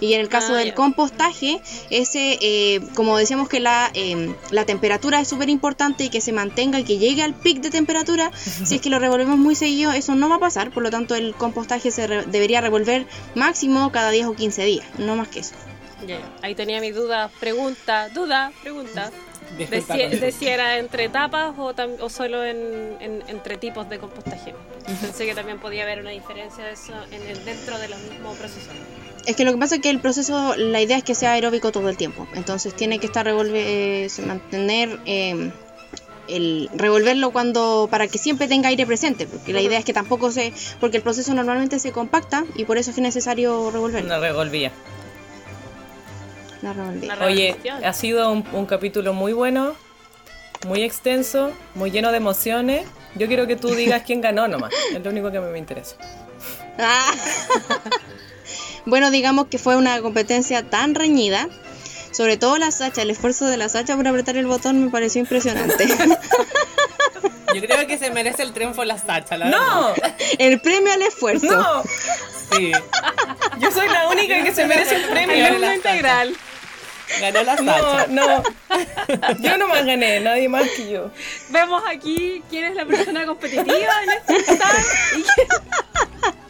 Y en el caso Ah, del compostaje, ese, eh, como decíamos que la, eh, la temperatura es súper importante y que se mantenga y que llegue al pic de temperatura, si es que lo revolvemos muy seguido, eso no va a pasar. Por lo tanto, el compostaje se re- debería revolver máximo cada 10 o 15 días, no más que eso. Ahí tenía mi duda, pregunta, duda, pregunta. De si, Connie. de si era entre etapas o, tam- o solo en, en- entre tipos de compostaje. Pensé que también podía haber una diferencia de eso en el, dentro de los mismos procesos. Es que lo que pasa es que el proceso, la idea es que sea aeróbico todo el tiempo. Entonces tiene que estar revolver, eh, mantener eh, el revolverlo cuando para que siempre tenga aire presente, porque la idea es que tampoco se, porque el proceso normalmente se compacta y por eso es que es necesario revolverlo. Una revolvía. La revolvía. Oye, ha sido un, un capítulo muy bueno, muy extenso, muy lleno de emociones. Yo quiero que tú digas quién ganó nomás. Es lo único que a mí me interesa. Bueno, digamos que fue una competencia tan reñida. Sobre todo la Sacha, el esfuerzo de la Sacha por apretar el botón me pareció impresionante. Yo creo que se merece el triunfo la Sacha, la verdad. ¡No! el premio al esfuerzo. ¡No! Sí, Yo soy la única que se merece el premio. Alumno integral. ganó la No, Sacha. no. Yo nomás gané, nadie más que yo. Vemos aquí quién es la persona competitiva en este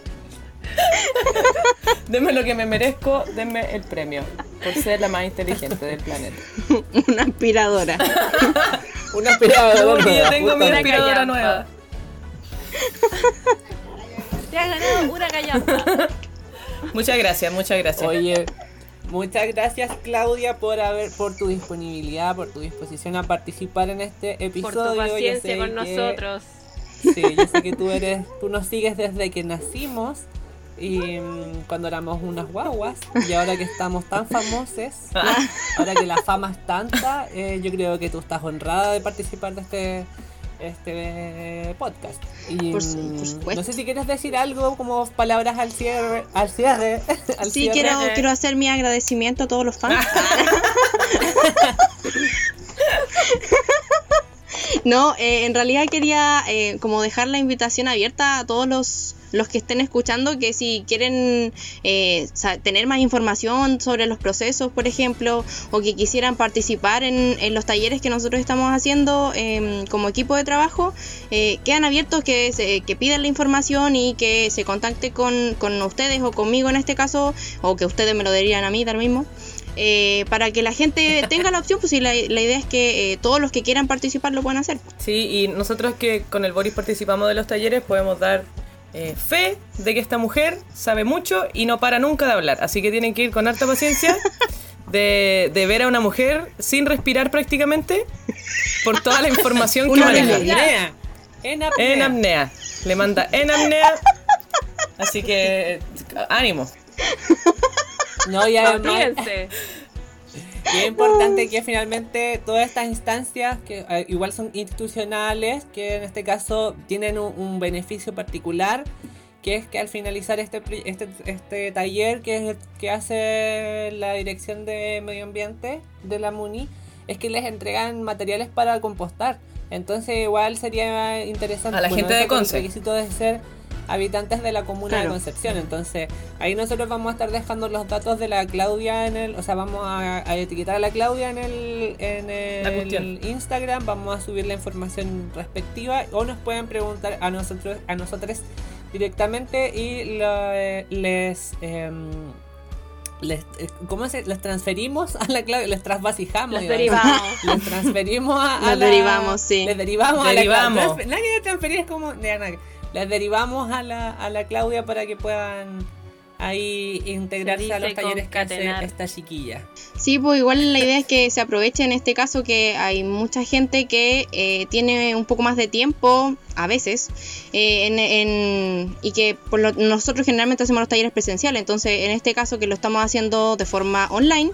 Denme lo que me merezco, denme el premio. Por ser la más inteligente del planeta. Una aspiradora. Una aspiradora Porque yo tengo mi aspiradora callampa. nueva. te has ganado una callampa. Muchas gracias, muchas gracias. Oye, muchas gracias Claudia por haber, por tu disponibilidad, por tu disposición a participar en este Por episodio. tu Yo paciencia con que- nosotros. Sí, yo sé que tú eres, tú nos sigues desde que nacimos y mm, cuando éramos unas guaguas y ahora que estamos tan famosos, ahora que la fama es tanta, eh, yo creo que tú estás honrada de participar de este este podcast. Y Por mm, por no sé si quieres decir algo como palabras al cierre, al cierre, al Sí, cierre. quiero, quiero hacer mi agradecimiento a todos los fans. No, eh, en realidad quería eh, como dejar la invitación abierta a todos los, los que estén escuchando que si quieren eh, tener más información sobre los procesos, por ejemplo, o que quisieran participar en, en los talleres que nosotros estamos haciendo em, como equipo de trabajo, eh, quedan abiertos que, se, que pidan la información y que se contacte con, con ustedes o conmigo en este caso, o que ustedes me lo dirían a mí, dar mismo. Eh, para que la gente tenga la opción, pues sí, la, la idea es que eh, todos los que quieran participar lo puedan hacer. Sí, y nosotros que con el Boris participamos de los talleres podemos dar eh, fe de que esta mujer sabe mucho y no para nunca de hablar. Así que tienen que ir con harta paciencia de, de ver a una mujer sin respirar prácticamente por toda la información que maneja. apnea. En apnea. En apnea. Le manda en apnea. Así que ánimo. No, y además. Y es importante que finalmente todas estas instancias, que eh, igual son institucionales, que en este caso tienen un, un beneficio particular, que es que al finalizar este, este, este taller que, es- que hace la Dirección de Medio Ambiente de la MUNI, es que les entregan materiales para compostar. Entonces igual sería interesante. A la gente de eso con el Conce. requisito de ser habitantes de la comuna de. Concepción. Entonces, ahí nosotros vamos a estar dejando los datos de la Claudia en el, o sea, vamos a, a etiquetar a la Claudia en el, en el. Instagram, vamos a subir la información respectiva o nos pueden preguntar a nosotros, a nosotros directamente y lo- les em, les, eh, ¿cómo se? Les transferimos a la Claudia, les trasvasijamos. A derivamos. Les transferimos a, a Los la- derivamos, sí. Les derivamos, a Derivamos. la Claudia. Nadie transferir es como. Les derivamos a la, a la Claudia para que puedan ahí integrarse Se a los talleres que hace concatenar. esta chiquilla. Sí, pues igual la idea es que se aproveche en este caso que hay mucha gente que eh, tiene un poco más de tiempo, a veces, eh, en, en- y que por lo- nosotros generalmente hacemos los talleres presenciales, entonces en este caso que lo estamos haciendo de forma online,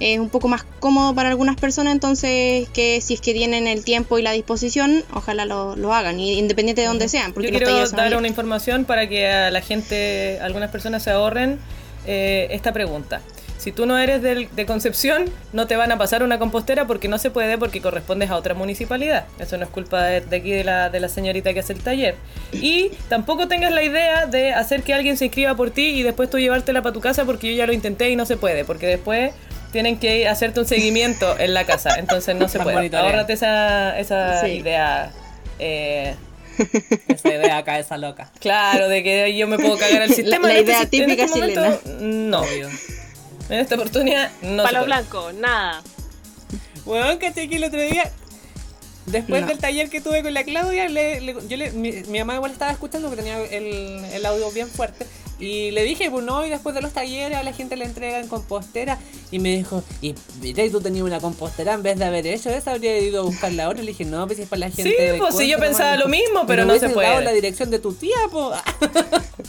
es un poco más cómodo para algunas personas, entonces que si es que tienen el tiempo y la disposición, ojalá lo, lo hagan, y independiente de donde sean, porque Yo quiero dar una información para que a la gente, algunas personas se ahorren eh, esta pregunta. Si tú no eres del- de Concepción, no te van a pasar una compostera porque no se puede, porque correspondes a otra municipalidad. Eso no es culpa de, de aquí de la, de la señorita que hace el taller. Y tampoco tengas la idea de hacer que alguien se inscriba por ti y después tú llevártela para tu casa porque yo ya lo intenté y no se puede, porque después tienen que hacerte un seguimiento en la casa. Entonces no se puede. Ahórrate esa, esa Sí. idea. eh, Esa idea acá, esa loca. Claro, de que yo me puedo cagar al sistema. la En este idea típica este momento, chilena. No. En esta oportunidad, no. se Palo puede. blanco, nada. Weón, caché que el otro día, después No. del taller que tuve con la Claudia, le, le- yo le, mi, mi mamá igual estaba escuchando porque tenía el, el audio bien fuerte. Y le dije, pues no, y después de los talleres a la gente le entregan compostera. Y me dijo, y mira, tú tenías una compostera en vez de haber hecho eso, habría ido a buscarla ahora. Le dije, no, pues si es para la gente. Sí, pues, sí, yo pensaba nomás". lo mismo, pero no se puede. dado la dirección de tu tía, pues.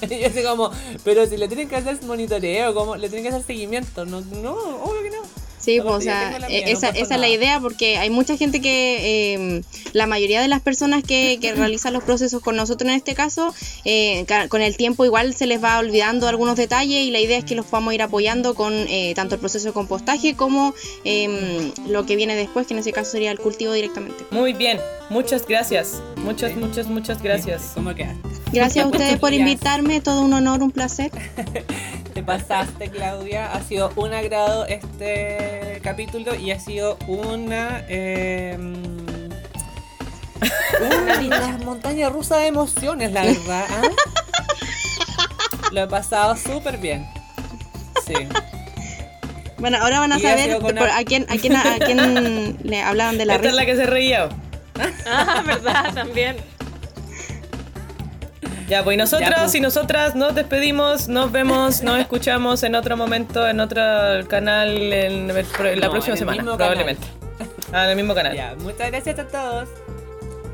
y yo así como, pero si le tienen que hacer monitoreo, como, le tienen que hacer seguimiento. No, no, obvio que no. Sí, pues, o sea, no esa, esa es la idea porque hay mucha gente que, eh, la mayoría de las personas que, que realizan los procesos con nosotros en este caso, eh, con el tiempo igual se les va olvidando algunos detalles y la idea es que los podamos ir apoyando con eh, tanto el proceso de compostaje como eh, lo que viene después, que en ese caso sería el cultivo directamente. Muy bien, muchas gracias. Muchas, muchas, muchas gracias. ¿Cómo quedas? Gracias a ustedes por invitarme, todo un honor, un placer. Te pasaste, Claudia. Ha sido un agrado este capítulo y ha sido una. eh, una montaña rusa de emociones, la verdad. ¿ah? Lo he pasado súper bien. Sí. Bueno, ahora van a Y saber por- a quién, a quién, a quién le hablaban de la Esta es risa. la que se reía. Ah, verdad, también. Ya, pues y nosotros Ya, pues. y nosotras nos despedimos, nos vemos, nos escuchamos en otro momento, en otro canal, en, el pro- en la No, próxima en semana, probablemente. Ah, en el mismo canal. Ya, muchas gracias a todos.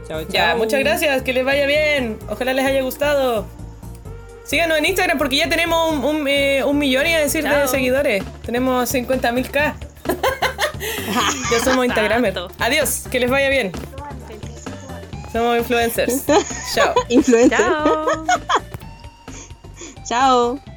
Chao, chao. Ya, muchas gracias, que les vaya bien. Ojalá les haya gustado. Síganos en Instagram porque ya tenemos un, un, eh, un millón y a decir de seguidores. Tenemos 50.000 K. ya somos Instagramers. Tanto. Adiós, que les vaya bien. Somos influencers. Chao. Influencer. Chao. Chao.